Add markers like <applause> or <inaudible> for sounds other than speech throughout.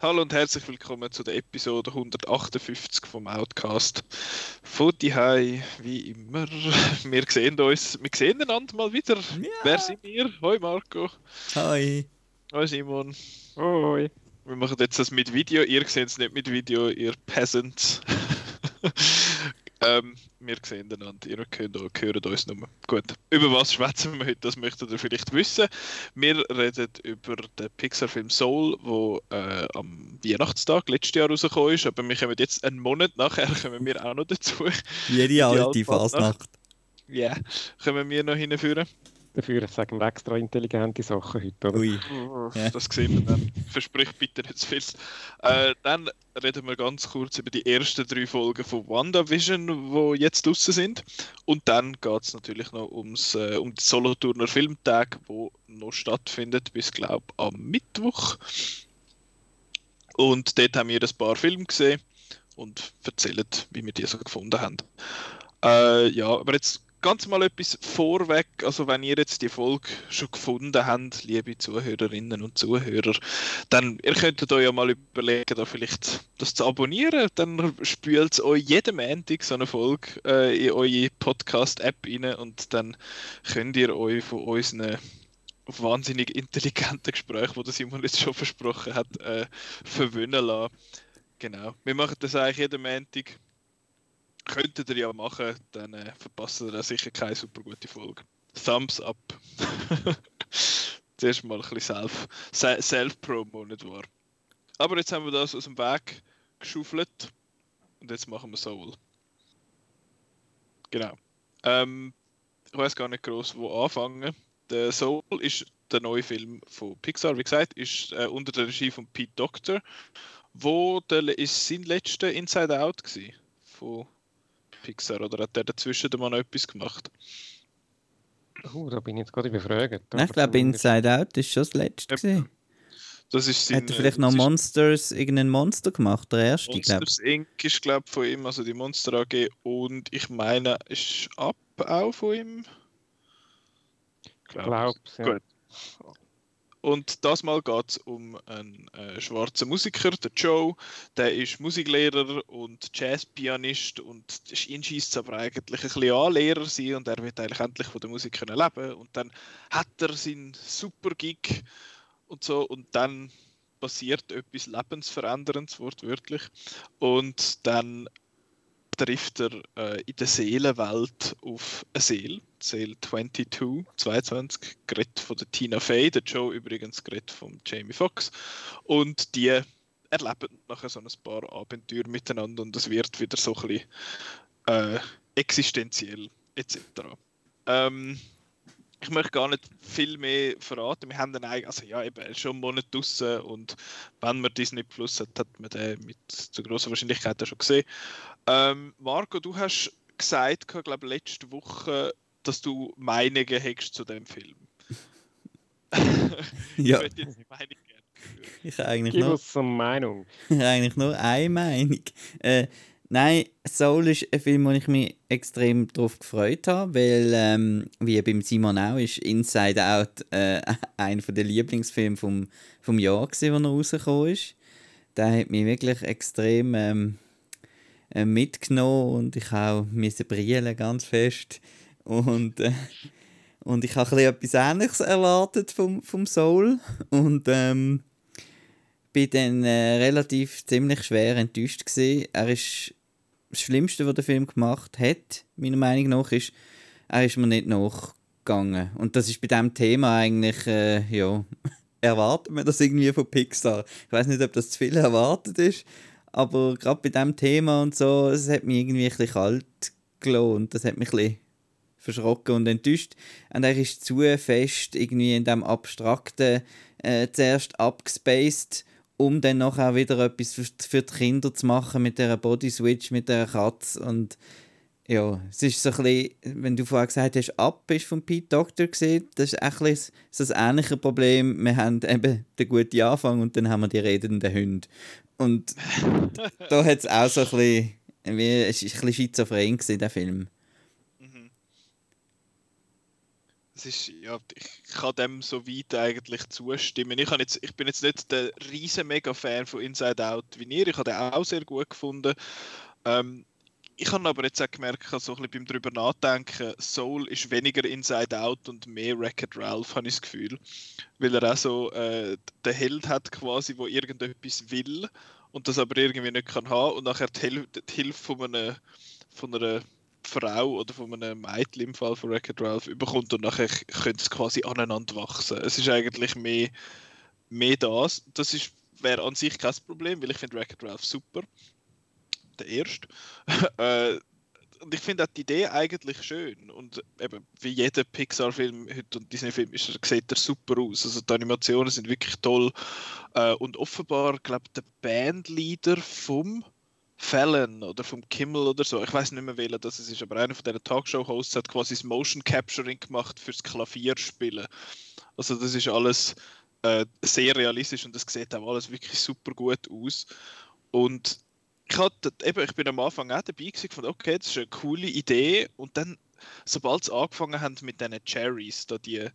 Hallo und herzlich willkommen zu der Episode 158 vom Outcast. Von Hai, wie immer. Wir sehen uns, wir sehen einander mal wieder. Ja. Wer sind wir? Hoi Marco. Hi. Hoi Simon. Hoi. Wir machen jetzt das mit Video. Ihr seht es nicht mit Video, ihr Peasants. <laughs> Ähm, wir sehen einander, ihr könnt auch, hört uns nur. Gut, über was schwätzen wir heute, das möchtet ihr vielleicht wissen. Wir reden über den Pixar-Film Soul, der äh, am Weihnachtstag letztes Jahr rausgekommen ist, aber wir kommen jetzt einen Monat nachher, <laughs> kommen wir auch noch dazu. Jede alte Fasnacht. Ja, yeah. kommen wir noch hinführen. Dafür sagen wir extra intelligente Sachen heute, oder? Ui. Ja. Das sehen wir dann. Versprich bitte nicht zu viel. Äh, dann reden wir ganz kurz über die ersten drei Folgen von WandaVision, die jetzt draußen sind. Und dann geht es natürlich noch ums, äh, um die Solothurner Filmtag, wo noch stattfindet, bis glaube am Mittwoch. Und dort haben wir ein paar Filme gesehen und erzählen, wie wir die so gefunden haben. Äh, ja, aber jetzt ganz mal etwas vorweg. Also, wenn ihr jetzt die Folge schon gefunden habt, liebe Zuhörerinnen und Zuhörer, dann ihr könntet euch ja mal überlegen, da vielleicht das zu abonnieren. Dann spült es euch jeden Montag so eine Folge äh, in eure Podcast-App rein und dann könnt ihr euch von unseren wahnsinnig intelligenten Gesprächen, die Simon jetzt schon versprochen hat, äh, verwöhnen lassen. Genau. Wir machen das eigentlich jeden Montag könntet ihr ja machen, dann äh, verpasst ihr sicher keine super gute Folge. Thumbs up. <laughs> Zuerst mal ein bisschen Self, Self-Promo, nicht wahr? Aber jetzt haben wir das aus dem Weg geschaufelt und jetzt machen wir Soul. Genau. Ähm, ich weiß gar nicht groß, wo anfangen. Der Soul ist der neue Film von Pixar, wie gesagt, ist äh, unter der Regie von Pete Doctor, wo der ist sein letzter Inside Out gewesen, von Pixar oder hat der dazwischen mal noch etwas gemacht? Oh, da bin ich jetzt gerade überfragt. ich glaube, Inside Out ist schon das letzte. Ja. Das ist sein, Hat er vielleicht noch Monsters, irgendein Monster gemacht, der erste, Monsters glaub. Inc. ist, glaube ich, von ihm, also die Monster AG. Und ich meine, ist Up auch von ihm? Glaub, Glaub's, ja. Gut. Und das Mal geht es um einen äh, schwarzen Musiker, der Joe. Der ist Musiklehrer und Jazzpianist und ihn schießt aber eigentlich ein bisschen an, Lehrer sein und er wird eigentlich endlich von der Musik können leben. Und dann hat er seinen super Gig und so und dann passiert etwas Lebensveränderndes, wortwörtlich. Und dann trifft er äh, in der Seelenwelt auf eine Seele, Seele 22, 22, geredet von der Tina Fey, der Joe übrigens geredet von Jamie Foxx. Und die erleben nachher so ein paar Abenteuer miteinander und es wird wieder so ein bisschen äh, existenziell etc. Ähm, ich möchte gar nicht viel mehr verraten. Wir haben dann eigentlich, also ja, eben schon einen Monat draußen und wenn man Disney Plus hat, hat man den mit zu großer Wahrscheinlichkeit schon gesehen. Ähm, Marco, du hast gesagt, ich glaube letzte Woche, dass du Meinungen hättest zu dem Film. <laughs> ja. Ich jetzt die Meinung gerne Ich eigentlich Gib nur, uns eine Meinung. <laughs> eigentlich nur eine Meinung. Äh, Nein, Soul ist ein Film, wo ich mich extrem darauf gefreut habe, weil, ähm, wie beim Simon auch, ist Inside Out äh, <laughs> einer der Lieblingsfilme vom, vom Jahr, gewesen, wo er rausgekommen ist. Der hat mich wirklich extrem ähm, äh, mitgenommen und ich auch musste brillen ganz fest. Und, äh, und ich habe etwas Ähnliches erwartet vom, vom Soul. Und ähm, bin dann äh, relativ ziemlich schwer enttäuscht gewesen. Er ist das Schlimmste, was der Film gemacht hat, meiner Meinung nach, ist, er ist mir nicht nachgegangen. Und das ist bei diesem Thema eigentlich, äh, ja, <laughs> erwartet man das irgendwie von Pixar. Ich weiß nicht, ob das zu viel erwartet ist, aber gerade bei diesem Thema und so, es hat mich irgendwie ein bisschen kalt gelassen das hat mich ein bisschen verschrocken und enttäuscht. Und er ist zu fest irgendwie in dem Abstrakten äh, zuerst abgespaced um dann nachher wieder etwas für, für die Kinder zu machen mit der Body Switch, mit der Katze und Ja, es ist so ein bisschen, wenn du vorher gesagt hast, ab bist von Pete Doctor gesehen, das ist ein bisschen das ähnliche Problem. Wir haben eben den guten Anfang und dann haben wir die redenden Hunde. Und <laughs> da hat es auch so ein bisschen, wie, es ist ein bisschen schizophren gewesen, der Film. Mhm. Es ist, ja, ich kann dem so weit eigentlich zustimmen. Ich, jetzt, ich bin jetzt nicht der riesen Mega-Fan von Inside Out wie ihr. Ich habe den auch sehr gut gefunden. Ähm, ich habe aber jetzt auch gemerkt, so ein bisschen beim drüber nachdenken, Soul ist weniger Inside Out und mehr Wreck-It Ralph, habe ich das Gefühl. Weil er auch so äh, den Held hat quasi, wo irgendetwas will und das aber irgendwie nicht kann haben und nachher die, Hil die Hilfe von einer, von einer Frau oder von einem Mädchen im Fall von Wreck-It Ralph überkommt und nachher könnte es quasi aneinander wachsen. Es ist eigentlich mehr, mehr das. Das wäre an sich kein Problem, weil ich finde Wreck-It Ralph super der erste. <laughs> äh, und ich finde auch die Idee eigentlich schön. Und eben, wie jeder Pixar-Film heute und Disney-Film ist, sieht er super aus. Also die Animationen sind wirklich toll. Äh, und offenbar, glaube ich, der Bandleader vom Fallon oder vom Kimmel oder so, ich weiß nicht mehr wählen, das ist, aber einer von diesen Talkshow-Hosts hat quasi das Motion Capturing gemacht fürs Klavierspielen. Also das ist alles äh, sehr realistisch und das sieht auch alles wirklich super gut aus. Und ich, hatte, eben, ich bin am Anfang auch dabei gewesen, fand, okay, das ist eine coole Idee. Und dann, sobald sie angefangen haben mit diesen Cherries, da die,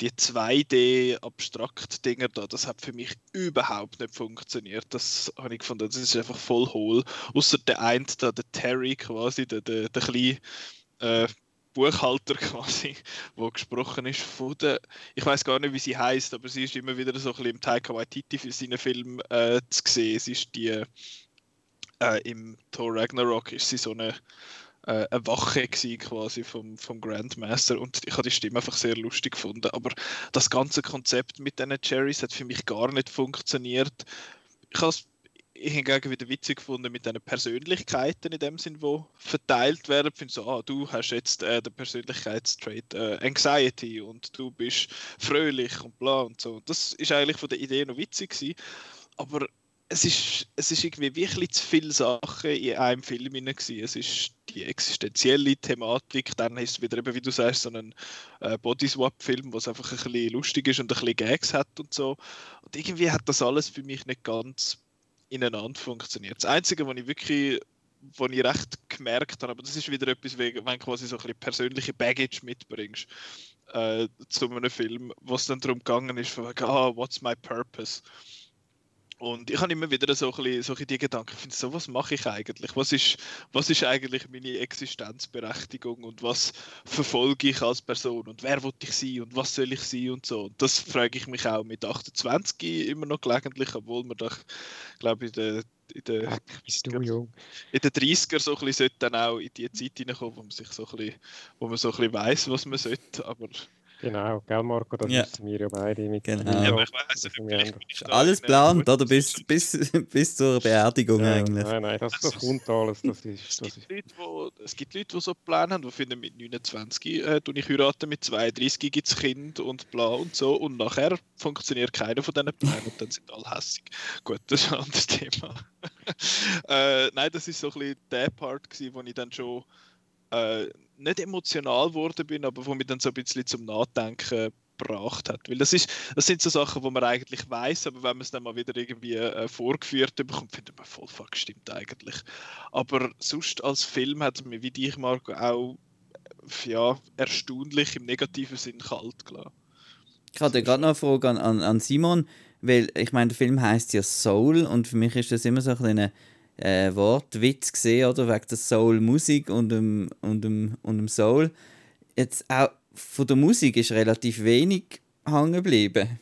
die 2D-Abstrakt-Dinger da, das hat für mich überhaupt nicht funktioniert. Das habe ich gefunden, das ist einfach voll hohl. Außer der eine da, der Terry quasi, der, der, der kleine äh, Buchhalter <laughs> quasi, wo gesprochen ist von der, ich weiß gar nicht, wie sie heißt, aber sie ist immer wieder so ein bisschen im Taika Waititi für seinen Film äh, zu sehen. Sie ist die äh, im Thor Ragnarok ist sie so eine, äh, eine Wache quasi vom, vom Grandmaster und ich habe die Stimme einfach sehr lustig gefunden. Aber das ganze Konzept mit diesen Cherries hat für mich gar nicht funktioniert. Ich habe es hingegen wieder witzig gefunden mit diesen Persönlichkeiten in dem Sinn, wo verteilt werden. Ich finde so, ah, du hast jetzt äh, den Persönlichkeitstrait äh, Anxiety und du bist fröhlich und bla und so. Das ist eigentlich von der Idee noch witzig gewesen. Aber es ist, es ist irgendwie wirklich zu viele Sachen in einem Film gewesen. Es ist die existenzielle Thematik, dann ist es wieder eben, wie du sagst, so ein äh, Bodyswap-Film, wo es einfach ein bisschen lustig ist und ein bisschen Gags hat und so. Und irgendwie hat das alles für mich nicht ganz ineinander funktioniert. Das Einzige, was ich wirklich wo ich recht gemerkt habe, aber das ist wieder etwas, wenn du quasi so ein bisschen persönliche Baggage mitbringst äh, zu einem Film, wo es dann darum gegangen ist, von, ah, what's my purpose? Und ich habe immer wieder so ein bisschen, so ein die Gedanken, ich finde so, was mache ich eigentlich? Was ist, was ist eigentlich meine Existenzberechtigung und was verfolge ich als Person? Und wer will ich sein? Und was soll ich sein? Und so. Und das frage ich mich auch mit 28 immer noch gelegentlich, obwohl man doch, glaube ich, in der in den, in den 30er so ein bisschen dann auch in die Zeit hineinkommen, wo man sich so ein bisschen, wo man so ein bisschen weiss, was man sollte, aber Genau, gell Marco, das ja. wissen wir ja beide mit genau. Ja, aber ich weiss, ich alles geplant, oder? Bis, bis, <laughs> bis zur Beerdigung ja, eigentlich. Nein, nein, das, das kommt alles. Das ist, es, das gibt Leute, wo, es gibt Leute, die so Pläne haben, die finden, mit 29 äh, ich heiraten, mit 32 gibt es Kind und bla und so. Und nachher funktioniert keiner von diesen Plänen und dann sind alle hässig. Gut, das ist ein anderes Thema. <laughs> äh, nein, das ist so ein bisschen der Part, gewesen, wo ich dann schon äh, nicht emotional geworden bin, aber wo mich dann so ein bisschen zum Nachdenken gebracht hat. Weil das, ist, das sind so Sachen, wo man eigentlich weiß, aber wenn man es dann mal wieder irgendwie äh, vorgeführt bekommt, findet man voll fuck, stimmt eigentlich. Aber sonst als Film hat mir, wie dich, Marco, auch äh, ja, erstaunlich im negativen Sinn kalt gelassen. Ich hatte gerade noch eine Frage an, an, an Simon, weil ich meine, der Film heißt ja Soul und für mich ist das immer so ein eine äh, Wortwitz gesehen, oder? Wegen der Soul-Musik und dem, und, dem, und dem Soul. Jetzt auch von der Musik ist relativ wenig hängen geblieben.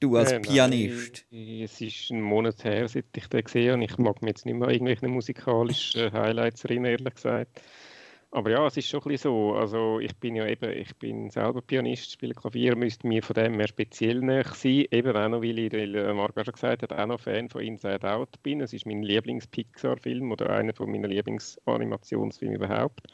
Du als äh, Pianist. Nein, es ist ein Monat her, seit ich den gesehen habe. Ich mag mich jetzt nicht mehr an irgendwelche musikalischen Highlights erinnern, ehrlich gesagt. Aber ja, es ist schon ein bisschen so. Also ich bin ja eben, ich bin selber Pianist, spiele Klavier, müsste mir von dem mehr speziell näher sein. Eben auch noch, weil ich, weil äh, Marc auch schon gesagt hat, auch noch Fan von Inside Out bin. Es ist mein Lieblings-Pixar-Film oder einer von meinen Lieblings-Animationsfilme überhaupt.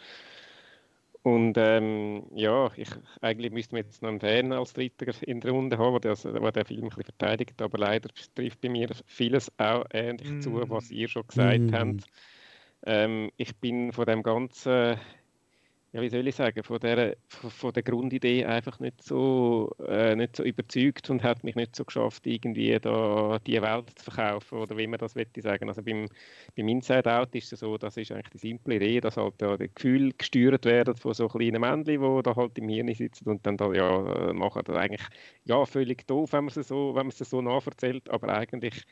Und ähm, ja, ich, eigentlich müsste man jetzt noch einen Fan als Dritter in der Runde haben, der, der den Film ein bisschen verteidigt, aber leider trifft bei mir vieles auch ähnlich mm. zu, was ihr schon gesagt mm. habt. Ähm, ich bin von dem ganzen ja, wie soll ich sagen, von der, von der Grundidee einfach nicht so, äh, nicht so überzeugt und hat mich nicht so geschafft, irgendwie da die Welt zu verkaufen oder wie man das möchte sagen. Also beim, beim Inside Out ist es so, das ist eigentlich die simple Idee, dass halt da die Gefühle gesteuert werden von so kleinen Männchen, die da halt im Hirn sitzen und dann da ja machen das eigentlich ja völlig doof, wenn man es so, so nachverzählt, aber eigentlich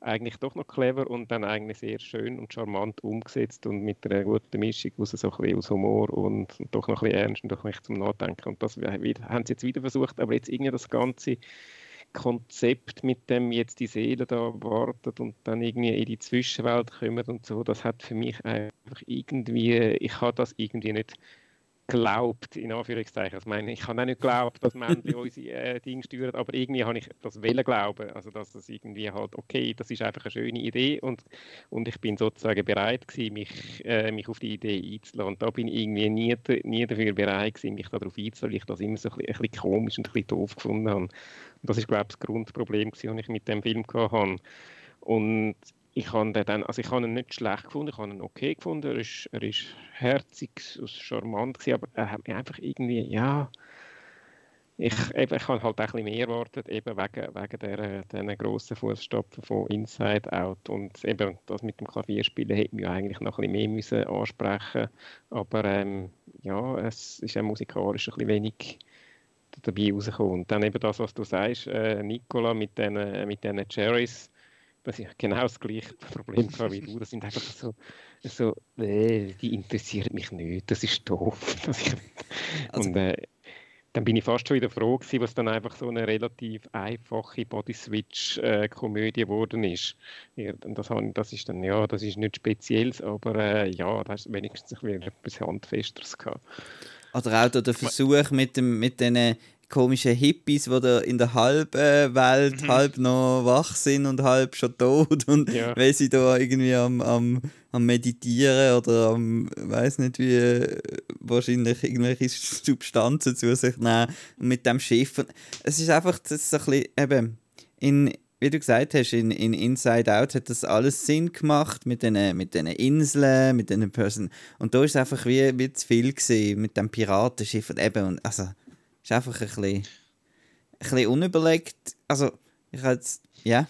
eigentlich doch noch clever und dann eigentlich sehr schön und charmant umgesetzt und mit einer guten Mischung aus, so ein bisschen aus Humor und, und doch noch ein bisschen ernst und doch nicht zum Nachdenken. Und das haben sie jetzt wieder versucht, aber jetzt irgendwie das ganze Konzept, mit dem jetzt die Seele da wartet und dann irgendwie in die Zwischenwelt kommt und so, das hat für mich einfach irgendwie, ich habe das irgendwie nicht glaubt, in Anführungszeichen. Ich meine, ich habe auch nicht geglaubt, dass Männchen unsere äh, Dinge steuern, aber irgendwie habe ich das Welle glauben. Also, dass das irgendwie halt, okay, das ist einfach eine schöne Idee und, und ich bin sozusagen bereit gewesen, mich, äh, mich auf die Idee einzulassen. Und da bin ich irgendwie nie, nie dafür bereit gewesen, mich darauf einzulassen, weil ich das immer so ein bisschen, ein bisschen komisch und ein bisschen doof gefunden habe. Und das ist, glaube ich, das Grundproblem, das ich mit dem Film hatte. Und ich habe dann, also ich habe ihn nicht schlecht gefunden, ich habe ihn okay gefunden, er ist, er ist herzig, charmant gewesen, aber er hat mir einfach irgendwie, ja, ich, eben, ich habe halt ein bisschen mehr erwartet, eben wegen, wegen der, diesen grossen Fußstapfen von Inside Out. Und eben das mit dem Klavierspielen hätte mich eigentlich noch ein bisschen mehr müssen ansprechen aber ähm, ja, es ist auch musikalisch ein bisschen wenig dabei rausgekommen. Und dann eben das, was du sagst, äh, Nicola mit diesen mit den Cherries, dass ich genau das gleiche Problem <laughs> habe wie du. Das sind einfach so, so äh, die interessieren mich nicht, das ist doof. <laughs> also, und äh, dann bin ich fast schon wieder froh gewesen, was dann einfach so eine relativ einfache Body-Switch-Komödie äh, geworden ist. Ja, das, das ist dann, ja, das ist nicht Spezielles, aber äh, ja, da ist wenigstens wieder etwas Handfesteres gehabt. Oder auch der Versuch mit, dem, mit diesen komischen Hippies, die da in der Halbwelt mhm. halb noch wach sind und halb schon tot und ja. weil sie da irgendwie am, am, am Meditieren oder am, weiß nicht wie, wahrscheinlich irgendwelche Substanzen zu sich nehmen mit dem Schiff. Es ist einfach das ist so ein bisschen, eben, in, wie du gesagt hast, in, in Inside Out hat das alles Sinn gemacht mit den, mit den Inseln, mit den Person. Und da ist es einfach wie, wie zu viel gewesen, mit dem Piratenschiff und eben, und, also ist einfach ein bisschen, ein bisschen unüberlegt. Also, ich habe jetzt, ja.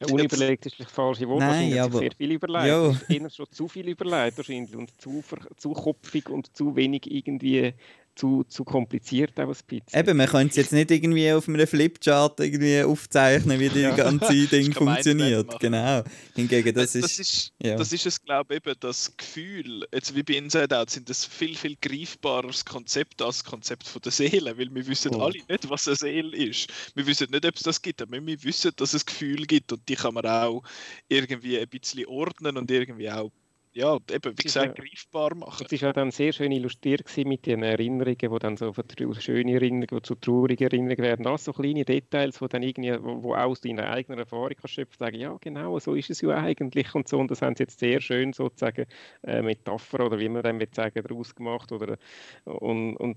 ja. Unüberlegt ist vielleicht falsche Wort. Nein, aber... sehr viel überlegt. Ja. Eher schon zu viel überlegt wahrscheinlich und zu, zu kopfig und zu wenig irgendwie zu, zu kompliziert auch ein bisschen. Eben, man könnte es jetzt nicht irgendwie auf einem Flipchart irgendwie aufzeichnen, wie die ganze <laughs> Ding funktioniert. Genau. Hingegen, das, das ist... ist ja. Das ist es, glaube ich, eben das Gefühl, jetzt wie bei Inside Out, sind das viel, viel greifbareres Konzept als das Konzept von der Seele, weil wir wissen oh. alle nicht, was eine Seele ist. Wir wissen nicht, ob es das gibt, aber wir wissen, dass es Gefühl gibt und die kann man auch irgendwie ein bisschen ordnen und irgendwie auch ja, eben, wie gesagt, ja, greifbar machen. Es war ja dann sehr schön illustriert mit den Erinnerungen, die dann so schöne Erinnerungen, die zu traurigen Erinnerungen werden. Alles so kleine Details, die dann irgendwie, wo, wo auch aus deiner eigenen Erfahrung kannst schöpfen, sagen, ja genau, so ist es ja eigentlich und so. Und das haben sie jetzt sehr schön sozusagen äh, Metapher oder wie man dann sagen, daraus gemacht. Oder, und, und,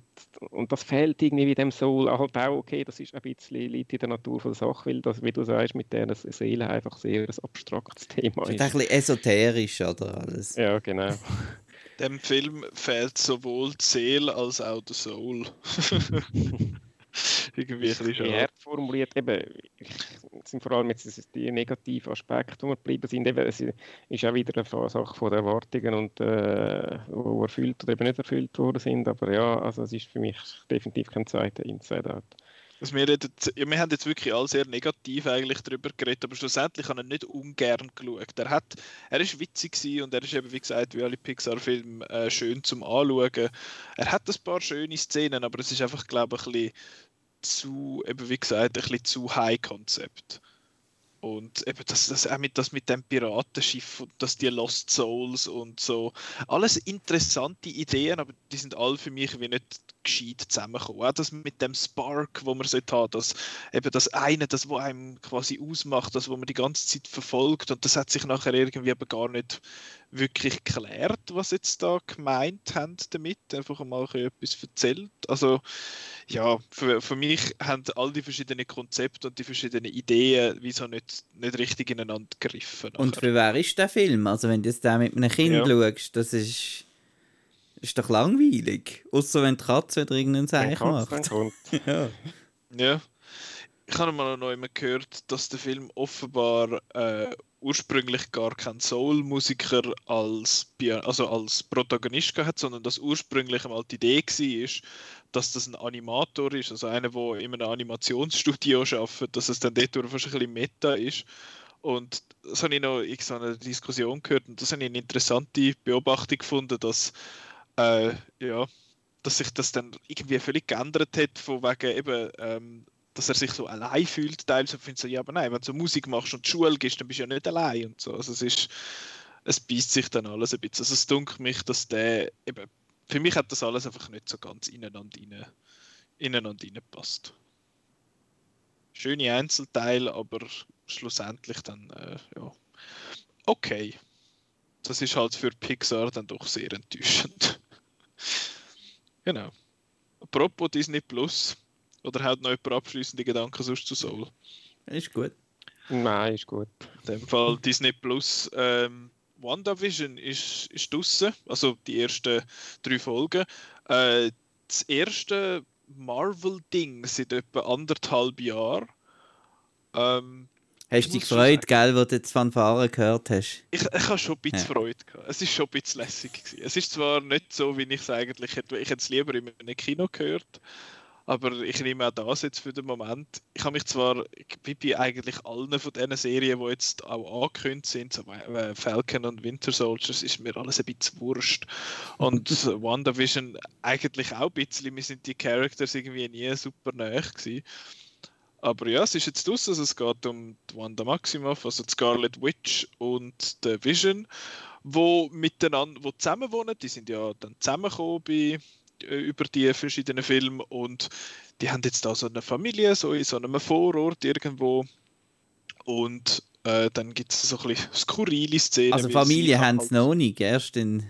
und das fehlt irgendwie in dem Soul halt auch, okay, das ist ein bisschen liegt in der Natur von der Sache, weil das, wie du sagst, mit der Seele einfach sehr ein abstraktes Thema ist. Ein bisschen esoterisch, oder? Alles. Ja, genau. <laughs> Dem Film fehlt sowohl die Seele als auch der Soul. <laughs> Irgendwie ein bisschen schade. formuliert, eben, sind vor allem jetzt die negativen Aspekte, die wir geblieben sind. Eben, es ist auch wieder eine Sache von den Erwartungen und äh, wo erfüllt oder eben nicht erfüllt worden sind. Aber ja, also es ist für mich definitiv kein zweiter Inside Out. Also wir, reden, ja, wir haben jetzt wirklich all sehr negativ eigentlich darüber geredet, aber schlussendlich habe ich nicht ungern geschaut. Er, hat, er ist witzig und er ist eben, wie gesagt, wie alle Pixar-Filme äh, schön zum Anschauen. Er hat ein paar schöne Szenen, aber es ist einfach, glaube ich, ein bisschen zu, eben wie gesagt, ein bisschen zu High-Konzept. Und eben das, das, auch mit, das mit dem Piratenschiff und das die Lost Souls und so. Alles interessante Ideen, aber die sind alle für mich wie nicht gescheit zusammenkommen. Auch das mit dem Spark, wo man sollte haben, das eben das eine, das was einem quasi ausmacht, das wo man die ganze Zeit verfolgt und das hat sich nachher irgendwie aber gar nicht wirklich geklärt, was jetzt da gemeint haben damit, einfach mal etwas erzählt. Also ja, für, für mich haben all die verschiedenen Konzepte und die verschiedenen Ideen wieso nicht, nicht richtig ineinander gegriffen. Nachher. Und für wer ist der Film? Also wenn du jetzt da mit einem Kind ja. schaust, das ist, ist doch langweilig. Außer wenn die Katze wieder irgendeinen Seich macht. <laughs> ja. ja. Ich habe mal noch immer gehört, dass der Film offenbar äh, ursprünglich gar keinen Soul-Musiker als, also als Protagonist hat, sondern dass ursprünglich einmal die Idee war, dass das ein Animator ist, also einer, der in einem Animationsstudio arbeitet, dass es dann dort fast ein bisschen Meta ist. Und das habe ich noch in so einer Diskussion gehört und das habe ich eine interessante Beobachtung gefunden, dass, äh, ja, dass sich das dann irgendwie völlig geändert hat, von wegen eben, ähm, dass er sich so allein fühlt. Teilweise findet so, ja, aber nein, wenn du Musik machst und Schule gehst, dann bist du ja nicht allein und so. Also es ist, es beißt sich dann alles ein bisschen. Also es dunkelt mich, dass der eben, für mich hat das alles einfach nicht so ganz ineinander rein, ineinander passt. Schöne Einzelteile, aber schlussendlich dann, äh, ja, okay. Das ist halt für Pixar dann doch sehr enttäuschend. <laughs> genau. Apropos Disney Plus, oder hat noch jemand abschließende Gedanken sonst zu Soul? Ist gut. Nein, ist gut. In dem Fall Disney Plus. Ähm, WandaVision ist, ist draußen, also die ersten drei Folgen. Äh, das erste Marvel-Ding seit etwa anderthalb Jahren. Ähm, hast du dich gefreut, gell, wo du jetzt Fanfare gehört hast? Ich, ich habe schon ein bisschen ja. Freude gehabt. Es ist schon ein bisschen lässig. Gewesen. Es ist zwar nicht so, wie ich es eigentlich hätte. Ich hätte es lieber in einem Kino gehört. Aber ich nehme auch das jetzt für den Moment. Ich habe mich zwar, bei eigentlich allen von diesen Serien, die jetzt auch angekündigt sind, so Falcon und Winter Soldiers, ist mir alles ein bisschen wurscht. Und <laughs> WandaVision eigentlich auch ein bisschen. Mir sind die Characters irgendwie nie super nahe gewesen. Aber ja, es ist jetzt aus, also es geht um die Wanda Maximoff, also die Scarlet Witch und die Vision, wo miteinander, wo zusammen wohnen. Die sind ja dann zusammengekommen bei über die verschiedenen Filme und die haben jetzt da so eine Familie, so in so einem Vorort irgendwo und äh, dann gibt es so ein bisschen skurrile Szenen. Also Familie haben sie noch nicht, erst in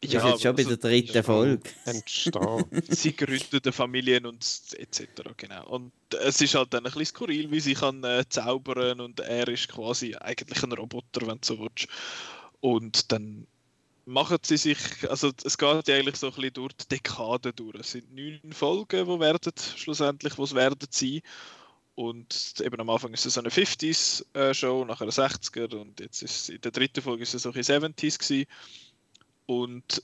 das ja, ist jetzt schon bei der dritten Folge. <laughs> sie gründen Familien und etc. Genau. Und es ist halt dann ein bisschen skurril, wie sie kann äh, zaubern und er ist quasi eigentlich ein Roboter, wenn du so willst. Und dann machen sie sich, also es geht ja eigentlich so ein bisschen durch die Dekade durch. Es sind neun Folgen, die werden schlussendlich, was werden sein. Und eben am Anfang ist es so eine 50s-Show, nachher eine 60er und jetzt ist in der dritten Folge ist es so ein 70s gewesen. Und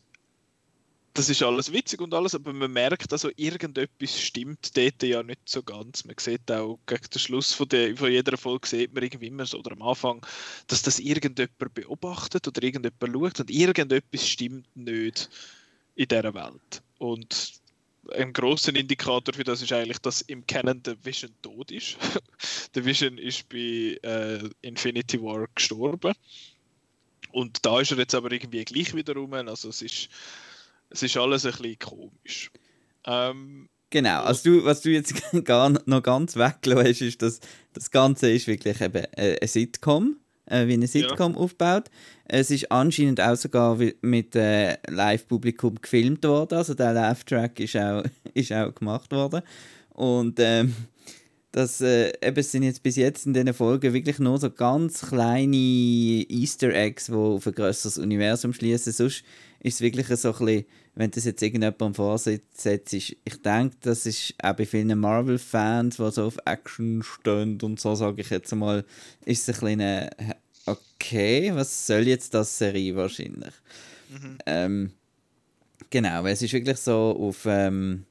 das ist alles witzig und alles, aber man merkt, also irgendetwas stimmt dort ja nicht so ganz. Man sieht auch gegen den Schluss von, der, von jeder Folge sieht man irgendwie immer so, oder am Anfang, dass das irgendjemand beobachtet oder irgendjemand schaut und irgendetwas stimmt nicht in dieser Welt. Und ein großer Indikator für das ist eigentlich, dass im Canon der Vision tot ist. <laughs> der Vision ist bei äh, Infinity War gestorben. Und da ist er jetzt aber irgendwie gleich wieder rum. Also es ist es ist alles ein bisschen komisch. Ähm, genau, also du, was du jetzt <laughs> gar noch ganz weglässt, ist, dass das Ganze ist wirklich eben äh, ein Sitcom, äh, wie eine Sitcom ja. aufgebaut. Es ist anscheinend auch sogar mit äh, Live-Publikum gefilmt worden, also der Live-Track ist auch, <laughs> ist auch gemacht worden. Und ähm, das äh, eben sind jetzt bis jetzt in diesen Folgen wirklich nur so ganz kleine Easter Eggs, die auf ein größeres Universum schließen. Sonst ist es wirklich so ein bisschen, wenn das jetzt irgendjemandem vorsetzt, ist, ich denke, das ist auch bei vielen Marvel-Fans, die so auf Action stehen und so, sage ich jetzt mal, ist es ein bisschen okay, was soll jetzt das Serie wahrscheinlich? Mhm. Ähm, genau, es ist wirklich so auf, ähm,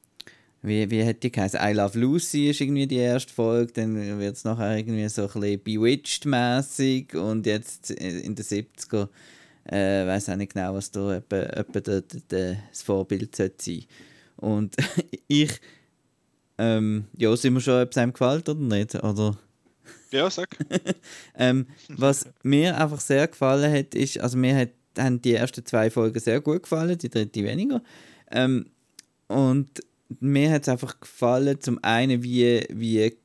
wie, wie hat die geheißen? I Love Lucy ist irgendwie die erste Folge, dann wird es nachher irgendwie so ein bisschen Bewitched-mäßig und jetzt in den 70er äh, weiß auch nicht genau, was da etwa, etwa de, de, de, das Vorbild sollte sein. Und <laughs> ich, ähm, ja, sind wir schon, ob es einem gefällt oder nicht? Oder? Ja, sag. <laughs> ähm, was mir einfach sehr gefallen hat, ist, also mir hat, haben die ersten zwei Folgen sehr gut gefallen, die dritte weniger. Ähm, und mir hat es einfach gefallen, zum einen, wie, wie,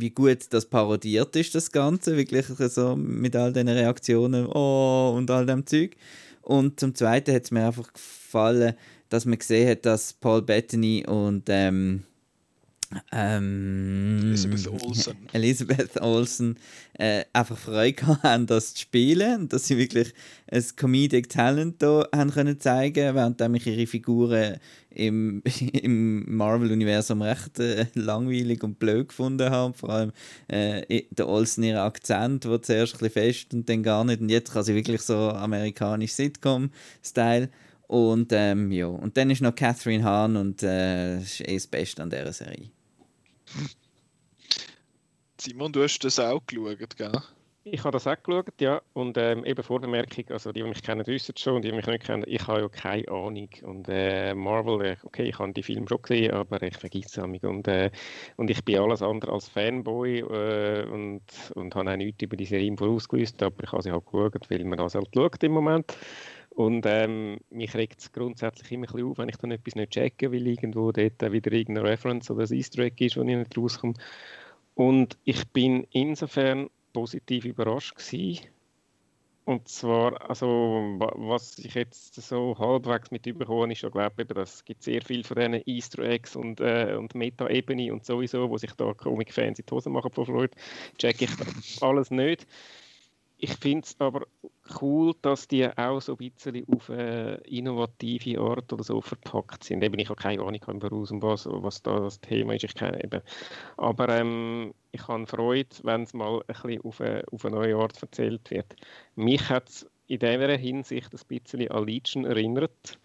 wie gut das parodiert ist, das Ganze, wirklich so mit all den Reaktionen, oh und all dem Zeug. Und zum zweiten hat es mir einfach gefallen, dass man gesehen hat, dass Paul Bettany und ähm, ähm, Elizabeth Olsen, <laughs> Elizabeth Olsen äh, einfach Freude haben, das zu spielen und dass sie wirklich ein Comedic Talent da haben können zeigen, während ich ihre Figuren im, <laughs> im Marvel-Universum recht äh, langweilig und blöd gefunden habe. Vor allem äh, der Olsen, ihr Akzent, der zuerst ein bisschen fest und dann gar nicht und jetzt kann sie wirklich so amerikanisch Sitcom-Style und ähm, ja, und dann ist noch Catherine Hahn und äh, ist eh das Beste an dieser Serie. Simon, du hast das auch geschaut, gell? Ich habe das auch geschaut, ja. Und ähm, eben Vorbemerkung, also die, die mich kennen, wissen es schon, und die, die mich nicht kennen, ich habe ja keine Ahnung. Und äh, Marvel, äh, okay, ich habe die Filme schon gesehen, aber ich vergesse es und, äh, und ich bin alles andere als Fanboy äh, und, und habe auch nichts über die Serie vorausgewusst, aber ich habe sie halt geschaut, weil man das halt schaut im Moment. Und ähm, mich regt es grundsätzlich immer ein bisschen auf, wenn ich dann etwas nicht checke, weil irgendwo dort wieder irgendeine Reference oder ein Easter Egg ist, wo ich nicht rauskomme. Und ich bin insofern positiv überrascht gewesen. Und zwar, also, was ich jetzt so halbwegs mit überkommen ist, ich glaube, es gibt sehr viel von diesen Easter Eggs und, äh, und Meta-Ebene und sowieso, wo sich da Comic-Fans in die Hose machen vor Freude, check ich alles nicht ich finde es aber cool, dass die auch so ein bisschen auf eine innovative Art oder so verpackt sind. Eben, ich habe keine Ahnung, voraus, um was, was da das Thema ist. Ich kenne eben. Aber ähm, ich habe Freude, wenn es mal ein bisschen auf eine, auf eine neue Art erzählt wird. Mich hat es in dieser Hinsicht ein bisschen an Legion erinnert.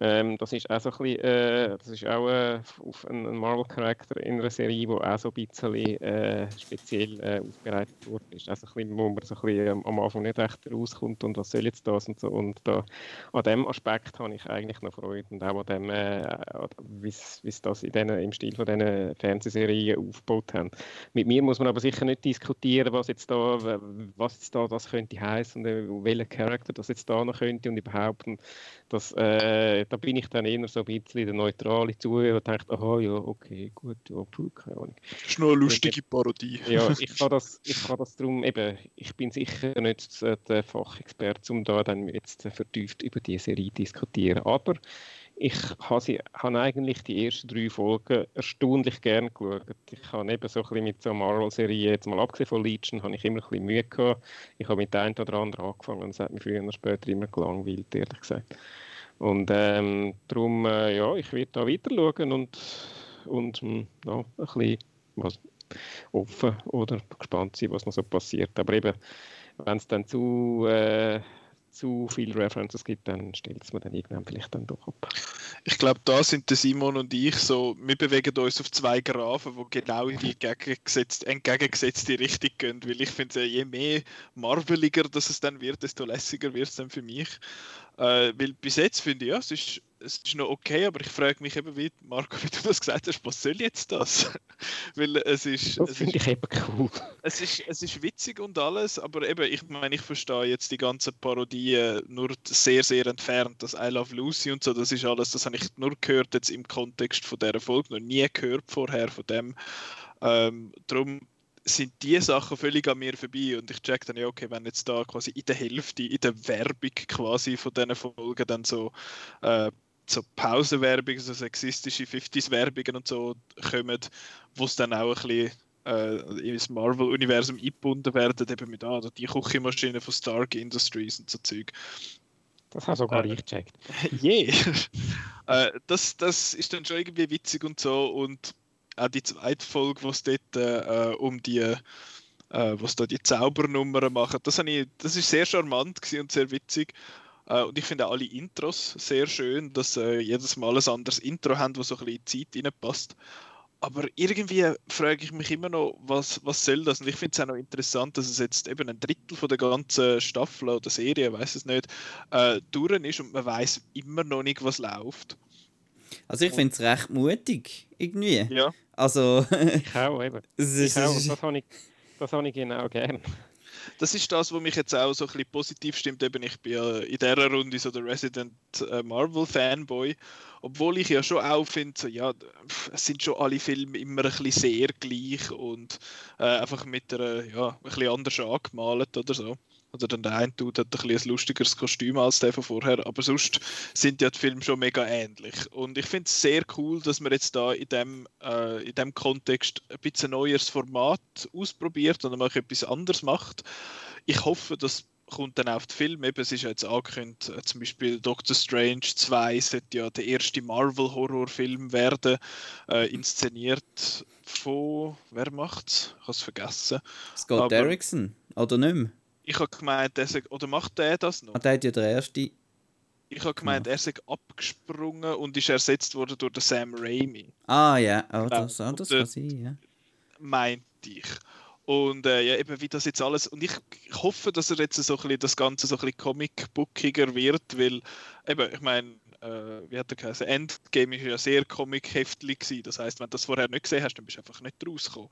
Ähm, das ist auch so ein bisschen, äh, das ist auch äh, auf einen Marvel-Charakter in einer Serie, die auch so ein bisschen äh, speziell äh, aufbereitet wurde. Ist also ein bisschen, wo man so ein bisschen am Anfang nicht recht rauskommt und was soll jetzt das und so. Und da, an dem Aspekt habe ich eigentlich noch Freude und auch an dem, äh, wie sie das in den, im Stil von diesen Fernsehserien aufgebaut haben. Mit mir muss man aber sicher nicht diskutieren, was jetzt da, was jetzt da das könnte heißen und äh, welcher Charakter das jetzt da noch könnte und überhaupt. Und das, äh, da bin ich dann eher so ein bisschen der neutrale Zuhörer und denke, aha, ja, okay, gut, ja, puh, keine Ahnung. Das ist nur eine lustige Parodie. Ja, <laughs> ich kann das, ich kann das darum, eben, ich bin sicher nicht der Fachexperte, um da dann jetzt vertieft über die Serie zu diskutieren, aber ich habe, habe eigentlich die ersten drei Folgen erstaunlich gern geschaut. Ich habe eben so ein bisschen mit so Marvel-Serie, jetzt mal abgesehen von Legion, habe ich immer ein bisschen Mühe gehabt. Ich habe mit einem oder anderen angefangen und es hat mich früher oder später immer gelangweilt, ehrlich gesagt. Und ähm, darum, äh, ja, ich werde da weiter schauen und, und hm, ja, ein bisschen was, offen oder gespannt sein, was noch so passiert. Aber eben, wenn es dann zu äh, zu viele References gibt, dann stellt es mir dann irgendwann vielleicht dann doch ab. Ich glaube, da sind der Simon und ich so, wir bewegen uns auf zwei Graphen, die genau in die entgegengesetzte, entgegengesetzte Richtung gehen, weil ich finde, je mehr Marveliger das es dann wird, desto lässiger wird es dann für mich. Äh, weil bis jetzt finde ich, ja, es ist es ist noch okay, aber ich frage mich eben, wie, Marco, wie du das gesagt hast, was soll jetzt das? <laughs> Weil es ist. Das finde ich eben cool. Es ist, es ist witzig und alles, aber eben, ich meine, ich verstehe jetzt die ganzen Parodien nur sehr, sehr entfernt. Das I Love Lucy und so, das ist alles, das habe ich nur gehört jetzt im Kontext von dieser Folge, noch nie gehört vorher von dem. Ähm, darum sind die Sachen völlig an mir vorbei und ich check dann ja, okay, wenn jetzt da quasi in der Hälfte, in der Werbung quasi von diesen Folgen dann so äh, so Pausenwerbung, so sexistische 50s-Werbungen und so kommen, wo es dann auch ein bisschen äh, ins Marvel-Universum eingebunden werden, eben mit ah, die Küchenmaschine von Stark Industries und so Zeug. Das hast sogar äh, ich gecheckt. <laughs> Yeah. <laughs> äh, das, das ist dann schon irgendwie witzig und so und auch die zweite Folge, wo es dort äh, um die äh, was da die Zaubernummern machen, das, ich, das ist sehr charmant und sehr witzig. Äh, und ich finde auch alle Intros sehr schön, dass äh, jedes Mal ein anderes Intro haben, das so ein bisschen in die Zeit reinpasst. Aber irgendwie frage ich mich immer noch, was, was soll das? Und ich finde es auch noch interessant, dass es jetzt eben ein Drittel von der ganzen Staffel oder Serie, weiß es nicht, äh, durch ist und man weiß immer noch nicht, was läuft. Also ich finde es recht mutig, irgendwie. Ja. Also... ich auch, eben. <laughs> ich auch, das habe ich, das habe ich genau gern. das ist das, was mich jetzt auch so ein bisschen positiv stimmt. Eben, ich bin ja in dieser Runde so der Resident äh, Marvel Fanboy. Obwohl ich ja schon auch finde, so, ja, es sind schon alle Filme immer ein bisschen sehr gleich und äh, einfach mit einer, ja, ein bisschen anders angemalt oder so. Oder dann der eine Dude hat ein, ein lustigeres Kostüm als der von vorher, aber sonst sind ja die Filme schon mega ähnlich. Und ich finde es sehr cool, dass man jetzt da in dem, äh, in dem Kontext ein bisschen neues Format ausprobiert und mal etwas anderes macht. Ich hoffe, dass kommt dann auf den Film. Eben, es ist ja jetzt angekündigt, äh, zum Beispiel Doctor Strange 2 sollte ja der erste Marvel-Horrorfilm werden, äh, inszeniert von, wer macht's? Ich habe es vergessen. Scott Aber, Derrickson, oder nicht mehr? Ich habe gemeint, der sei, oder macht der das noch? Ah, der hat ja der erste. Ich habe gemeint, ja. er sei abgesprungen und ist ersetzt worden durch den Sam Raimi. Ah ja, oh, das, oh, das kann sein, ja. Meinte ich. Und äh, ja, eben wie das jetzt alles. Und ich, ich hoffe, dass er jetzt so ein bisschen, das Ganze so ein bisschen comic-bookiger wird, weil eben, ich meine, äh, wie hat er geheißen? Endgame ist ja sehr comic-heftlich gewesen. Das heißt, wenn du das vorher nicht gesehen hast, dann bist du einfach nicht rausgekommen.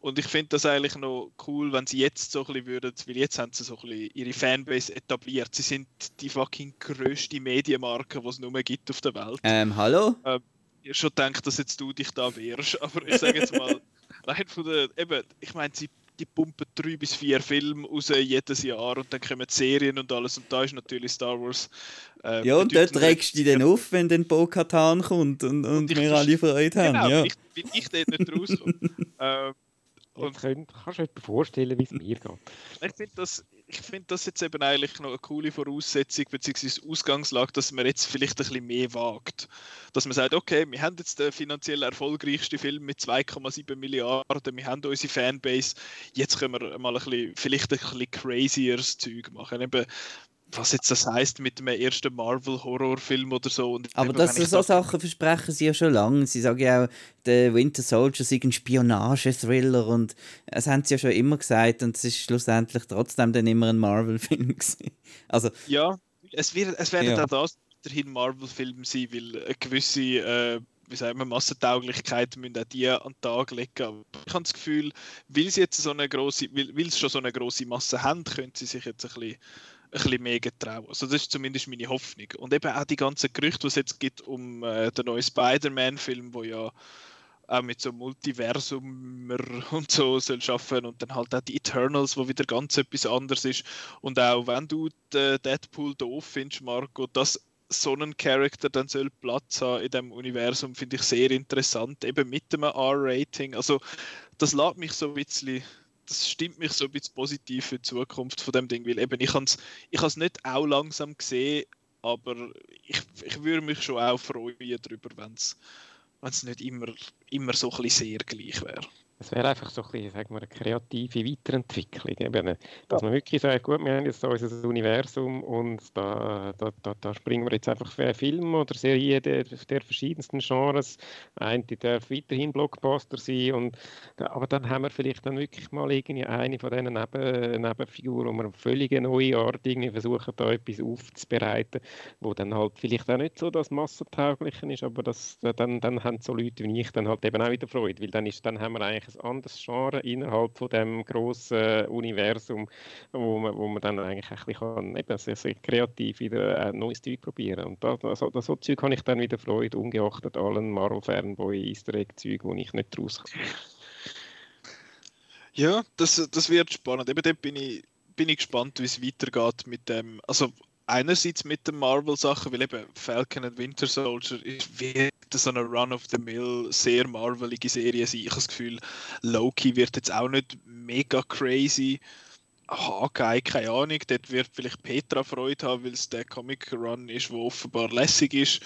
Und ich finde das eigentlich noch cool, wenn sie jetzt so ein bisschen würden, weil jetzt haben sie so ein bisschen ihre Fanbase etabliert. Sie sind die fucking grösste Medienmarke, die es nur gibt auf der Welt. Ähm, hallo? Ähm, ich schon gedacht, dass jetzt du dich da wehrst, <laughs> aber ich sage jetzt mal, rein von der, eben, ich meine, sie die pumpen drei bis vier Filme raus jedes Jahr und dann kommen Serien und alles und da ist natürlich Star Wars. Äh, ja, und dort regst du dich dann auf, wenn dann Bo-Katan kommt und, und, und wir alle Freude haben. Genau, ja. ich, bin ich dort nicht rauskomme. <laughs> ähm, und könnt, kannst du dir vorstellen, wie es mir geht? <laughs> Ich finde das, find das jetzt eben eigentlich noch eine coole Voraussetzung bzw. Ausgangslage, dass man jetzt vielleicht ein bisschen mehr wagt. Dass man sagt, okay, wir haben jetzt den finanziell erfolgreichsten Film mit 2,7 Milliarden, wir haben unsere Fanbase, jetzt können wir mal ein bisschen, vielleicht ein bisschen crazieres Zeug machen. Eben, was jetzt das heißt mit dem ersten Marvel-Horrorfilm oder so. Und Aber das, so Sachen versprechen sie ja schon lange. Sie sagen ja auch, der Winter Soldier sei ein Spionage-Thriller und das haben sie ja schon immer gesagt und es ist schlussendlich trotzdem dann immer ein Marvel-Film <laughs> Also, ja, es, wird, es werden ja. auch das weiterhin Marvel-Filme sein, weil eine gewisse äh, wie sagen wir, Massentauglichkeit müssen auch die an den Tag legen. Aber ich habe das Gefühl, weil sie jetzt so eine große, weil, weil sie schon so eine große Masse haben, können sie sich jetzt ein bisschen ein bisschen mehr getrauen. Also das ist zumindest meine Hoffnung. Und eben auch die ganzen Gerüchte, die es jetzt gibt um äh, den neuen Spider-Man-Film, wo ja auch mit so Multiversum <laughs> und so soll schaffen und dann halt auch die Eternals, wo wieder ganz etwas anderes ist. Und auch wenn du Deadpool doof findest, Marco, dass so ein Charakter dann soll Platz haben in dem Universum, finde ich sehr interessant, eben mit dem R-Rating. Also das lässt mich so ein bisschen das stimmt mich so ein bisschen positiv für die Zukunft von dem Ding, weil eben ich habe es ich nicht auch langsam gesehen, aber ich, ich würde mich schon auch freuen darüber, wenn es nicht immer, immer so ein bisschen sehr gleich wäre. Es wäre einfach so ein bisschen, sagen wir, eine kreative Weiterentwicklung. Eben, dass man wirklich sagt, gut, wir haben jetzt unser Universum und da, da, da, da springen wir jetzt einfach für Filme oder Serien der, der verschiedensten Genres. Eine darf weiterhin Blockbuster sein, und, aber dann haben wir vielleicht dann wirklich mal irgendwie eine von diesen Neben, Nebenfiguren, wo wir eine völlig neue Art irgendwie versuchen, da etwas aufzubereiten, wo dann halt vielleicht auch nicht so das Massentaugliche ist, aber das, dann, dann haben so Leute wie ich dann halt eben auch wieder Freude, weil dann, ist, dann haben wir eigentlich ein anderes Genre innerhalb von dem großen Universum, wo man, wo man dann eigentlich ein bisschen kann, eben sehr, sehr kreativ wieder ein neues Zeug probieren Und da, das, das, so Zeug habe ich dann wieder Freude, ungeachtet allen Marvel-Fanboy Easter Egg-Zeug, wo ich nicht rauskomme. Ja, das, das wird spannend. Eben dort bin ich, bin ich gespannt, wie es weitergeht mit dem. Also einerseits mit den Marvel-Sachen, weil eben Falcon and Winter Soldier ist, wird so eine Run-of-the-Mill, sehr marvelige Serie sein. Ich habe das Gefühl, Loki wird jetzt auch nicht mega crazy. Hawkeye, keine Ahnung, dort wird vielleicht Petra Freude haben, weil es der Comic-Run ist, der offenbar lässig ist.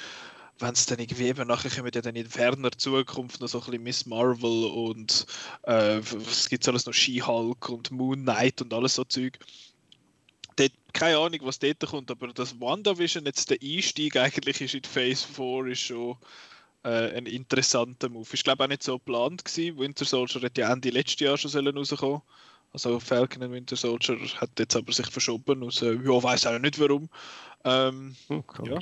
Wenn es dann irgendwie eben nachher kommen dann in ferner Zukunft noch so ein bisschen Miss Marvel und äh, was gibt es alles noch, She-Hulk und Moon Knight und alles so Zeug dort, keine Ahnung, was dort kommt, aber das WandaVision, jetzt der Einstieg eigentlich ist in Phase 4, ist schon äh, ein interessanter Move. Ich glaube auch nicht so geplant gewesen. Winter Soldier hätte ja Ende letztes Jahr schon rauskommen sollen. Also Falcon und Winter Soldier hat jetzt aber sich verschoben aus, äh, ja, weiß auch nicht warum. Ähm, oh, ja.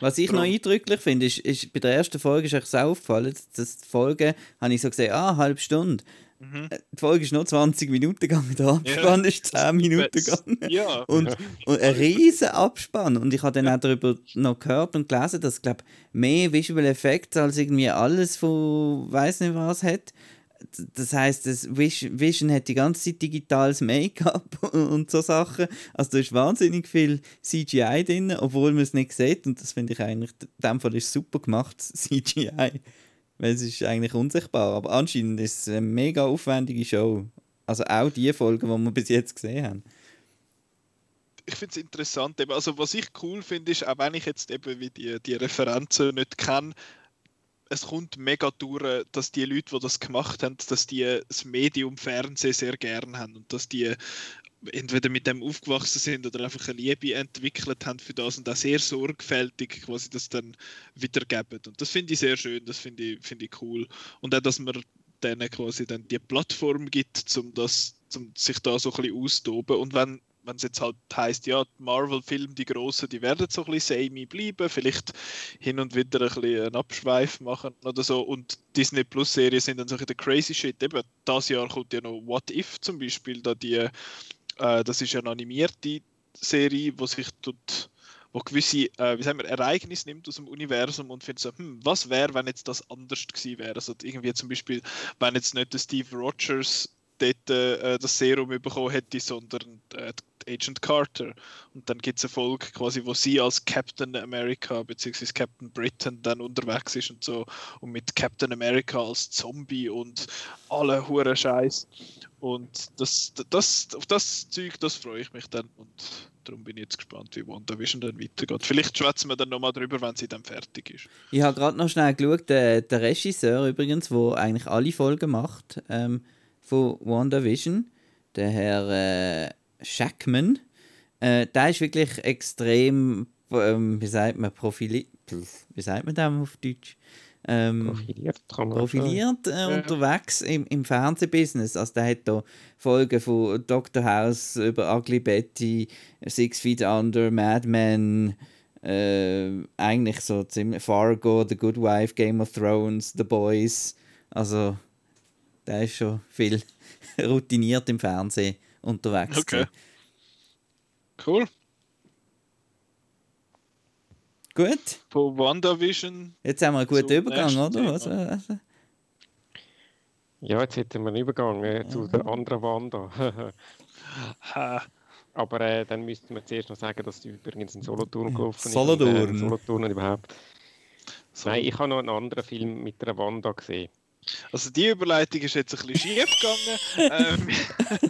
Was ich noch eindrücklich finde, ist, ist, bei der ersten Folge ist euch so aufgefallen, dass die Folge, habe ich so gesehen, ah, eine halbe Stunde. Mhm. Äh, die Folge ist noch 20 Minuten gegangen, der Abspann ja. ist 10 Minuten gegangen. Ja. Und, und ein riesen Abspann. Und ich habe dann ja. auch darüber noch gehört und gelesen, dass, glaube mehr Visual Effects als irgendwie alles von weiß nicht was hat. Das heißt, das Vision hat die ganze Zeit digitales Make-up <laughs> und so Sachen. Also da ist wahnsinnig viel CGI drin, obwohl man es nicht sieht. Und das finde ich eigentlich, in dem Fall ist super gemacht, <laughs> CGI. Weil es ist eigentlich unsichtbar. Aber anscheinend ist es eine mega aufwendige Show. Also auch die Folgen, die wir bis jetzt gesehen haben. Ich finde es interessant. Also was ich cool finde, ist, auch wenn ich jetzt eben wie die, die Referenzen nicht kenne, es kommt mega durch, dass die Leute, die das gemacht haben, dass die das Medium Fernsehen sehr gern haben und dass die entweder mit dem aufgewachsen sind oder einfach eine Liebe entwickelt haben für das und auch sehr sorgfältig quasi das dann wiedergeben. Und das finde ich sehr schön, das finde ich, find ich cool. Und auch, dass man denen quasi dann die Plattform gibt, um das, sich da so ein bisschen austoben. Und wenn wenn es jetzt halt heißt, ja, Marvel-Filme, die grossen, die werden so ein bisschen samey bleiben, vielleicht hin und wieder ein bisschen einen Abschweif machen oder so. Und Disney Plus-Serien sind dann so ein der crazy shit. Eben, das Jahr kommt ja noch What If zum Beispiel, da die äh, das ist eine animierte Serie, wo sich tut, wo gewisse äh, wie sagen wir, Ereignisse nimmt aus dem Universum und findet so, hm, was wäre, wenn jetzt das anders gewesen wäre? Also irgendwie zum Beispiel, wenn jetzt nicht der Steve Rogers dort äh, das Serum bekommen hätte, sondern äh, Agent Carter. Und dann gibt es eine Folge, quasi, wo sie als Captain America bzw. Captain Britain dann unterwegs ist und so und mit Captain America als Zombie und alle hure Scheiß. Und das, das, auf das Zeug, das freue ich mich dann und darum bin ich jetzt gespannt, wie WandaVision dann weitergeht. Vielleicht schwätzen wir dann nochmal drüber, wenn sie dann fertig ist. Ich habe gerade noch schnell geschaut, der, der Regisseur übrigens, der eigentlich alle Folgen macht ähm, von WandaVision, der Herr äh, Shackman, äh, der ist wirklich extrem, ähm, wie sagt man, profiliert, wie sagt man das auf Deutsch? Ähm, profiliert, profiliert äh, unterwegs im, im Fernsehbusiness. Also der hat da Folgen von Dr. House über Ugly Betty, Six Feet Under, Mad Men, äh, eigentlich so ziemlich Fargo, The Good Wife, Game of Thrones, The Boys. Also der ist schon viel <laughs> routiniert im Fernsehen unterwegs. Okay. Cool. Gut. Von WandaVision. Jetzt haben wir einen guten Übergang, oder? Also, also. Ja, jetzt hätten wir einen Übergang äh, zu der anderen Wanda. <laughs> Aber äh, dann müssten wir zuerst noch sagen, dass du übrigens in Solothurn gelaufen ist. Solothurn. Äh, Solothurn überhaupt. Nein, ich habe noch einen anderen Film mit der Wanda gesehen. Also die Überleitung ist jetzt ein bisschen schief gegangen.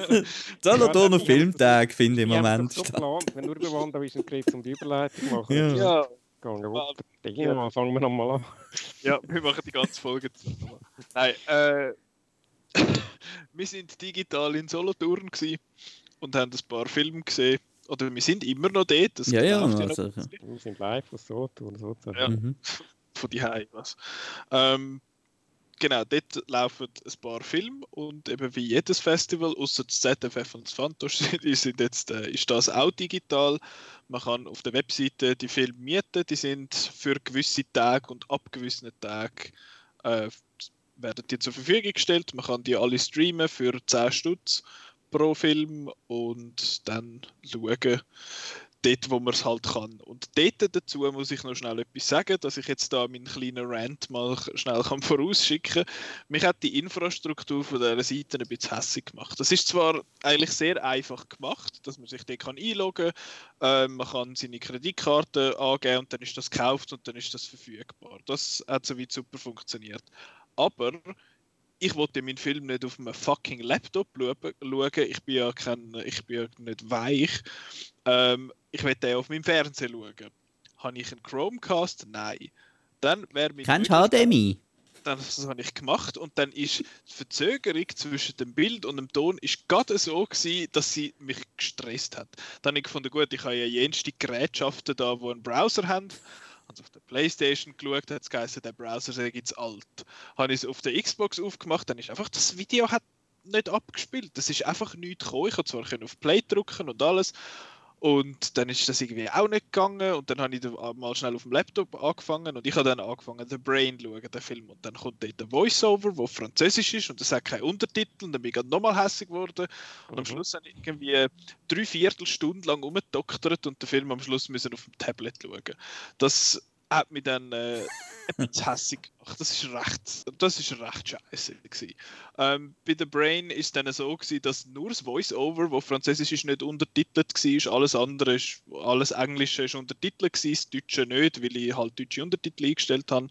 ähm. <laughs> Solothurner Filmtag finde ich im Moment. So <laughs> geplant, wenn du über WandaVision redest, um die Überleitung zu machen. Ja. ja. Ja. fangen wir nochmal an. Ja, wir machen die ganze Folge zusammen. Nein, äh, <laughs> wir sind digital in Solothurn und haben ein paar Filme gesehen. Oder wir sind immer noch dort. Das ja, ja, also, Wir sind live aus Solothurn sozusagen. Ja, mhm. von die was. Ähm, genau, dort laufen ein paar Filme und eben wie jedes Festival, außer das ZFF und das Fantos, <laughs> sind jetzt, äh, ist das auch digital. Man kann auf der Webseite die Filme mieten, die sind für gewisse Tage und ab gewissen Tagen äh, werden die zur Verfügung gestellt. Man kann die alle streamen für 10 Stutz pro Film und dann schauen, dort, wo man es halt kann. Und dort dazu muss ich noch schnell etwas sagen, dass ich jetzt da meinen kleinen Rant mal schnell kann vorausschicken kann. Mich hat die Infrastruktur von dieser Seite ein bisschen hässlich gemacht. Das ist zwar eigentlich sehr einfach gemacht, dass man sich dort kann einloggen kann, äh, man kann seine Kreditkarte angeben und dann ist das gekauft und dann ist das verfügbar. Das hat soweit super funktioniert. Aber ich wollte meinen Film nicht auf einem fucking Laptop schauen. Ich bin ja, kein, ich bin ja nicht weich. Ähm, ich will den auf meinem Fernseher schauen. Habe ich einen Chromecast? Nein. Dann wäre Kennst du HDMI? Dann, das habe ich gemacht und dann ist die Verzögerung zwischen dem Bild und dem Ton ist gerade so gewesen, dass sie mich gestresst hat. Dann habe ich gefunden, gut, ich habe ja jenste Gerätschaften da, die einen Browser haben habe auf der Playstation geschaut, hat es geheißen, der Browser sei jetzt alt. Habe ich es auf der Xbox aufgemacht, dann ist einfach das Video hat nicht abgespielt. Das ist einfach nichts gekommen. Ich konnte zwar auf Play drücken und alles. Und dann ist das irgendwie auch nicht gegangen und dann habe ich mal schnell auf dem Laptop angefangen und ich habe dann angefangen, The Brain zu schauen, den Film. Und dann kommt dort ein Voiceover, der französisch ist und das hat keinen Untertitel und dann bin ich nochmal hässlich geworden. Und am mhm. Schluss habe ich irgendwie drei Viertelstunden lang umgedoktert und den Film am Schluss müssen auf dem Tablet schauen. Das hat mich dann äh, bisschen hässlich gemacht. Das ist recht, das ist recht scheiße. Ähm, bei The Brain ist es dann so gewesen, dass nur das Voice-Over, wo Französisch ist, nicht untertitelt war, alles andere ist, alles Englische ist untertitelt gewesen, das Deutsche nicht, weil ich halt deutsche Untertitel eingestellt habe.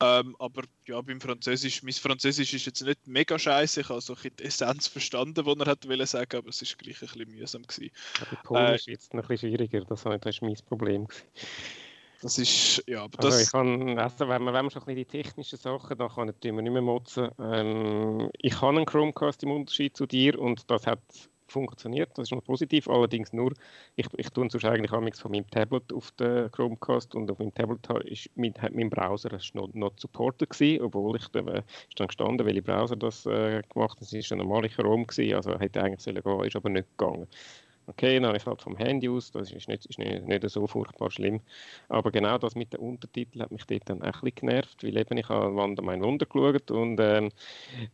Ähm, aber ja, beim Französisch, mein Französisch ist jetzt nicht mega scheiße. Ich habe so die Essenz verstanden, was er hat wollen sagen, aber es ist gleich ein bisschen mühsam gewesen. Ja, bei Polnisch äh, ist jetzt noch ein bisschen schwieriger. Das, das ist mein Problem. Das ist, ja, aber das... Also ich kann, also wenn man, wenn man schon ein bisschen die technischen Sachen, da kann ich natürlich nicht mehr motzen. Ähm, ich habe einen Chromecast im Unterschied zu dir und das hat funktioniert, das ist noch positiv, allerdings nur, ich, ich tue sonst eigentlich von meinem Tablet auf den Chromecast und auf meinem Tablet ist mit, hat mein Browser ist noch, noch supported gewesen, obwohl ich dann, äh, ist dann gestanden, welche Browser das äh, gemacht hat, es ist ein normaler Chrome gewesen, also hätte eigentlich sollen gehen, ist aber nicht gegangen. Okay, dann habe ich halt vom Handy aus, das ist nicht, ist nicht, nicht so furchtbar schlimm. Aber genau das mit den Untertiteln hat mich dort dann auch ein bisschen genervt, weil eben ich habe Wander mein Wunder geschaut und ähm,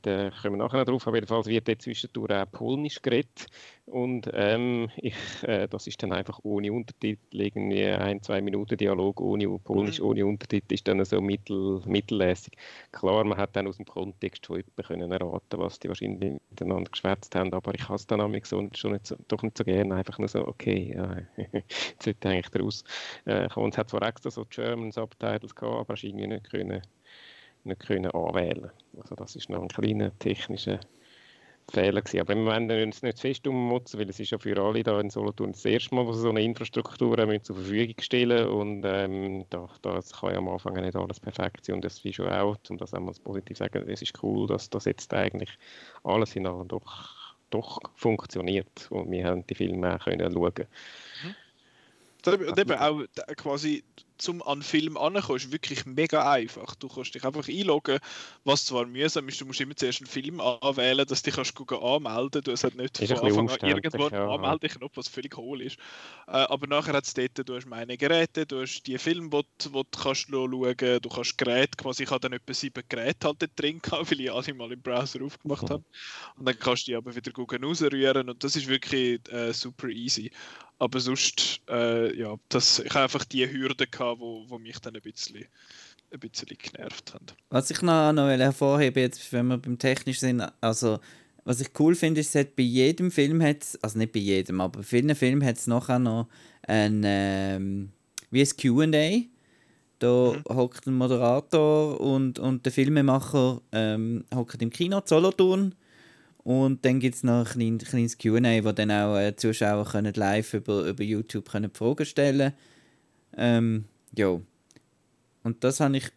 da kommen wir nachher noch drauf, aber jedenfalls wird dort zwischendurch auch Polnisch geredet und ähm, ich, äh, das ist dann einfach ohne Untertitel, irgendwie ein, zwei Minuten Dialog ohne Polnisch, mhm. ohne Untertitel, ist dann so mittel, mittellässig. Klar, man hat dann aus dem Kontext schon können erraten, was die wahrscheinlich miteinander geschwätzt haben, aber ich habe es dann so, schon nicht so, doch nicht so gerne, einfach nur so, okay, ja, <laughs> jetzt sollte eigentlich daraus äh, kommen. Es hat zwar extra so German Subtitles gehabt, aber hast irgendwie nicht können, nicht können anwählen. Also das ist noch ein kleiner technischer Fehler gewesen. Aber im Moment uns nicht zu fest ummutzen, weil es ist ja für alle da in Solothurn das erste Mal, wo sie so eine Infrastruktur haben, zur Verfügung stellen und ähm, da, das kann ja am Anfang nicht alles perfekt sein und das ist schon auch, um das einmal positiv zu sagen, es ist cool, dass das jetzt eigentlich alles in allem doch, doch funktioniert und wir haben die Filme auch können schauen. Mhm. Und eben auch quasi zum an Film ankommen, ist wirklich mega einfach. Du kannst dich einfach einloggen, was zwar mühsam ist, du musst immer zuerst einen Film anwählen, dass du dich kannst anmelden Du hast halt nicht von Anfang an irgendwo einen ja. Anmeldeknopf, was völlig hohl ist. Äh, aber nachher hat es dort, du hast meine Geräte, du hast die Filme, die, die du kannst schauen du kannst Geräte, quasi ich habe dann etwa sieben Geräte halt drin gehabt, <laughs> weil ich alle mal im Browser aufgemacht mhm. habe. Und dann kannst du die aber wieder rausrühren und das ist wirklich äh, super easy. Aber sonst, äh, ja, das, ich habe einfach die Hürden gehabt, wo, wo mich dann ein bisschen, ein bisschen genervt haben. Was ich noch, noch hervorheben jetzt, wenn wir beim Technischen sind, also was ich cool finde, ist, dass bei jedem Film hat also nicht bei jedem, aber bei vielen Filmen hat es nachher noch ein, ähm, wie ein Q&A. Da mhm. hockt ein Moderator und, und der Filmemacher ähm, hockt im Kino Solothurn und dann gibt es noch ein kleines QA, wo dann auch äh, Zuschauer können live über, über YouTube können Fragen stellen können. Ähm, Und das habe ich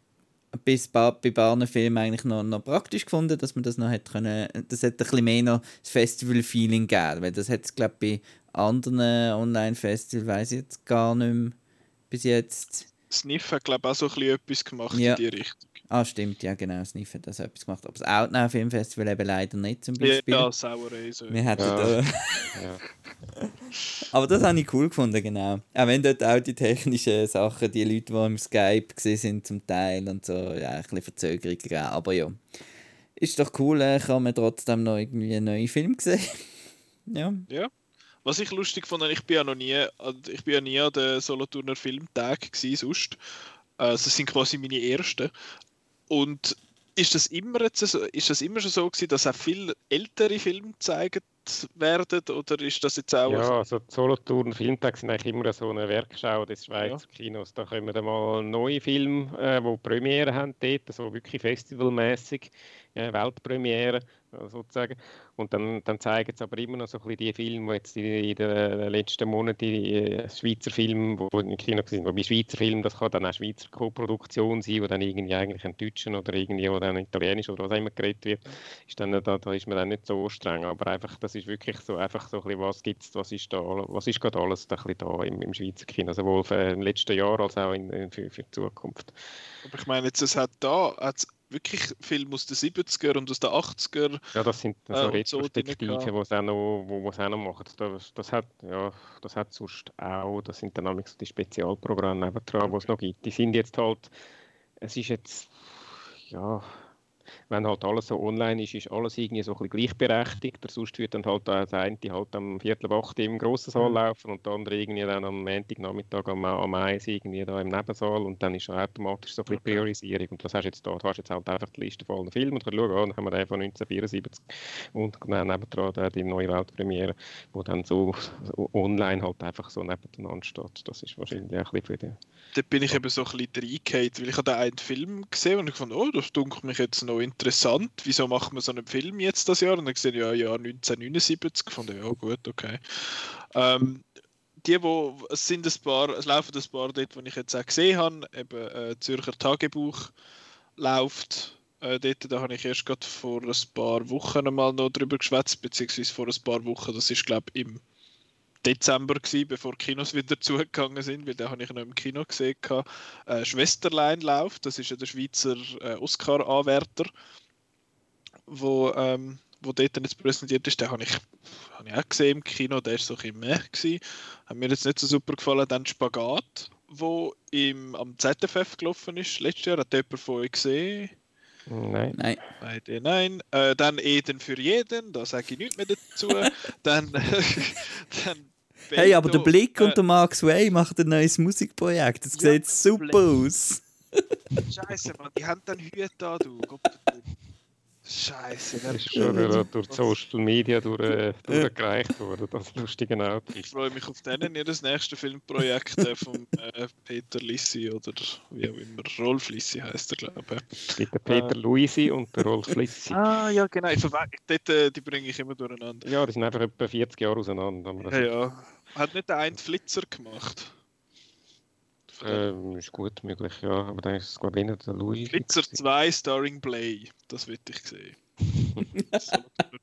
bis bei paar Filmen eigentlich noch, noch praktisch gefunden, dass man das noch hätte können. Das hätte ein bisschen mehr noch das Festival-Feeling gegeben. Weil das hat es, glaube ich, bei anderen Online-Festivals, weiß ich jetzt gar nicht mehr bis jetzt. Sniff hat, glaube ich, auch so ein bisschen etwas gemacht ja. in die Richtung. Ah, stimmt, ja, genau. Sniff hat das etwas gemacht. Aber das Outnow Filmfestival eben leider nicht zum Beispiel. Ja, Sauerei. So. Wir hätten ja. da. ja. Aber das habe ich cool gefunden, genau. Auch wenn dort auch die technischen Sachen, die Leute, die im Skype gesehen sind, zum Teil und so, ja, ein bisschen Verzögerung gegeben. Aber ja. Ist doch cool, äh, kann man trotzdem noch irgendwie einen neuen Film sehen. <laughs> ja. Ja. Was ich lustig fand, ich bin ja noch nie, ich bin ja nie an den Solothurner Filmtag gewesen, sonst. Also, das sind quasi meine ersten. Und ist das immer, jetzt so, ist das immer schon so gewesen, dass auch viele ältere Filme gezeigt werden oder ist das jetzt auch... Ja, also die Solothurn Filmtag sind eigentlich immer so eine Werkschau des Schweizer ja. Kinos. Da kommen dann mal neue Filme, äh, die Premiere haben dort, so wirklich festivalmäßig, ja, Weltpremiere sozusagen. Und dann, dann zeigen sie aber immer noch so ein bisschen die Filme, die jetzt in, den letzten Monaten, die äh, Schweizer Filme, die im Kino sind. Wobei Schweizer Film, das kann dann auch Schweizer Co-Produktion sein, wo dann irgendwie eigentlich ein Deutschen oder irgendwie oder ein Italienisch oder was auch immer geredet wird. Ist dann, da, da ist man dann nicht so streng. Aber einfach, das ist wirklich so, einfach so ein bisschen, was gibt's, was ist da, was ist gerade alles da, ein da im, im Schweizer Kino, sowohl für, im letzten Jahr als auch in, in, für, für die Zukunft. Aber ich meine, jetzt, es hat da, hat's wirklich Filme aus den 70er und aus den 80er. Ja, das sind so äh, Retrospektiven, so die sie auch noch, wo, auch noch machen. Das, das, hat, ja, das hat sonst auch, das sind dann so die Spezialprogramme nebendran, die es noch gibt. Die sind jetzt halt, es ist jetzt, ja, wenn halt alles so online ist, ist alles irgendwie so ein bisschen gleichberechtigt. Sonst wird dann halt das eine halt am Viertel acht im grossen Saal mhm. laufen und der andere irgendwie dann am Montagnachmittag am, am 1 irgendwie da im Nebensaal und dann ist automatisch so ein bisschen Priorisierung. Und das hast du jetzt da. Du hast jetzt halt einfach die Liste von allen Filmen und kannst schauen, oh, dann haben wir den von 1974 und dann nebendran die neue Weltpremiere, wo dann so, so online halt einfach so nebeneinander steht. Das ist wahrscheinlich auch ein bisschen für die... Da bin ich eben so ein bisschen reingehauen, weil ich habe den einen Film gesehen und ich fand, oh, das dunkelt mich jetzt noch interessant, wieso macht man so einen Film jetzt das Jahr? Und dann gesehen, ja, ja, 1979, von ja, gut, okay. Ähm, die, wo, es sind ein paar, es laufen ein paar dort, die ich jetzt auch gesehen habe, eben äh, Zürcher Tagebuch läuft. Äh, dort, da habe ich erst gerade vor ein paar Wochen mal noch drüber geschwätzt, beziehungsweise vor ein paar Wochen, das ist glaube ich im Dezember gewesen, bevor die Kinos wieder zugegangen sind, weil da habe ich noch im Kino gesehen. Äh, Schwesterlein läuft, das ist ja der Schweizer äh, Oscar-Anwärter, wo, ähm, wo dort jetzt präsentiert ist. Den habe ich, hab ich auch gesehen im Kino, der war so ein bisschen mehr. Hat mir jetzt nicht so super gefallen. Dann Spagat, wo im, am ZFF gelaufen ist letztes Jahr. Hat jemand von euch gesehen? Nein. Nein. Beide nein. Äh, dann Eden für jeden, da sage ich nichts mehr dazu. <laughs> dann, <laughs> dann Hey, aber der Blick äh, und der Max Way machen ein neues Musikprojekt. Das ja, sieht super Blick. aus. <laughs> Scheiße, Mann, die haben dann Hüte da, du. Scheiße, das ist schon wieder durch Social Media durch, äh, durchgereicht worden, das lustige Auto. Ich freue mich auf denen, ihr das nächste Filmprojekt äh, von äh, Peter Lissi oder wie auch immer, Rolf Lissi heißt er, glaube ich. Gibt den Peter äh, Luisi und den Rolf Lissi. <laughs> ah, ja, genau, ich dort, äh, die bringe ich immer durcheinander. Ja, die sind einfach etwa 40 Jahre auseinander. Ja, ja. Hat nicht der einen Flitzer gemacht? Ähm, ist gut möglich, ja. Aber dann ist es glaube ich der Louis. Flitzer 2 Starring Play. Das wird ich sehen. <laughs> so,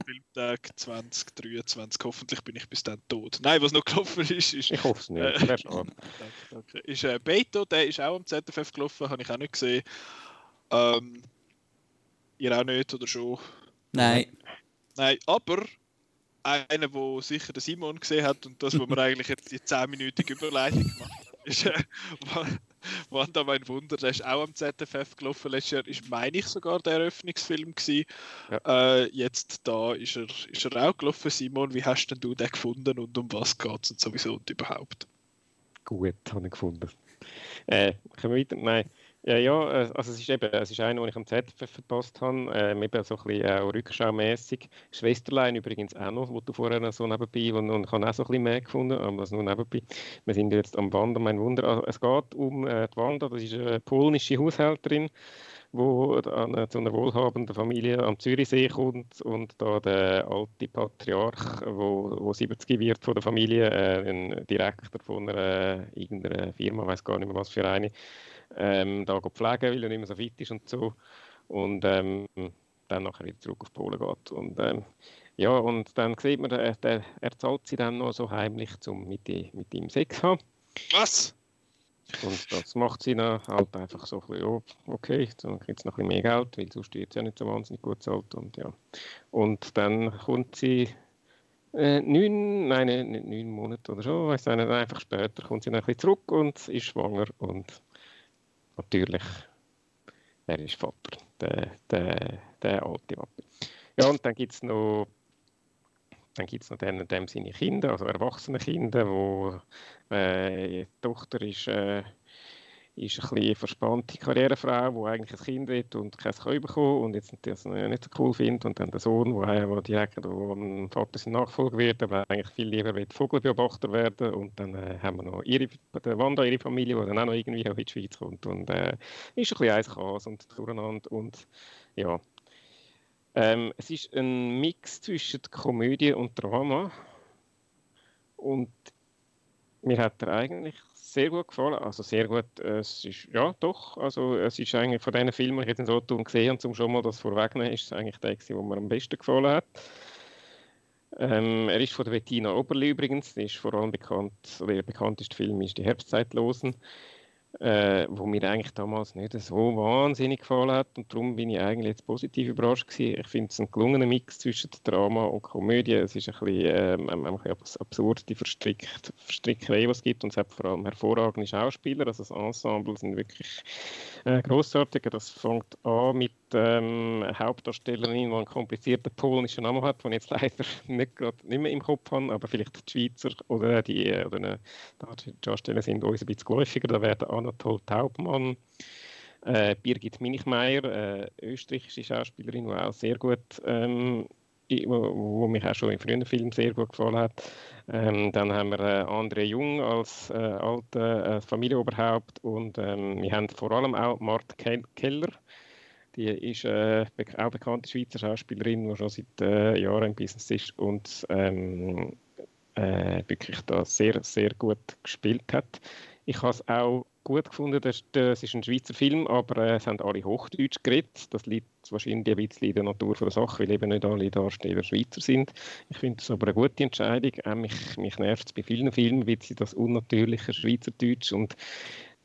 Filmtag 2023. Hoffentlich bin ich bis dann tot. Nein, was noch gelaufen ist, ist. Ich hoffe es nicht. Äh, danke, <laughs> danke. Ist äh, Beto, der ist auch am ZFF gelaufen, habe ich auch nicht gesehen. Ähm, ihr auch nicht oder schon? Nein. Nein, aber einer, der sicher den Simon gesehen hat und das, wo wir <laughs> eigentlich jetzt die 10-minütige Überleitung gemacht haben, ist äh, Wanda mein Wunder, der ist auch am ZFF gelaufen letztes Jahr, ist meine ich sogar der Eröffnungsfilm gewesen. Ja. Äh, jetzt da ist er, ist er auch gelaufen. Simon, wie hast denn du den gefunden und um was geht es und sowieso und überhaupt? Gut, habe ich gefunden. Äh, können wir weiter? Nein. Ja, ja, äh, also es ist eben, es ist einer, den ich am ZFF verpasst habe, ähm, eben so ein bisschen äh, rückschaumässig. Schwesterlein übrigens auch noch, wo du vorher so nebenbei, und, und ich habe auch so ein bisschen mehr gefunden, aber das nur nebenbei. Wir sind jetzt am Wandern, mein Wunder. Also es geht um äh, die Wanda, das ist eine polnische Haushälterin, an, äh, zu einer wohlhabenden Familie am Zürichsee kommt und da der alte Patriarch, wo, wo 70 wird von der Familie, äh, ein Direktor von einer, irgendeiner Firma, weiß gar nicht mehr was für eine, ähm, da pflegen, weil er nicht mehr so fit ist und so. Und ähm, dann nachher wieder zurück auf Polen geht. Und, ähm, ja, und dann sieht man, der, der, er zahlt sie dann noch so heimlich, um mit, die, mit ihm Sex haben. Was? Und das macht sie dann halt einfach so ein bisschen, oh, okay, dann kriegt sie noch ein bisschen mehr Geld, weil sonst wird sie ja nicht so wahnsinnig gut zahlt. Und, ja. und dann kommt sie äh, neun, nein, nicht neun Monate oder so, weiß nicht, einfach später kommt sie dann ein bisschen zurück und ist schwanger und natürlich, er ist Vater, der, der, der alte Vater. Ja, und dann gibt es noch, dann gibt's noch dann, dem seine Kinder, also erwachsene Kinder, wo äh, die Tochter ist äh, ist ein bisschen verspannte Karrierefrau, die eigentlich ein Kind hat und kein Kind bekommen und jetzt das nicht so cool findet. Und dann der Sohn, der, der direkt wo ein Vater sein Nachfolger wird, aber eigentlich viel lieber will Vogelbeobachter werden. Und dann äh, haben wir noch ihre, Wanda, ihre Familie, die dann auch noch irgendwie in die Schweiz kommt. Und äh, ist ein bisschen eins Chaos und durcheinander. Und ja, ähm, es ist ein Mix zwischen Komödie und Drama. Und mir hat er eigentlich sehr gut gefallen. Also sehr gut, es ist, ja doch, also es ist eigentlich von diesen Filmen, die ich jetzt in Solothurn gesehen habe, zum schon mal das vorwegnehmen, ist es eigentlich der, der mir am besten gefallen hat. Ähm, er ist von der Bettina Oberli übrigens, die ist vor allem bekannt, oder ihr bekanntester Film ist «Die Herbstzeitlosen». Äh, wo mir eigentlich damals nicht so wahnsinnig gefallen hat und darum bin ich eigentlich jetzt positiv überrascht gewesen. Ich finde es ein gelungener Mix zwischen Drama und Komödie. Es ist ein bisschen, ähm, ein bisschen absurd, die Verstrick Verstrickerei, die es gibt und es hat vor allem hervorragende Schauspieler, also das Ensemble sind wirklich äh, großartig. Das fängt an mit ähm, Hauptdarstellerin, die einen komplizierten polnischen Namen hat, den ich jetzt <laughs> leider nicht, grad, nicht mehr im Kopf habe, aber vielleicht die Schweizer oder die, äh, oder die Darsteller sind uns ein bisschen geläufiger. Da werden Anatol Taubmann, äh, Birgit Minichmeier, äh, österreichische Schauspielerin, die auch sehr gut ähm, wo, wo mich auch schon im frühen Film sehr gut gefallen hat. Ähm, dann haben wir äh, André Jung als äh, alter äh, Familienoberhaupt und ähm, wir haben vor allem auch Mart Keller, die ist äh, auch bekannte Schweizer Schauspielerin, die schon seit äh, Jahren im Business ist und ähm, äh, wirklich da sehr, sehr gut gespielt hat. Ich habe es auch gut gefunden, das, das ist ein Schweizer Film, aber äh, es haben alle Hochdeutsch geredet. Das liegt wahrscheinlich ein bisschen in der Natur der Sache, weil eben nicht alle Darsteller Schweizer sind. Ich finde es aber eine gute Entscheidung. Äh, mich mich nervt es bei vielen Filmen, wie sie das unnatürliche Schweizerdeutsch und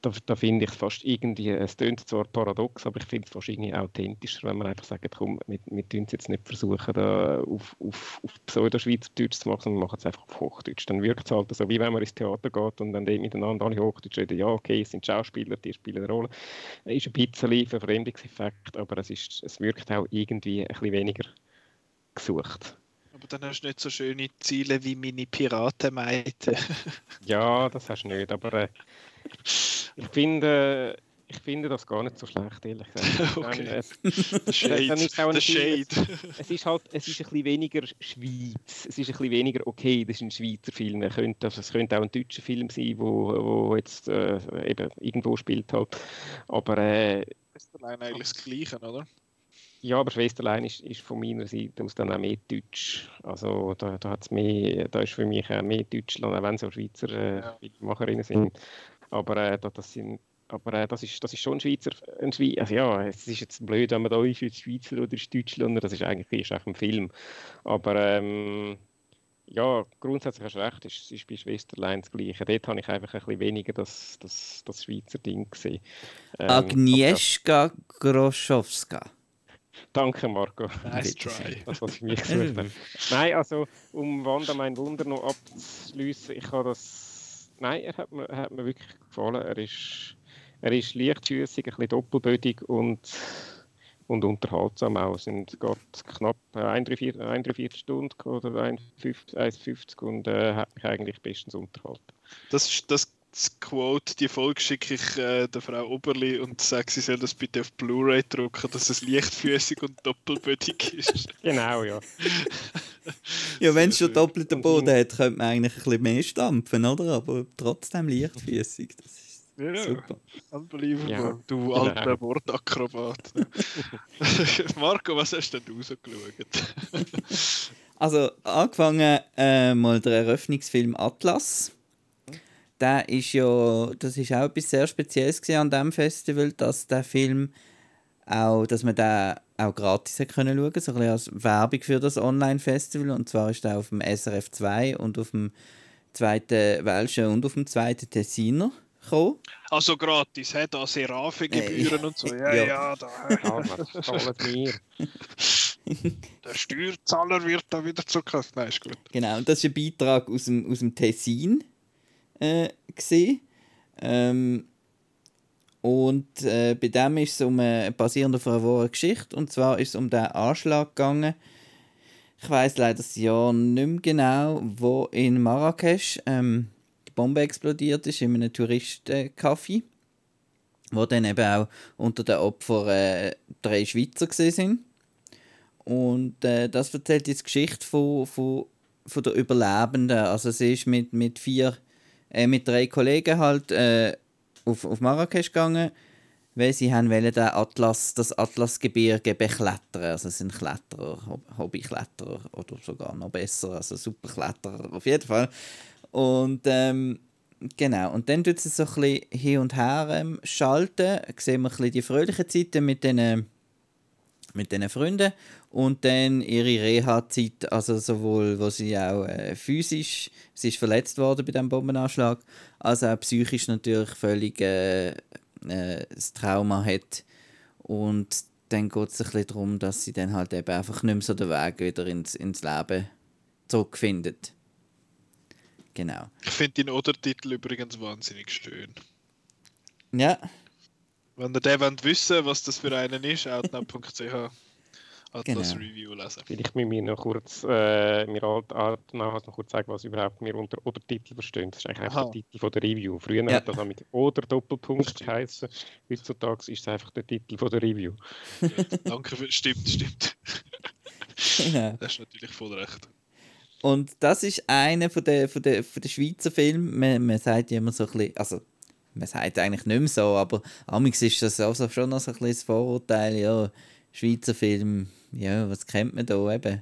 da, da finde ich es fast irgendwie, es klingt zwar paradox, aber ich finde es fast irgendwie authentischer, wenn man einfach sagt, komm, wir, wir tun es jetzt nicht versuchen, da auf, auf, auf Pseudo-Schweizerdeutsch zu machen, sondern machen es einfach auf Hochdeutsch. Dann wirkt es halt so, wie wenn man ins Theater geht und dann miteinander alle Hochdeutsch reden, ja, okay, es sind Schauspieler, die spielen eine Rolle. Es ist ein bisschen Verfremdungseffekt, aber es, ist, es wirkt auch irgendwie ein bisschen weniger gesucht. Aber dann hast du nicht so schöne Ziele wie meine Piratenmeite. ja, das hast du nicht, aber äh, ich finde, ich finde das gar nicht so schlecht, ehrlich gesagt. <laughs> okay. Es, <laughs> Shade. Ist auch Shade. <laughs> Es ist halt es ist ein bisschen weniger Schweiz. Es ist ein bisschen weniger, okay, das ist ein Schweizer Film. Es könnte, also es könnte auch ein deutscher Film sein, wo, wo jetzt äh, eben irgendwo spielt halt. Aber äh, ist eigentlich das Gleiche, oder? Ja, aber Schwesterlein ist, ist von meiner Seite aus dann auch mehr Deutsch. Also da, da, hat's mehr, da ist für mich auch mehr Deutschland, auch wenn es auch Schweizer äh, ja. Filmemacherinnen sind. Aber äh, das sind aber äh, das, ist, das ist schon ein Schweizer. Ein Schweizer also ja, es ist jetzt blöd, wenn man da ist, ist Schweizer oder ist Deutschland, das ist eigentlich ist auch ein Film. Aber ähm, ja, grundsätzlich hast du recht, es ist bei Schwesterlein das Gleiche. Dort habe ich einfach ein bisschen weniger das, das, das Schweizer Ding gesehen. Ähm, Agnieszka Groschowska. Danke, Marco. Nice try. Das, was ich mich gesucht habe. <laughs> Nein, also, um Wanda mein Wunder noch abzuschließen, ich habe das nein, er hat mir, hat mir wirklich gefallen. Er ist, er ist leichtfüßig, ein bisschen doppelbödig und, und unterhaltsam auch. Es sind gerade knapp ein, drei, vier, ein, drei, vier Stunden oder 1,50 und äh, hat mich eigentlich bestens unterhalten. Das das das Quote, die Folge schicke ich äh, der Frau Oberli und sage, sie soll das bitte auf Blu-ray drucken, dass es leichtfüßig und doppelbödig ist. <laughs> Genau, ja. <laughs> ja, wenn es schon doppelten Boden hat, könnte man eigentlich ein bisschen mehr stampfen, oder? Aber trotzdem leichtfüßig. Das ist ja, super. Unbelievable. Ja. Du alter genau. Wortakrobat. <laughs> Marco, was hast denn du rausgeschaut? also, angefangen äh, mal der Eröffnungsfilm Atlas der ist ja, das ist auch etwas sehr Spezielles an diesem Festival, dass der Film auch, dass man den auch gratis können schauen so ein bisschen als Werbung für das Online-Festival. Und zwar ist der auf dem SRF 2 und auf dem zweiten Welschen und auf dem zweiten Tessiner gekommen. Also gratis, hat da Seraphe-Gebühren äh, und so. <laughs> Ja, ja, ja da. das zahlen wir. <laughs> Der Steuerzahler wird da wieder zurückgelassen. Nein, ist gut. Genau, und das ist ein Beitrag aus dem, aus dem Tessin äh, Ähm, und äh, bei dem ist es um eine, basierend auf einer wahren Geschichte. Und zwar ist es um den Anschlag gegangen. Ich weiß leider das Jahr nicht mehr genau, wo in Marrakesch ähm, die Bombe explodiert ist, in einem Touristencafé. Wo dann eben auch unter den Opfern äh, drei Schweizer sind. Und äh, das erzählt jetzt die Geschichte von, von, von der Überlebenden. Also sie ist mit, mit vier äh, mit drei Kollegen halt äh, auf, auf Marrakesch gegangen, weil sie haben wollen den Atlas, das Atlasgebirge beklettern. Also sind Kletterer, Hobbykletterer oder sogar noch besser, also Superkletterer auf jeden Fall. Und ähm, genau, und dann tut es so ein bisschen hin und her ähm, schalten. Sehen wir ein bisschen die fröhlichen Zeiten mit den mit diesen Freunden und dann ihre Reha-Zeit, also sowohl, wo sie auch äh, physisch, sie ist verletzt worden bei dem Bombenanschlag, als auch psychisch natürlich völlig äh, äh, das Trauma hat und dann geht es ein bisschen darum, dass sie dann halt eben einfach nicht mehr so den Weg wieder ins, ins Leben zurückfindet. Genau. Ich finde den Oder-Titel übrigens wahnsinnig schön. Ja. Wenn ihr den wollt wissen was das für einen ist, outnow.ch <laughs> Atlas Genau. Review lesen. Vielleicht müssen wir noch kurz, äh, mir alt, noch kurz sagen, was überhaupt wir unter Oder-Titel verstehen. Das ist eigentlich einfach Aha. der Titel von der Review. Früher Ja. hat das auch mit Oder Doppelpunkt geheißen. Heutzutage ist es einfach der Titel von der Review. Danke für. Stimmt, stimmt. <laughs> genau. Das ist natürlich voll recht. Und das ist einer von der, von der, von der Schweizer Filme. Man, man sagt ja immer so ein bisschen, also man sagt eigentlich nicht mehr so, aber amigs ist das also schon noch so ein bisschen das Vorurteil, ja, Schweizer Film, ja, was kennt man da eben?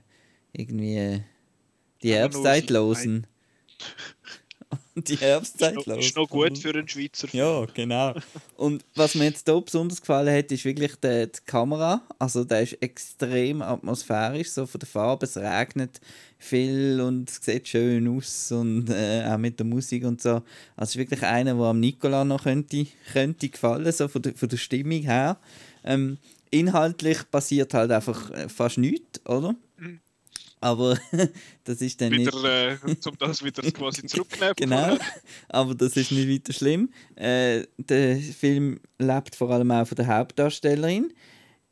Irgendwie die Herbstzeitlosen. <laughs> <laughs> die Ist noch, Herbstzeitlosen. ist noch gut für einen Schweizer Film. Ja, genau. Und was mir jetzt hier besonders gefallen hat, ist wirklich die, die Kamera. Also der ist extrem atmosphärisch, so von der Farbe. Es regnet viel und es sieht schön aus und äh, auch mit der Musik und so. Also es ist wirklich einer, der am Nikola noch könnte, könnte gefallen, so von der, von der Stimmung her. Ähm, inhaltlich passiert halt einfach äh, fast nichts, oder? Aber <laughs> das ist dann nicht... Wieder, äh, um das wieder quasi <laughs> zurückzunehmen. Genau, aber das ist nicht weiter schlimm. Äh, der Film lebt vor allem auch von der Hauptdarstellerin.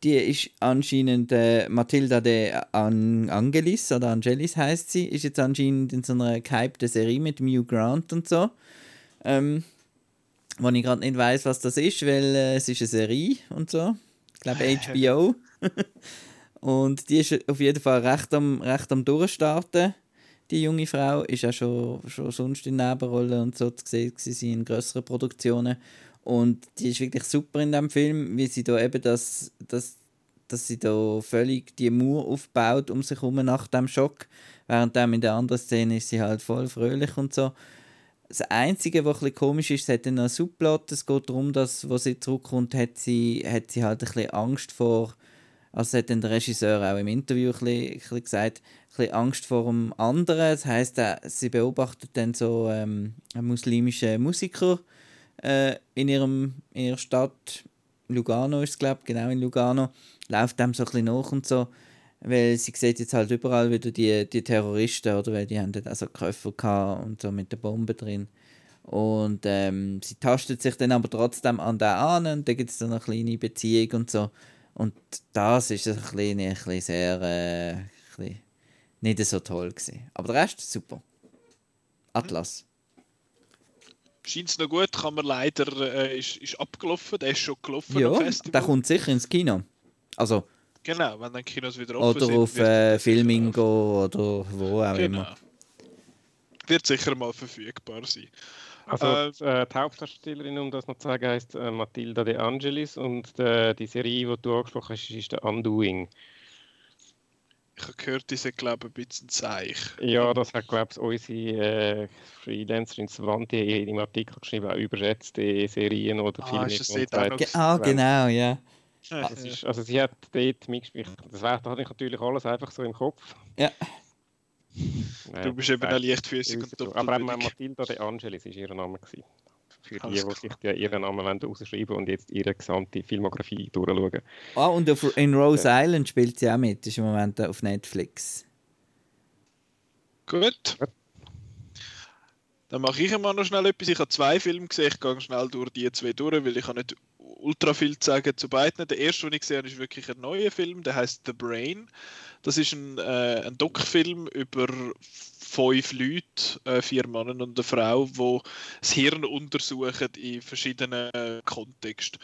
Die ist anscheinend äh, Matilda de An Angelis oder Angelis heißt sie. Ist jetzt anscheinend in so einer gehypten Serie mit Hugh Grant und so. Ähm, wo ich gerade nicht weiß, was das ist, weil äh, es ist eine Serie und so. Ich glaube <laughs> HBO. Und die ist auf jeden Fall recht am, recht am Durchstarten die junge Frau ist auch schon, schon sonst in Nebenrollen und so zu sehen gewesen in größeren Produktionen. Und die ist wirklich super in dem Film, wie sie da eben das, das dass sie da völlig die Mauer aufbaut um sich herum nach dem Schock. Während dem in der anderen Szene ist sie halt voll fröhlich und so. Das Einzige, was ein komisch ist, es hat dann einen Subplot. Es geht darum, dass, wo sie zurückkommt, hat sie, hat sie halt ein bisschen Angst vor, also hat dann der Regisseur auch im Interview ein bisschen, ein bisschen gesagt, ein Angst vor dem anderen. Das heisst, sie beobachtet dann so ähm, einen muslimischen Musiker äh, in, ihrem, in ihrer Stadt. Lugano ist es, glaube genau in Lugano. Läuft dem so ein bisschen nach und so. Weil sie sieht jetzt halt überall wieder die, die Terroristen, oder? Weil die haben dort also Köpfe gehabt und so mit der Bombe drin. Und ähm, sie tastet sich dann aber trotzdem an den an und da gibt es dann eine kleine Beziehung und so. Und das ist ein bisschen, ein bisschen sehr, äh, ein bisschen nicht so toll gewesen. Aber der Rest ist super. Atlas. Scheint es noch gut, kann man leider, äh, ist, ist abgelaufen, der ist schon gelaufen Ja, der kommt sicher ins Kino. Also, Genau, wenn dann Kinos wieder offen oder sind. auf wird äh, Filmingo oder wo auch Genau. immer. Wird sicher mal verfügbar sein. Also Äh, die, äh, die Hauptdarstellerin, um das noch zu sagen, heißt äh, Matilda De Angelis und äh, die Serie, die du angesprochen hast, ist der Undoing. Ich habe gehört, die sind, glaube ich, ein bisschen zeich. Ja, das hat, glaube ich, unsere äh, Freelancerin Svante in ihrem Artikel geschrieben, auch überschätzte Serien oder Ah, Filme. ist das. Ge ah, genau, ja. Das ist, also sie hat dort mitgespielt. Das wäre hatte ich natürlich alles einfach so im Kopf. Ja. Du bist eben das auch leichtfüßig und so. Aber eben. Matilda De Angelis ist ihr Name. Gewesen. Für die, die sich die ihren Namen wollen rausschreiben und jetzt ihre gesamte Filmografie durchschauen. Ah, und auf, in Rose Island spielt sie auch mit. Ist im Moment auf Netflix. Gut. Dann mache ich mal noch schnell etwas. Ich habe zwei Filme gesehen. Ich gehe schnell durch die zwei durch, weil ich habe nicht ultra viel zu sagen zu beiden. Der erste, den ich gesehen habe, ist wirklich ein neuer Film. Der heißt The Brain. Das ist ein, äh, ein Doc-Film über fünf Leute, äh, vier Männer und eine Frau, die das Hirn untersuchen in verschiedenen äh, Kontexten.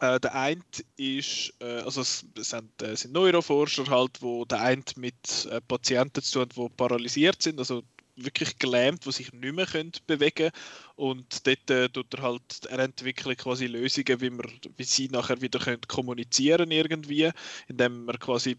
Äh, der eine ist, äh, also es sind, äh, sind Neuroforscher halt, wo der eine mit äh, Patienten zu tun hat, die paralysiert sind, also wirklich gelähmt, die sich nicht mehr können bewegen und dort äh, tut er halt, er entwickelt quasi Lösungen, wie, man, wie sie nachher wieder können kommunizieren irgendwie, indem man quasi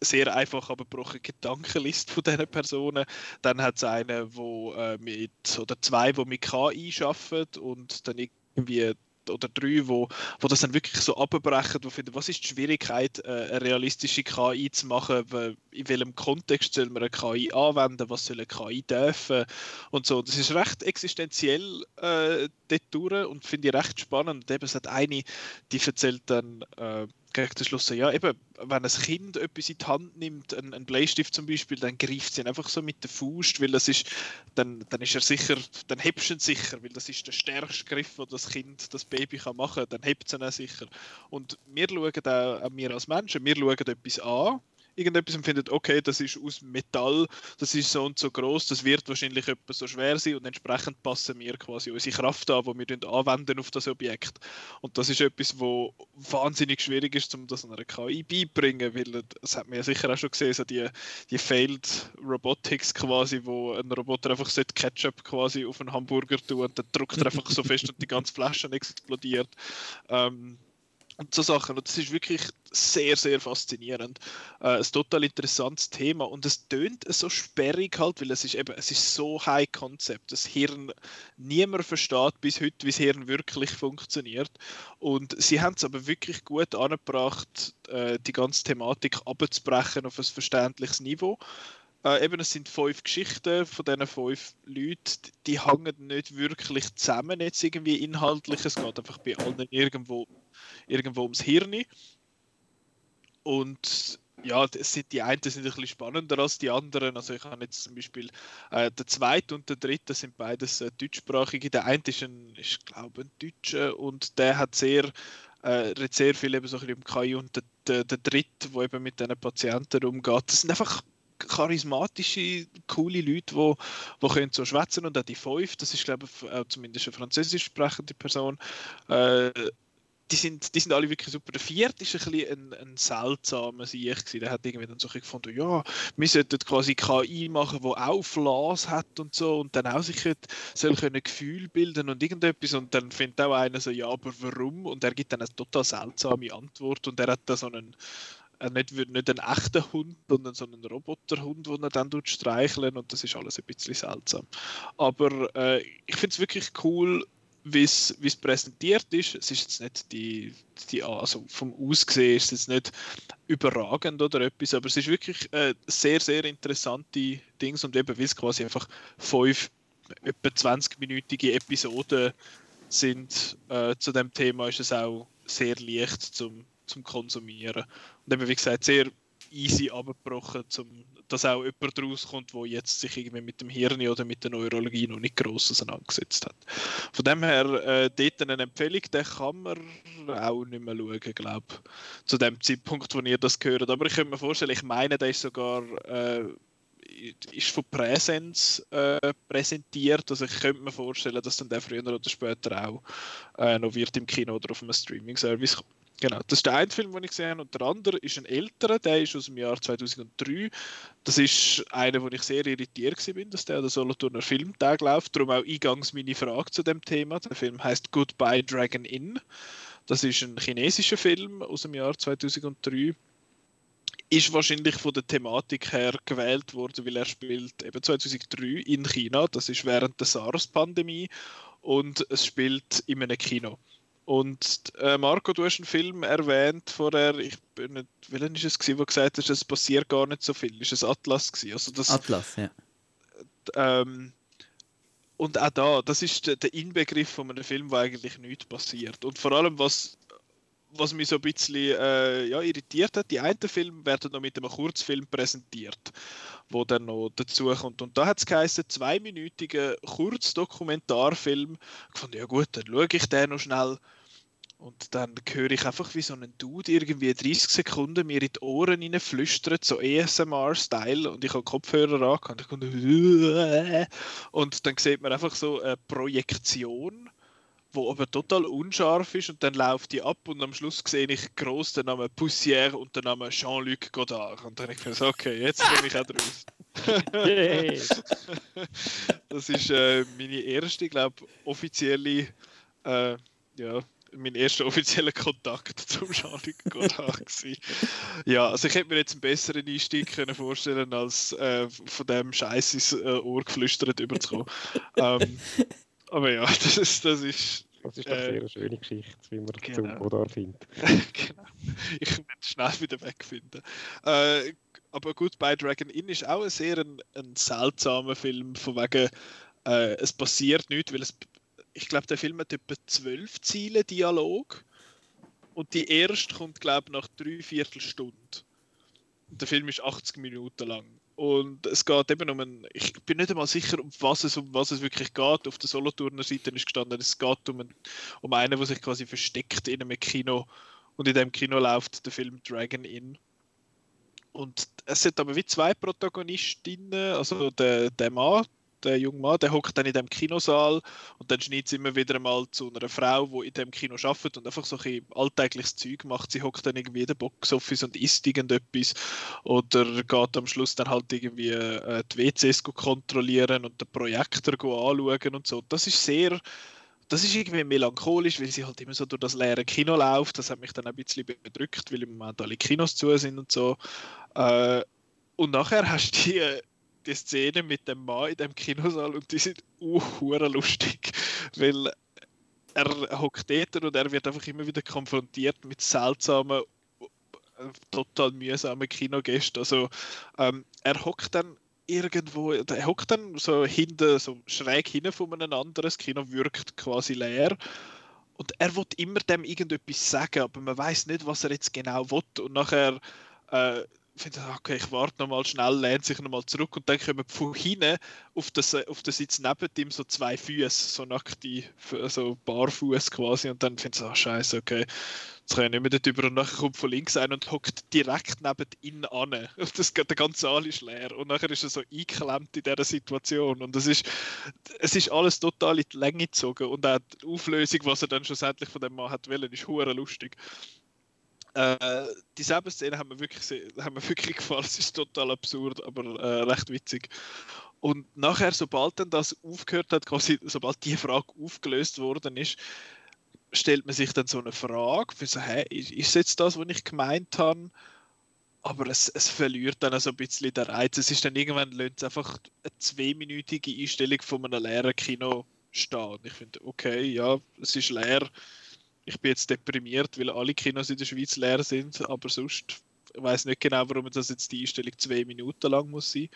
sehr einfach abgebrochene Gedanken liest von diesen Personen. Dann hat es einen, wo äh, mit, oder zwei, die mit KI arbeiten und dann irgendwie oder drei, wo, wo das dann wirklich so abbrechen, wo finden, was ist die Schwierigkeit, äh, eine realistische KI zu machen, in welchem Kontext soll man eine KI anwenden, was soll eine KI dürfen und so. Das ist recht existenziell äh, dort durch und finde ich recht spannend. Und eben, es hat eine, die erzählt dann äh, gegen den Schluss, ja, eben, wenn ein Kind etwas in die Hand nimmt, einen, einen Bleistift zum Beispiel, dann greift sie ihn einfach so mit der Faust, weil das ist, dann, dann ist er sicher, dann hebst du ihn sicher, weil das ist der stärkste Griff, den das Kind, das Baby kann machen kann, dann hebt es ihn sicher. Und wir schauen auch, auch wir als Menschen, wir schauen etwas an irgendetwas und findet, okay, das ist aus Metall, das ist so und so groß, das wird wahrscheinlich etwas so schwer sein und entsprechend passen wir quasi unsere Kraft an, die wir anwenden auf das Objekt. Und das ist etwas, wo wahnsinnig schwierig ist, um das einer KI beibringen, weil das hat man ja sicher auch schon gesehen, so die, die Failed Robotics quasi, wo ein Roboter einfach so Ketchup quasi auf einen Hamburger tut und dann drückt er einfach so fest und die ganze Flasche explodiert. Ähm, und so Sachen. Und das ist wirklich sehr, sehr faszinierend. Äh, ein total interessantes Thema. Und es tönt so sperrig halt, weil es ist eben, es ist so high Concept. Das Hirn, niemand versteht bis heute, wie das Hirn wirklich funktioniert. Und sie haben es aber wirklich gut angebracht, äh, die ganze Thematik abzubrechen auf ein verständliches Niveau. Äh, eben, es sind fünf Geschichten von diesen fünf Leuten, die hängen nicht wirklich zusammen jetzt irgendwie inhaltlich. Es geht einfach bei allen irgendwo irgendwo ums Hirn. Und ja, sind die einen sind ein bisschen spannender als die anderen. Also ich habe jetzt zum Beispiel äh, der zweite und der dritte sind beides äh, deutschsprachige. Der eine ist, ein, ist glaube ein Deutscher und der hat sehr, äh, sehr viel eben so ein bisschen um KI und der, der, der dritte, der eben mit diesen Patienten umgeht. Das sind einfach charismatische, coole Leute, die, die können so schwätzen und auch die fünf, das ist glaube ich äh, zumindest eine französisch sprechende Person, äh, die sind, die sind alle wirklich super. Der vierte ist ein bisschen ein, ein seltsamer Sieg. Der hat irgendwie dann so gefunden, ja, wir sollten quasi KI machen, die auch Flaws hat und so und dann auch sich soll können Gefühl bilden und irgendetwas und dann findet auch einer so, ja, aber warum? Und er gibt dann eine total seltsame Antwort und er hat da so einen äh, nicht, nicht einen echten Hund, sondern so einen Roboterhund, den er dann streicheln und das ist alles ein bisschen seltsam. Aber äh, ich finde es wirklich cool, wie es präsentiert ist. Es ist jetzt nicht die, die also vom Aussehen ist es jetzt nicht überragend oder etwas, aber es ist wirklich äh, sehr, sehr interessante Dings und eben, wie es quasi einfach fünf, etwa 20-minütige Episoden sind äh, zu dem Thema, ist es auch sehr leicht zum, zum Konsumieren. Und eben, wie gesagt, sehr easy abgebrochen, zum, dass auch jemand rauskommt, der jetzt sich irgendwie mit dem Hirn oder mit der Neurologie noch nicht gross auseinandergesetzt hat. Von dem her, äh, dort eine Empfehlung, den kann man auch nicht mehr schauen, glaube ich, zu dem Zeitpunkt, wo ihr das gehört. Aber ich könnte mir vorstellen, ich meine, der ist sogar äh, ist von Präsenz äh, präsentiert. Also ich könnte mir vorstellen, dass dann der früher oder später auch äh, noch wird im Kino oder auf einem Streaming-Service kommt. Genau, das ist der eine Film, den ich gesehen habe. Und der andere ist ein älterer, der ist aus dem Jahr 2003. Das ist einer, wo ich sehr irritiert war, dass der an der Solothurner Filmtag läuft. Darum auch eingangs meine Frage zu dem Thema. Der Film heißt Goodbye Dragon Inn. Das ist ein chinesischer Film aus dem Jahr 2003. Ist wahrscheinlich von der Thematik her gewählt worden, weil er spielt eben 2003 in China. Das ist während der SARS-Pandemie und es spielt in einem Kino. Und äh, Marco, du hast einen Film erwähnt vorher, ich bin nicht, welchen ist es gewesen, wo gesagt hast, es passiert gar nicht so viel. Ist es Atlas gewesen? Also das, Atlas, ja. Ähm, und auch da, das ist der, der Inbegriff von einem Film, wo eigentlich nichts passiert. Und vor allem, was, was mich so ein bisschen äh, ja, irritiert hat, die einen Filme werden noch mit einem Kurzfilm präsentiert, wo dann noch dazu kommt. Und da hat es geheißen, zweiminütiger Kurzdokumentarfilm. Ich fand, ja gut, dann schaue ich den noch schnell. Und dann höre ich einfach, wie so ein Dude irgendwie 30 Sekunden mir in die Ohren rein flüstert, so ASMR-Style. Und ich habe Kopfhörer an und, <laughs> und dann sieht man einfach so eine Projektion, wo aber total unscharf ist. Und dann läuft die ab und am Schluss sehe ich groß den Namen Poussière und den Namen Jean-Luc Godard. Und dann ich mir so, okay, jetzt komme ich auch draus. <laughs> das ist äh, meine erste, glaube offizielle äh, ja, mein erster offizieller Kontakt <laughs> zum Jean-Luc Godard Ja, also ich hätte mir jetzt einen besseren Einstieg können vorstellen als äh, von dem Scheiß ins äh, Ohr geflüstert überzukommen. <laughs> ähm, aber ja, <laughs> das ist, das ist Das ist doch äh, sehr eine schöne Geschichte, wie man genau. zum Godard findet. genau. Ich werde es schnell wieder wegfinden. Äh, aber gut, bei Dragon Inn ist auch ein sehr ein, ein seltsamer Film, von wegen, äh, es passiert nichts, weil es, ich glaube, der Film hat etwa zwölf Ziele Dialog und die erste kommt, glaube ich, nach drei Viertelstunden. Der Film ist 80 Minuten lang. Und es geht eben um einen, ich bin nicht einmal sicher, um was es, um was es wirklich geht. Auf der Solothurner-Seite ist gestanden, es geht um einen, um einen, der sich quasi versteckt in einem Kino. Und in dem Kino läuft der Film Dragon Inn. Und es sind aber wie zwei Protagonistinnen, also der, der Mann, der junge Mann, der hockt dann in dem Kinosaal und dann schneidet sie immer wieder mal zu einer Frau, die in dem Kino arbeitet und einfach so ein alltägliches Zeug macht. Sie hockt dann irgendwie in der Boxoffice und isst irgendetwas oder geht am Schluss dann halt irgendwie äh, die WCs kontrollieren und den Projektor anschauen und so. Das ist sehr das ist irgendwie melancholisch, weil sie halt immer so durch das leere Kino läuft. Das hat mich dann ein bisschen bedrückt, weil im Moment alle Kinos zu sind und so. Äh, und nachher hast du die die Szene mit dem Mann in dem Kinosaal und die sind uh, lustig, weil er hockt dort und er wird einfach immer wieder konfrontiert mit seltsamen, total mühsamen Kinogästen. Also ähm, er hockt dann irgendwo, er hockt dann so hinten, so schräg hinten von einem anderen, das Kino wirkt quasi leer. Und er wird immer dem irgendetwas sagen, aber man weiß nicht, was er jetzt genau will. Und nachher äh, finde, okay, ich warte nochmal schnell, lehnt sich nochmal zurück und dann kommen von hinten auf, das, auf den Sitz neben ihm so zwei Füße, so nackte, so barfuß quasi und dann finde ich, ah, scheiße, okay, jetzt kann ich nicht mehr dort über und nachher kommt von links ein und hockt direkt neben ihn an. <laughs> Das, der ganze Saal ist leer und nachher ist er so eingeklemmt in dieser Situation und es ist, es ist alles total in die Länge gezogen und auch die Auflösung, was er dann schlussendlich von dem Mann hat wollen, ist hure lustig. Äh, dieselbe Szene haben mir wirklich, <laughs> haben mir wirklich gefallen. Es ist total absurd, aber äh, recht witzig. Und nachher, sobald dann das aufgehört hat, quasi, sobald die Frage aufgelöst worden ist, stellt man sich dann so eine Frage, für so, hey, ist, jetzt das, was ich gemeint habe? Aber es, es verliert dann so ein bisschen der Reiz. Es ist dann irgendwann lönt es einfach eine zweiminütige Einstellung von einem leeren Kino stehen. Ich finde, okay, ja, es ist leer ich bin jetzt deprimiert, weil alle Kinos in der Schweiz leer sind, aber sonst ich weiß nicht genau, warum das jetzt die Einstellung zwei Minuten lang muss sein.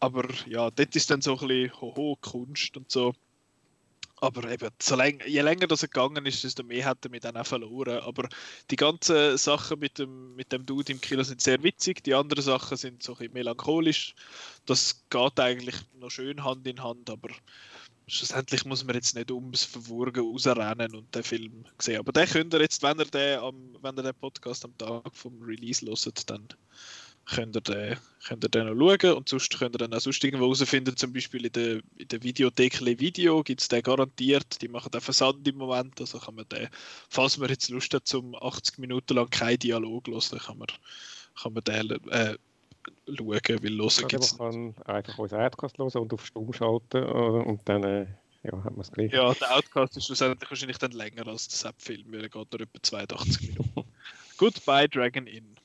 Aber ja, dort ist dann so ein bisschen Hoho, Kunst und so. Aber eben, so lang, je länger das gegangen ist, desto mehr er mich dann auch verloren. Aber die ganzen Sachen mit dem, mit dem Dude im Kino sind sehr witzig, die anderen Sachen sind so ein bisschen melancholisch. Das geht eigentlich noch schön Hand in Hand, aber schlussendlich muss man jetzt nicht ums Verwurgen rausrennen und den Film sehen. Aber den könnt ihr jetzt, wenn ihr den, am, wenn ihr den Podcast am Tag vom Release hört, dann könnt ihr den, könnt ihr den noch schauen. Und sonst könnt ihr dann auch sonst irgendwo herausfinden, zum Beispiel in der, in der Videothek Video gibt es den garantiert, die machen den Versand im Moment, also kann man den, falls man jetzt Lust hat, zum 80 Minuten lang keinen Dialog hören, kann man, kann man den äh, schauen, weil hören gibt es... Man kann einfach unseren Outcast hören und auf Stumm schalten äh, und dann äh, ja, hat man es gleich. Ja, der Outcast ist schlussendlich wahrscheinlich dann länger als der Sepp-Film, weil er geht nur etwa 82 Minuten. <laughs> Goodbye Dragon Inn.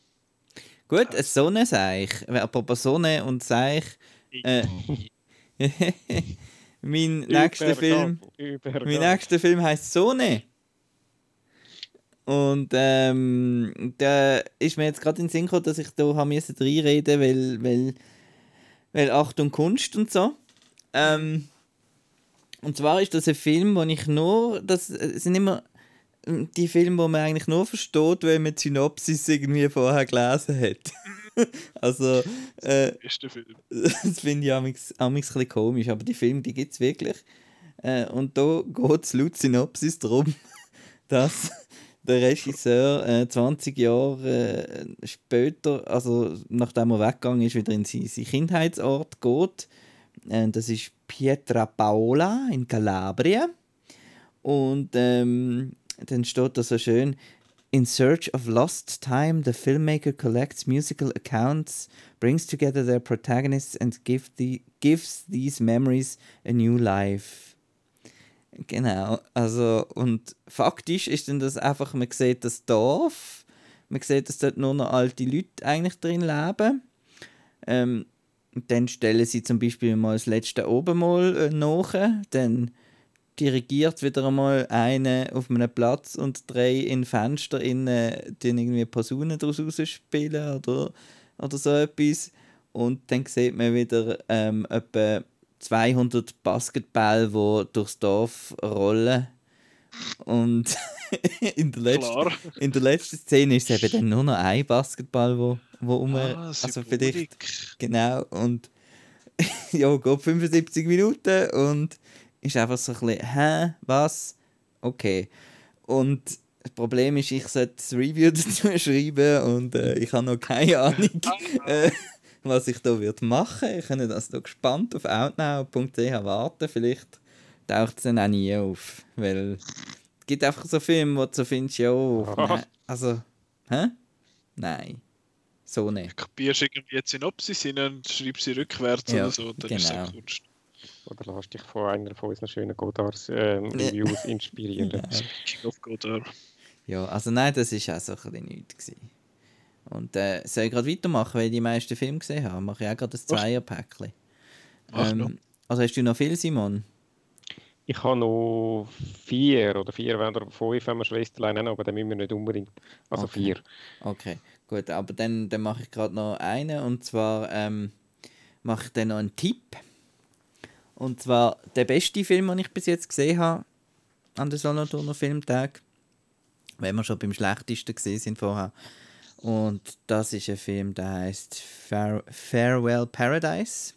Gut, eine Sonne Seich. Apropos Sonne und Seich. Äh, <laughs> mein nächster Film. Mein nächster Film heißt Sonne. Und ähm, da ist mir jetzt gerade in den Sinn gekommen, dass ich da haben müssen reinreden, weil, weil, weil Achtung Kunst und so. Ähm, und zwar ist das ein Film, wo ich nur, das sind immer ähm, die Filme, wo man eigentlich nur versteht, wenn man die Synopsis irgendwie vorher gelesen hat. <laughs> also, äh, das finde ich amigs, amigs ein bisschen komisch, aber die Filme, die gibt es wirklich. Äh, und da geht es laut Synopsis darum, <laughs> dass der Regisseur äh, 20 Jahre äh, später, also nachdem er weggegangen ist, wieder in seinen Kindheitsort geht. Äh, das ist Pietra Paola in Kalabrien. Und ähm, dann steht da so schön: In search of lost time, the filmmaker collects musical accounts, brings together their protagonists and give the, gives these memories a new life. Genau, also und faktisch ist dann das einfach, man sieht das Dorf, man sieht, dass dort nur noch alte Leute eigentlich drin leben. Ähm, dann stellen sie zum Beispiel mal das letzte oben mal äh, nach, dann dirigiert wieder einmal einen auf einem Platz und drei in Fenster innen irgendwie Personen daraus spielen oder, oder so etwas. Und dann sieht man wieder ähm, etwa 200 Basketball, die durchs Dorf rollen. Und <laughs> in, der letzten, in der letzten Szene ist es eben dann nur noch ein Basketball, wo, wo um. Ah, also vielleicht. Genau. Und <laughs> ja, geht 75 Minuten und ist einfach so ein bisschen, hä, was? Okay. Und das Problem ist, ich sollte das Review <laughs> dazu schreiben und äh, ich habe noch keine Ahnung, äh, was ich da wird machen. Ich kann das noch gespannt auf outnow.ch warten. Vielleicht taucht es dann auch nie auf, weil es gibt einfach so Filme, wo du so findest, ja, also, hä? Nein. So nicht. Kapierst irgendwie jetzt Synopsis hin und schreibst sie rückwärts ja, oder so, dann genau. ist es Kunst. Oder lass dich von einer von unseren schönen Godars ähm, Reviews inspirieren. <laughs> King of Godard. Ja, also nein, das war auch so ein bisschen nichts. Und äh, soll ich gerade weitermachen, weil ich die meisten Filme gesehen habe? Mache ich auch gerade ein Zweierpäckchen. Ähm, also hast du noch viel, Simon? Ich habe noch vier oder vier oder fünf, wenn wir Schwesterlein haben, aber dann müssen wir nicht unbedingt. Also okay. vier. Okay, gut. Aber dann, dann mache ich gerade noch einen und zwar ähm, mache ich dann noch einen Tipp. Und zwar der beste Film, den ich bis jetzt gesehen habe an den Solothurner Filmtag. Wenn wir schon beim schlechtesten gesehen sind vorher. Und das ist ein Film, der heißt Fare Farewell Paradise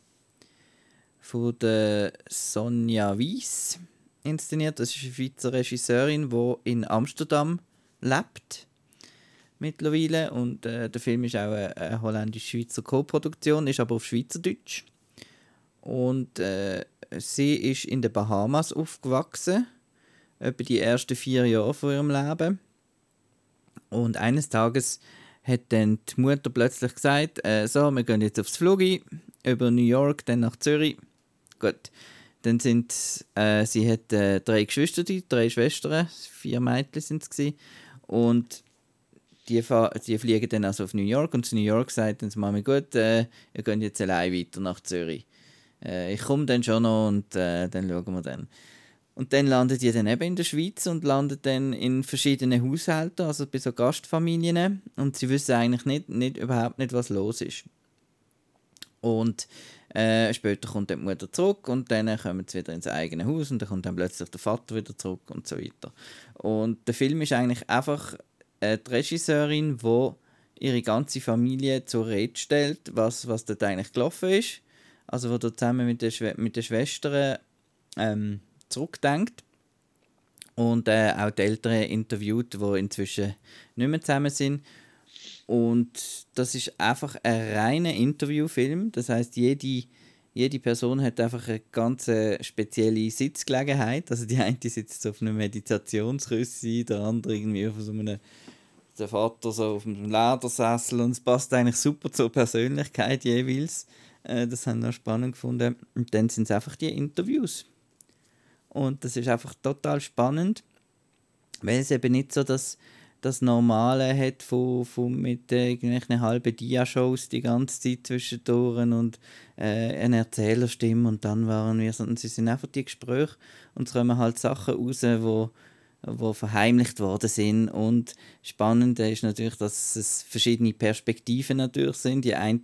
von der Sonja Weiss inszeniert. Das ist eine Schweizer Regisseurin, die in Amsterdam lebt mittlerweile und äh, der Film ist auch eine, eine holländisch-schweizer Co-Produktion, ist aber auf Schweizerdeutsch und äh, sie ist in den Bahamas aufgewachsen, etwa die ersten vier Jahre von ihrem Leben. Und eines Tages hat dann die Mutter plötzlich gesagt, äh, so, wir gehen jetzt aufs Flug über New York, dann nach Zürich. Gut, dann sind, äh, sie hat äh, drei Geschwister, drei Schwestern, vier Mädchen sind es und die, die fliegen dann also auf New York und zu New York sagt dann die Mami, gut, äh, ihr geht jetzt allein weiter nach Zürich äh, ich komme dann schon noch und äh, dann schauen wir dann. Und dann landet ihr dann eben in der Schweiz und landet dann in verschiedenen Haushalten, also bei so Gastfamilien. Und sie wissen eigentlich nicht, nicht, überhaupt nicht, was los ist. Und äh, später kommt dann die Mutter zurück und dann kommen sie wieder ins eigene Haus und dann kommt dann plötzlich der Vater wieder zurück und so weiter. Und der Film ist eigentlich einfach die Regisseurin, die ihre ganze Familie zur Rede stellt, was, was dort eigentlich gelaufen ist also wo er zusammen mit den, Schw mit den Schwestern ähm, zurückdenkt und äh, auch die Eltern interviewt, die inzwischen nicht mehr zusammen sind. Und das ist einfach ein reiner Interviewfilm. Das heißt, jede, jede Person hat einfach eine ganz äh, spezielle Sitzgelegenheit. Also die eine sitzt auf einem Meditationsküsse, der andere irgendwie auf so einem der Vater so auf einem Ledersessel und es passt eigentlich super zur Persönlichkeit jeweils. Äh, das haben wir spannend gefunden. Und dann sind es einfach die Interviews. Und das ist einfach total spannend, weil es eben nicht so das, das Normale hat von, von mit äh, irgendwelchen halben Dia-Shows die ganze Zeit zwischendurch und äh, eine Erzählerstimme und dann waren wir, sondern sie sind einfach die Gespräche und es kommen halt Sachen raus, wo wo verheimlicht worden sind und spannend ist natürlich, dass es verschiedene Perspektiven natürlich sind. Die eine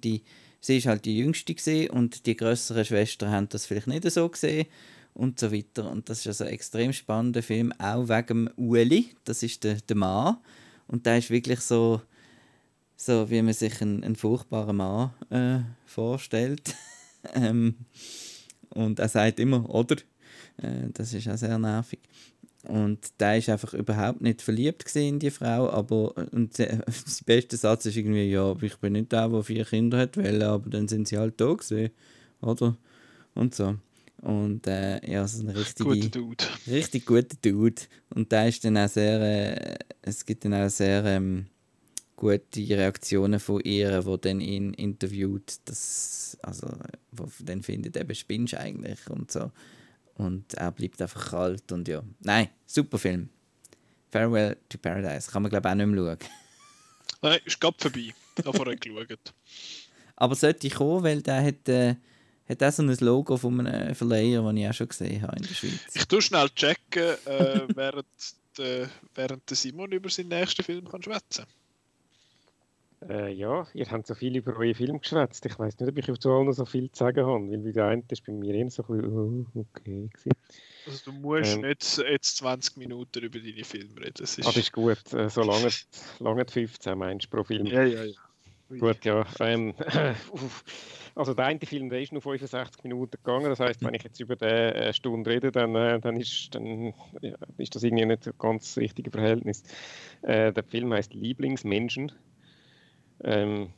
sie ist halt die Jüngste gesehen und die größeren Schwestern haben das vielleicht nicht so gesehen und so weiter. Und das ist also ein extrem spannender Film, auch wegen Uli, das ist der, der Mann. Und der ist wirklich so, so wie man sich einen, einen furchtbaren Mann äh, vorstellt. <laughs> ähm, und er sagt immer, oder? Äh, das ist auch sehr nervig. Und der ist einfach überhaupt nicht verliebt in die Frau, aber und der <laughs> beste Satz ist irgendwie, ja, ich bin nicht der, der vier Kinder hat, aber dann sind sie halt da gewesen, oder? Und so. Und äh, ja, so ein richtige, guter Dude. richtig guter Dude. Und da ist dann auch sehr, äh, es gibt dann auch sehr ähm, gute Reaktionen von ihr, wo dann ihn interviewt, das, also, wo dann findet, eben spinnst eigentlich und so. Und er bleibt einfach kalt und ja. Nein, super Film. Farewell to Paradise. Kann man glaube ich auch nicht mehr schauen. Nein, ist gerade vorbei. Da vorher <laughs> geschaut. Aber sollte ich kommen, weil der hat, äh, hat auch so ein Logo von einem Verleiher, das ich auch schon gesehen habe in der Schweiz. Ich tue schnell checken, äh, <laughs> während, de, während der Simon über seinen nächsten Film kann schwätzen äh, ja, ihr habt so viel über euren Film geschwätzt. Ich weiß nicht, ob ich zu allen so viel zu sagen habe, weil bei der einen ist bei mir eher so ein bisschen, oh, okay. Gewesen. Also du musst ähm, nicht jetzt 20 Minuten über deine Filme reden. Das ist, ah, das ist gut. Äh, so lange, lange 15 meinst du pro Film. Ja, ja, ja. Gut, ja. Ähm, <clears throat> also der eine Film, der ist nur 65 Minuten gegangen. Das heißt, wenn ich jetzt über eine äh, Stunde rede, dann, äh, dann, ist, dann ja, ist das irgendwie nicht ganz richtige Verhältnis. Äh, der Film heißt Lieblingsmenschen. Ähm,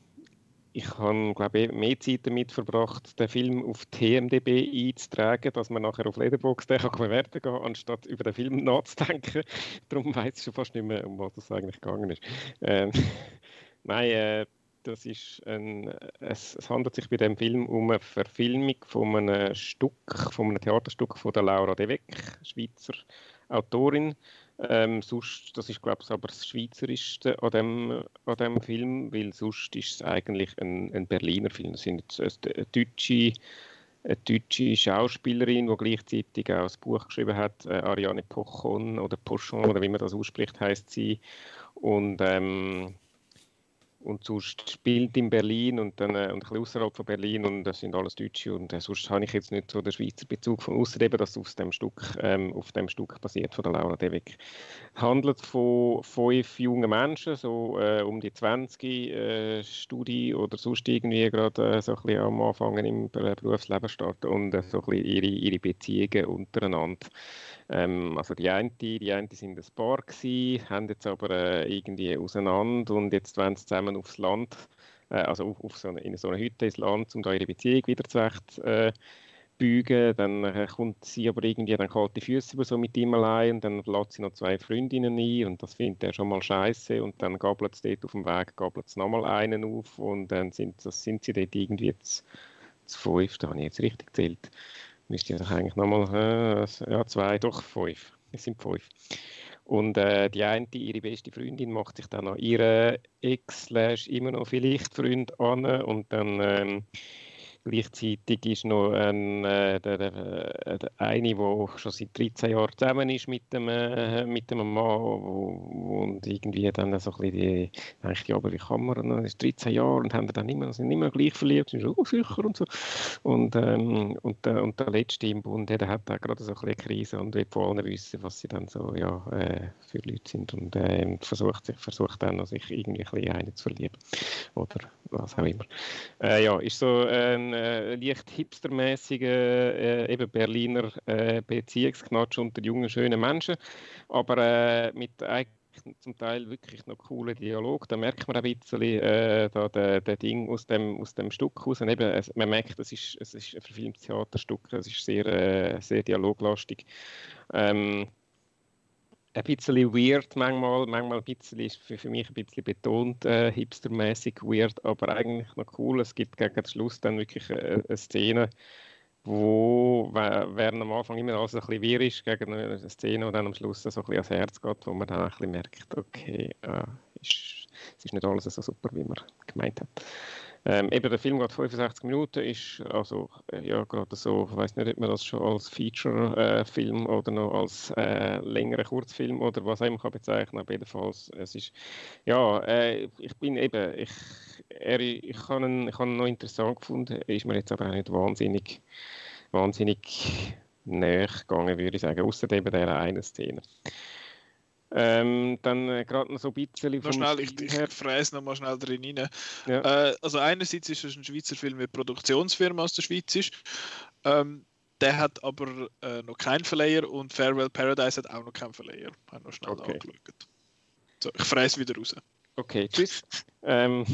ich habe, glaube ich, mehr Zeit damit verbracht, den Film auf TMDB einzutragen, dass man nachher auf Letterboxd den bewerten kann, anstatt über den Film nachzudenken. <laughs> Darum weiß ich schon fast nicht mehr, um was es eigentlich gegangen ist. Ähm, <laughs> Nein, äh, das ist ein, es, es, handelt sich bei dem Film um eine Verfilmung von einem Stück, von einem Theaterstück von der Laura De Weck, Schweizer Autorin. Ähm, sonst, das ist glaube ich aber das Schweizerischste an dem, an dem Film, weil sonst ist es eigentlich ein, ein Berliner Film. Das sind eine deutsche, eine deutsche Schauspielerin, die gleichzeitig auch das Buch geschrieben hat, äh, Ariane Pochon oder Pochon oder wie man das ausspricht, heißt sie. Und ähm, und sonst spielt in Berlin und dann äh, und ein bisschen außerhalb von Berlin und das sind alles Deutsche und äh, sonst habe ich jetzt nicht so den Schweizer Bezug von außer eben, dass auf dem Stück ähm, auf dem Stück basiert von der Laura Devik handelt von fünf jungen Menschen so äh, um die 20 äh, Studie oder sonst irgendwie gerade äh, so ein bisschen am Anfang im Berufsleben starten und äh, so ein bisschen ihre, ihre Beziehungen untereinander ähm, also die eine, die eine sind ein Paar gewesen, haben jetzt aber äh, irgendwie auseinander und jetzt wollen sie zusammen aufs Land, äh, also auf, auf so eine, in so eine Hütte ins Land, um da ihre Beziehung wieder zurecht äh, bügen. Dann äh, kommt sie aber irgendwie dann kalte Füße über so mit ihm allein und dann lädt sie noch zwei Freundinnen ein und das findet er schon mal scheiße und dann gabelt es dort auf dem Weg, gabelt es nochmal einen auf und dann sind, das sind sie dort irgendwie jetzt zu fünf, da habe ich jetzt richtig gezählt müsste ich doch eigentlich nochmal, äh, ja, zwei, doch fünf. Es sind fünf. Und äh, die eine, ihre beste Freundin, macht sich dann an ihren Ex- immer noch vielleicht Freund an und dann ähm, Gleichzeitig ist noch ein, äh, der, der, äh, der eine, der schon seit 13 Jahren zusammen ist mit dem, äh, mit dem Mann wo, und irgendwie dann so ein bisschen die, denkt, ja, aber wie kann man, das ist 13 Jahre und haben dann immer, sind immer gleich verliebt, sind schon oh, sicher und so. Und, ähm, und, der, und der Letzte im Bund, der hat auch gerade so ein bisschen eine Krise und will von allen wissen, was sie dann so ja, äh, für Leute sind und äh, versucht, versucht dann sich irgendwie ein bisschen einen zu verlieben oder was auch immer. Äh, ja, ist so ein äh, leicht hipstermäßigen äh, eben Berliner äh, Beziehungsknatsch unter jungen, schönen Menschen, aber äh, mit eigentlich zum Teil wirklich noch coolen Dialog. Da merkt man ein bisschen äh, da der, der Ding aus dem, aus dem Stück raus. Und eben, es, man merkt, es ist, es ist ein verfilmtes Theaterstück, es ist sehr, äh, sehr dialoglastig. Ähm, ein bisschen weird manchmal, manchmal ein bisschen, ist für, für mich ein bisschen betont äh, hipstermäßig weird, aber eigentlich noch cool. Es gibt gegen den Schluss dann wirklich eine, eine Szene, wo während am Anfang immer alles ein bisschen wirr ist, gegen eine Szene, und dann am Schluss so ein bisschen ans Herz geht, wo man dann ein bisschen merkt, okay, äh, ist, es ist nicht alles so super, wie man gemeint hat. Ähm, eben der Film geht 65 Minuten, ist also äh, ja gerade so, ich weiß nicht, ob man das schon als Feature-Film äh, oder noch als äh, längerer Kurzfilm oder was auch immer kann bezeichnen. Aber jedenfalls, es ist ja, äh, ich bin eben, ich, er, ich habe ihn, ich habe ihn noch interessant gefunden, ist mir jetzt aber auch nicht wahnsinnig, wahnsinnig näher gegangen, würde ich sagen, außer eben der eine Szene. Ähm, dann äh, gerade noch so ein bisschen noch schnell, ich, ich fräse noch mal schnell drin rein. Ja. Äh, also einerseits ist es ein Schweizer Film mit Produktionsfirma aus der Schweiz ist. Ähm, der hat aber äh, noch keinen Verleiher und Farewell Paradise hat auch noch keinen Verleiher. Habe noch schnell okay. angeschaut. So, ich fräse wieder raus. Okay, tschüss. ähm,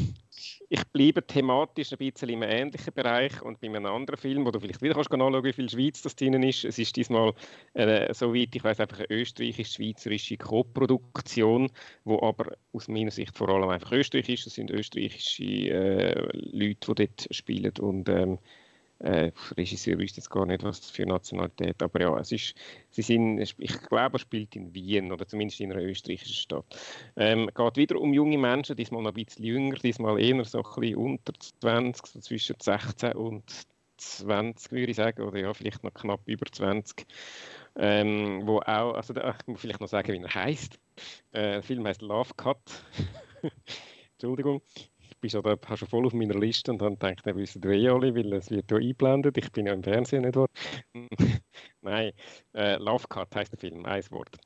ich bleibe thematisch ein bisschen im ähnlichen Bereich und bei einem anderen Film, wo du vielleicht wieder kannst anschauen wie viel Schweiz das drin ist. Es ist diesmal, äh, soweit ich weiß, einfach eine österreichisch-schweizerische Co-Produktion, wo aber aus meiner Sicht vor allem einfach österreichisch ist. Es sind österreichische äh, Leute, die dort spielen und ähm, äh, Regisseur wüsste jetzt gar nicht, was für Nationalität aber ja, es ist, sie sind, ich glaube, er spielt in Wien oder zumindest in einer österreichischen Stadt. Ähm, geht wieder um junge Menschen, diesmal noch ein bisschen jünger, diesmal eher so ein bisschen unter 20, so zwischen 16 und 20, würde ich sagen, oder ja, vielleicht noch knapp über 20. Ähm, wo auch, also ich muss vielleicht noch sagen, wie er heißt. Äh, der Film heißt Love Cut. <laughs> Entschuldigung. Bin schon, da, schon voll auf meiner Liste und dann denkt er, wissen eh alle, weil es wird hier eingeblendet. Ich bin ja im Fernsehen nicht wahr. <laughs> Nein, äh, Love Cut heißt der Film, ein Wort.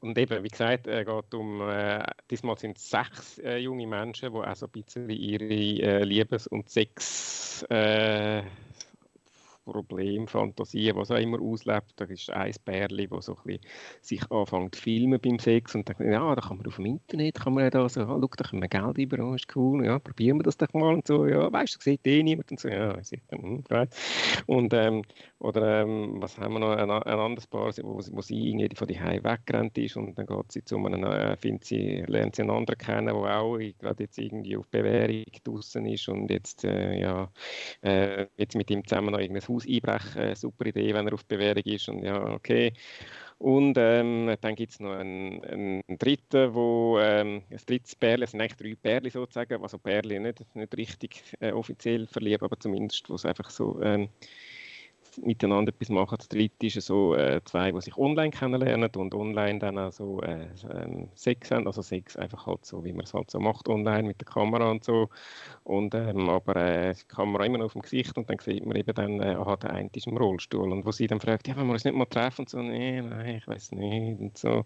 Und eben, wie gesagt, es geht um, äh, diesmal sind es sechs äh, junge Menschen, die auch so ein bisschen ihre äh, Liebes- und Sex, äh, Problem, Fantasien, was auch immer auslebt. Da ist ein Bärli, das so ein sich anfängt zu filmen beim Sex und denkt, ja, da kann man auf dem Internet, kann man da so, ah, schau, da können wir Geld über, oh, ist cool, ja, probieren wir das doch mal und so, ja, weißt du, sieht eh niemand und so, ja, sicher, hm, Und, ähm, oder, ähm, was haben wir noch, ein, ein anderes Paar, wo, wo sie irgendwie von die Hause weggerannt ist und dann geht sie zu einem, äh, findet sie, lernt sie einen anderen kennen, der auch gerade jetzt irgendwie auf Bewährung draußen ist und jetzt, äh, ja, äh, jetzt mit ihm zusammen noch irgendein Haus einbrechen, eine super Idee, wenn er auf Bewährung ist und ja, okay. Und ähm, dann gibt es noch einen, einen dritten, wo ähm, ein drittes Pärchen, es sind eigentlich drei Pärchen sozusagen, also Pärchen nicht, nicht richtig äh, offiziell verliebt, aber zumindest, wo es einfach so ähm, miteinander etwas machen. Das dritte ist so äh, zwei, die sich online kennenlernen und online dann auch so äh, ähm, Sex haben. Also Sex einfach halt so, wie man es halt so macht online mit der Kamera und so. Und, ähm, aber äh, die Kamera immer noch auf dem Gesicht und dann sieht man eben dann, äh, aha, der eine ist im Rollstuhl. Und wo sie dann fragt, ja, wenn wir uns nicht mal treffen und so, nee, nein, ich weiß nicht und so.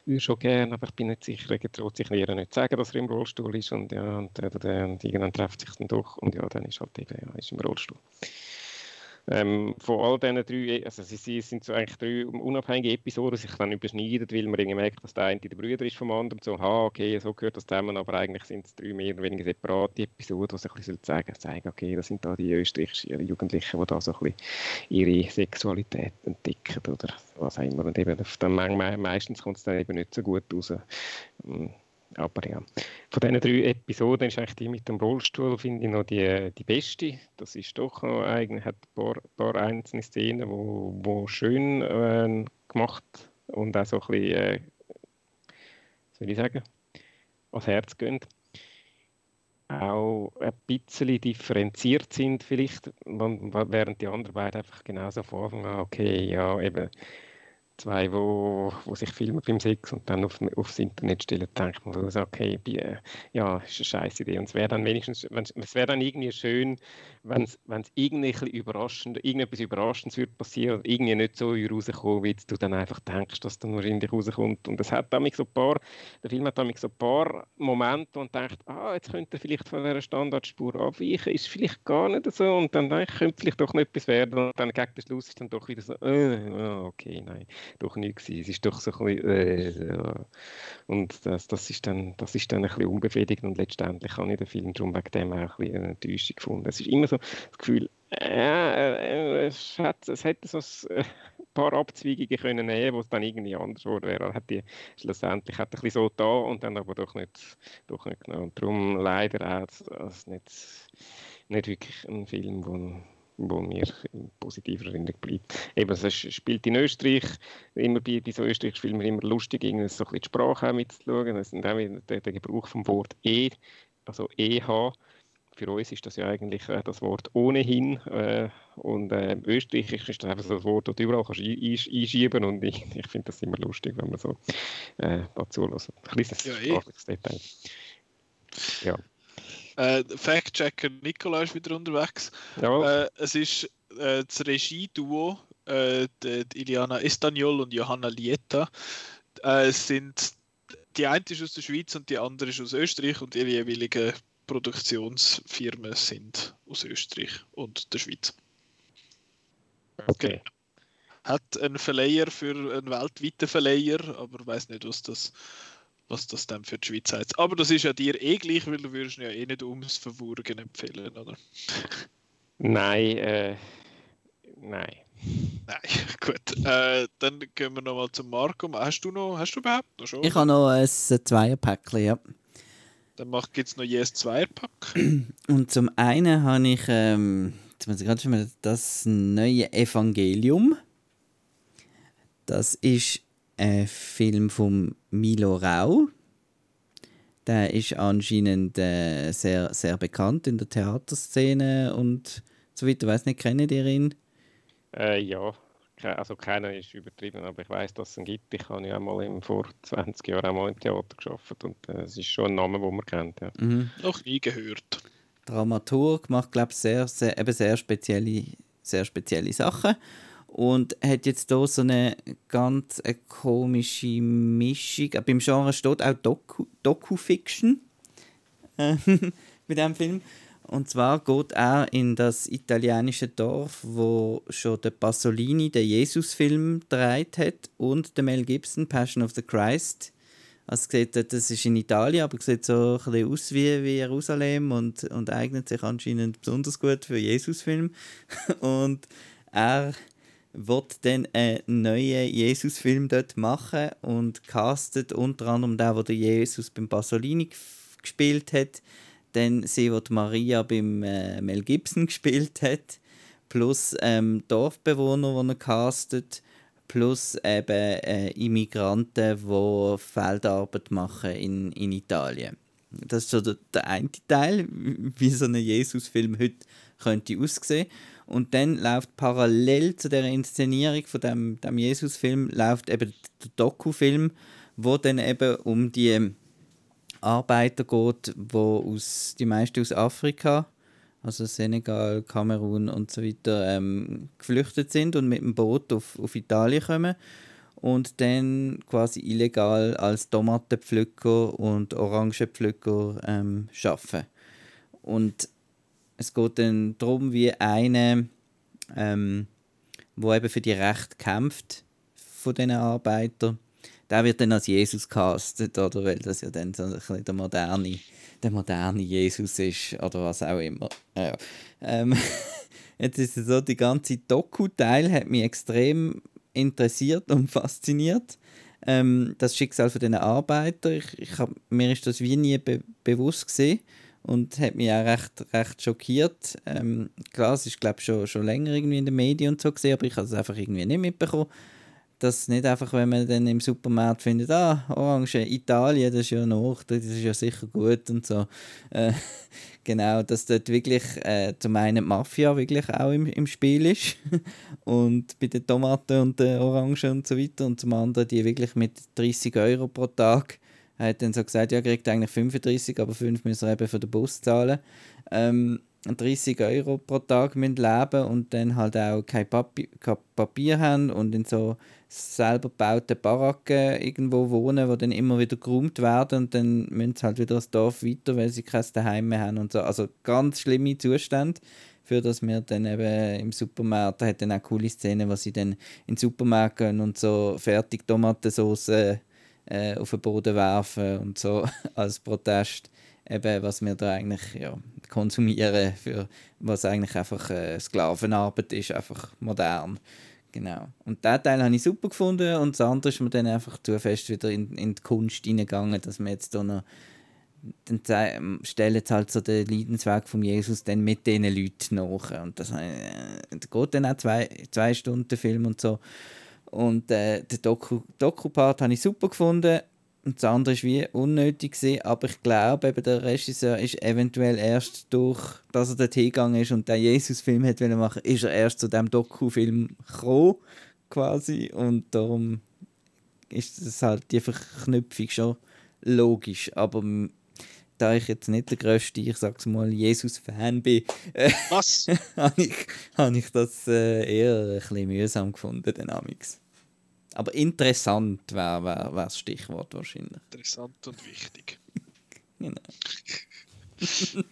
Ich würde schon gerne, aber ich bin nicht sicher, er traut sich nicht sagen, dass er im Rollstuhl ist und ja, und, äh, und irgendwann trifft sich dann doch und ja, dann ist halt eben, ja, ist im Rollstuhl. Ähm, von all diesen drei, also sie, sie sind so eigentlich drei unabhängige Episoden, die sich dann überschneiden, weil man irgendwie merkt, dass der eine der Brüder ist vom anderen, so, ha, okay, so gehört das zusammen, aber eigentlich sind es drei mehr oder weniger separate Episoden, die sich ein bisschen sagen, zeigen, okay, das sind da die österreichischen Jugendlichen, die da so ein bisschen ihre Sexualität entdecken oder was auch immer. Und eben, dann meistens kommt es dann eben nicht so gut raus. Aber ja, von diesen drei Episoden ist eigentlich die mit dem Rollstuhl, finde ich, noch die, die beste. Das ist doch noch eigentlich, hat ein paar, paar einzelne Szenen, wo, wo schön äh, gemacht und auch so ein bisschen, äh, soll ich sagen, ans Herz gehen. Auch ein bisschen differenziert sind vielleicht, während die anderen beiden einfach genauso von Anfang an, okay, ja, eben zwei, wo, wo sich filmen beim Sex und dann auf, aufs Internet stellen, denkt man so, okay, äh, ja, ist eine scheiß Idee. Und es wäre dann wenigstens, es wäre dann irgendwie schön, wenn es irgendwie überraschend, irgendetwas Überraschendes würde passieren, irgendwie nicht so rauskommen, wie du dann einfach denkst, dass dann wahrscheinlich rauskommt. Und es hat damit so ein paar, der Film hat damit so ein paar Momente, wo man denkt, ah, jetzt könnte er vielleicht von einer Standardspur abweichen, ist vielleicht gar nicht so und dann denke ich, könnte vielleicht doch noch etwas werden und dann gegen den Schluss ist dann doch wieder so, äh, okay, nein doch nicht gewesen. Es ist doch so ein bisschen, äh, ja. Und das, das, ist dann, das ist dann ein bisschen unbefriedigend und letztendlich habe ich den Film darum wegen dem auch ein bisschen eine Enttäuschung gefunden. Es ist immer so das Gefühl, äh, es, hat, es hätte so ein paar Abzweigungen können nehmen, wo es dann irgendwie anders geworden wäre. Hat die schlussendlich hat ein bisschen so da und dann aber doch nicht, doch nicht genommen. Und darum leider auch das nicht, nicht wirklich ein Film, wo wo mir in positiver Erinnerung bleibt. Eben, es spielt in Österreich, immer bei, bei so österreichischen Filmen immer lustig, irgendwie so ein bisschen die Sprache mitzuschauen. Das ist auch der, der Gebrauch vom Wort E, also EH. Für uns ist das ja eigentlich äh, das Wort ohnehin. Äh, und äh, Österreichisch ist das einfach so ein Wort, das du überall kannst einschieben und ich, <laughs> ich finde das immer lustig, wenn man so äh, dazu hört. Ein kleines ja, eh. Detail. Ja. Äh, Fact-Checker Nikola ist wieder unterwegs. Äh, es ist äh, das Regie-Duo, äh, die, die Iliana Estaniol und Johanna Lieta. Äh, sind, die eine ist aus der Schweiz und die andere ist aus Österreich und ihre jeweiligen Produktionsfirmen sind aus Österreich und der Schweiz. Okay. Hat einen Verleiher für einen weltweiten Verleiher, aber weiß nicht, was das was das dann für die Schweiz heißt. Aber das ist ja dir eh gleich, weil du würdest ja eh nicht ums Verwurgen empfehlen, oder? Nein, äh, nein. Nein, <laughs> gut. Äh, dann gehen wir nochmal zum Marco. Hast du noch, hast du überhaupt noch schon? Ich habe noch ein Zweierpäckchen, ja. Dann gibt es noch jedes Zweierpack. <clears throat> Und zum einen habe ich, ähm, jetzt muss ich gerade schon mal, das neue Evangelium. Das ist ein Film von Milo Rau. Der ist anscheinend äh, sehr, sehr bekannt in der Theaterszene und Soweit ich weiß nicht, kennt ihr ihn? Äh, ja, also keiner ist übertrieben, aber ich weiß, dass es ihn gibt. Ich habe ja auch mal im, vor 20 Jahren auch mal im Theater geschafft und äh, es ist schon ein Name, den man kennt. Ja. Mhm. Noch nie gehört. Dramaturg macht, glaube ich, sehr, sehr, eben sehr spezielle, sehr spezielle Sachen und hat jetzt hier so eine ganz eine komische Mischung. Beim Genre steht auch Doku, Doku-Fiction äh, <laughs> bei diesem Film. Und zwar geht er in das italienische Dorf, wo schon der Pasolini den Jesus-Film gedreht hat und der Mel Gibson Passion of the Christ. Also sieht, das ist in Italien, aber sieht so ein bisschen aus wie, wie Jerusalem und, und eignet sich anscheinend besonders gut für Jesus-Film. <laughs> und er wird dann einen neuen Jesus-Film dort machen und castet unter anderem den, der Jesus beim Pasolini gespielt hat dann sie, die Maria beim äh, Mel Gibson <laughs> gespielt hat, plus ähm, Dorfbewohner, die er castet, plus eben äh, Immigranten, die Feldarbeit machen in, in Italien. Das ist so der, der eine Teil, wie so ein Jesus-Film heute könnte aussehen. Und dann läuft parallel zu der Inszenierung von dem, dem Jesus-Film läuft eben der Doku-Film, wo dann eben um die Arbeiter geht, wo aus, die meisten aus Afrika, also Senegal, Kamerun und so weiter, ähm, geflüchtet sind und mit dem Boot auf, auf Italien kommen und dann quasi illegal als Tomatenpflücker und Orangenpflücker ähm, arbeiten. Und es geht dann darum, wie eine, ähm, wo eben für die Rechte kämpft von diesen Arbeitern, der wird dann als Jesus castet, oder? Weil das ja dann so ein bisschen der moderne, der moderne Jesus ist, oder was auch immer. Ja. Ähm, <laughs> jetzt ist es so, die ganze Doku-Teil hat mich extrem interessiert und fasziniert. Ähm, das Schicksal von diesen Arbeitern, ich, ich hab, mir ist das wie nie be bewusst gesehen und hat mich auch recht, recht schockiert. Ähm, klar, es ist glaube schon, schon länger irgendwie in den Medien und so gesehen, aber ich habe es einfach irgendwie nicht mitbekommen dass nicht einfach, wenn man dann im Supermarkt findet, ah, Orange, Italien, das ist ja noch, das ist ja sicher gut und so. Äh, <laughs> genau, dass dort wirklich äh, zum einen die Mafia wirklich auch im, im Spiel ist <laughs> und bei den Tomaten und den Orangen und so weiter und zum anderen die wirklich mit 30 Euro pro Tag er hat dann so gesagt, ja, kriegt eigentlich 35, aber 5 müssen wir eben für den Bus zahlen. Ähm, 30 Euro pro Tag müssen leben und dann halt auch kein Papier, kein Papier haben und in so selber gebauten Baracken irgendwo wohnen, die dann immer wieder geräumt werden und dann müssen sie halt wieder das Dorf weiter, weil sie kein Daheim mehr haben und so. Also ganz schlimme Zustände, für das wir dann eben im Supermarkt, da hat dann auch coole Szenen, wo sie dann in den Supermarkt gehen und so fertig Tomatensauce äh, auf den Boden werfen und so <laughs> als Protest eben, was wir da eigentlich ja, konsumieren, für was eigentlich einfach äh, Sklavenarbeit ist, einfach modern. Genau. Und diesen Teil habe ich super gefunden und das andere ist mir dann einfach zu fest wieder in, in die Kunst hineingegangen, dass wir jetzt hier noch dann stellen sie halt so den Leidensweg von Jesus dann mit diesen Leuten nach. Und das, äh, geht dann auch zwei, zwei Stunden Film und so. Und äh, den Doku-Part Doku habe ich super gefunden. Und das andere war wie unnötig, gewesen, aber ich glaube, eben der Regisseur ist eventuell erst durch, dass er dort hingegangen ist und den Jesus-Film machen wollte, ist er erst zu diesem Doku-Film gekommen, quasi. Und darum ist das halt die Verknüpfung schon logisch. Aber da ich jetzt nicht der grösste, ich sag's mal, Jesus-Fan bin, äh, <laughs> habe ich, hab ich das äh, eher ein bisschen mühsam gefunden, den Amix. Aber interessant wäre wär, wär das Stichwort wahrscheinlich. Interessant und wichtig. <laughs> genau. <laughs>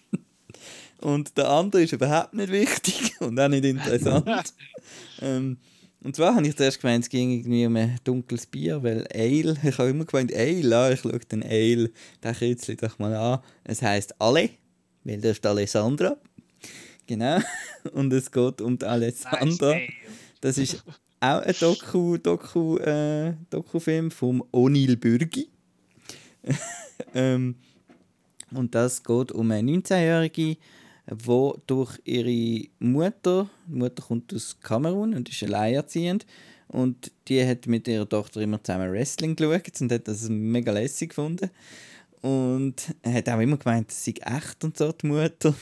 und der andere ist überhaupt nicht wichtig <laughs> und auch nicht interessant. ähm, und zwar habe ich zuerst gemeint, es ging irgendwie um ein dunkles Bier, weil Ale, ich habe immer gemeint, Ale, ah, ich schaue den Ale, den Kürzli doch mal an. Es heisst Ale, weil das ist Alessandra. Genau. Und es geht um die Alessandra. Das ist auch ein Doku, Doku, äh, Dokufilm vom Onil Bürgi. <laughs> ähm, und das geht um eine 19-Jährige, die durch ihre Mutter, die Mutter kommt aus Kamerun und ist alleinerziehend, und die hat mit ihrer Tochter immer zusammen Wrestling geschaut und hat das mega lässig gefunden. Und hat auch immer gemeint, es sei echt und so, die Mutter.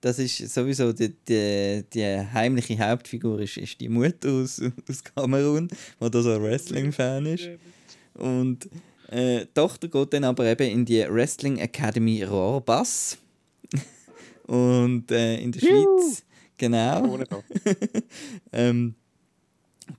Das ist sowieso die, die, die heimliche Hauptfigur ist, ist die Mutter aus, aus Kamerun, die da so ein Wrestling-Fan ist. Und äh, die Tochter geht dann aber eben in die Wrestling Academy Rohrbass. <laughs> Und äh, in der Schweiz, genau, <laughs> ähm,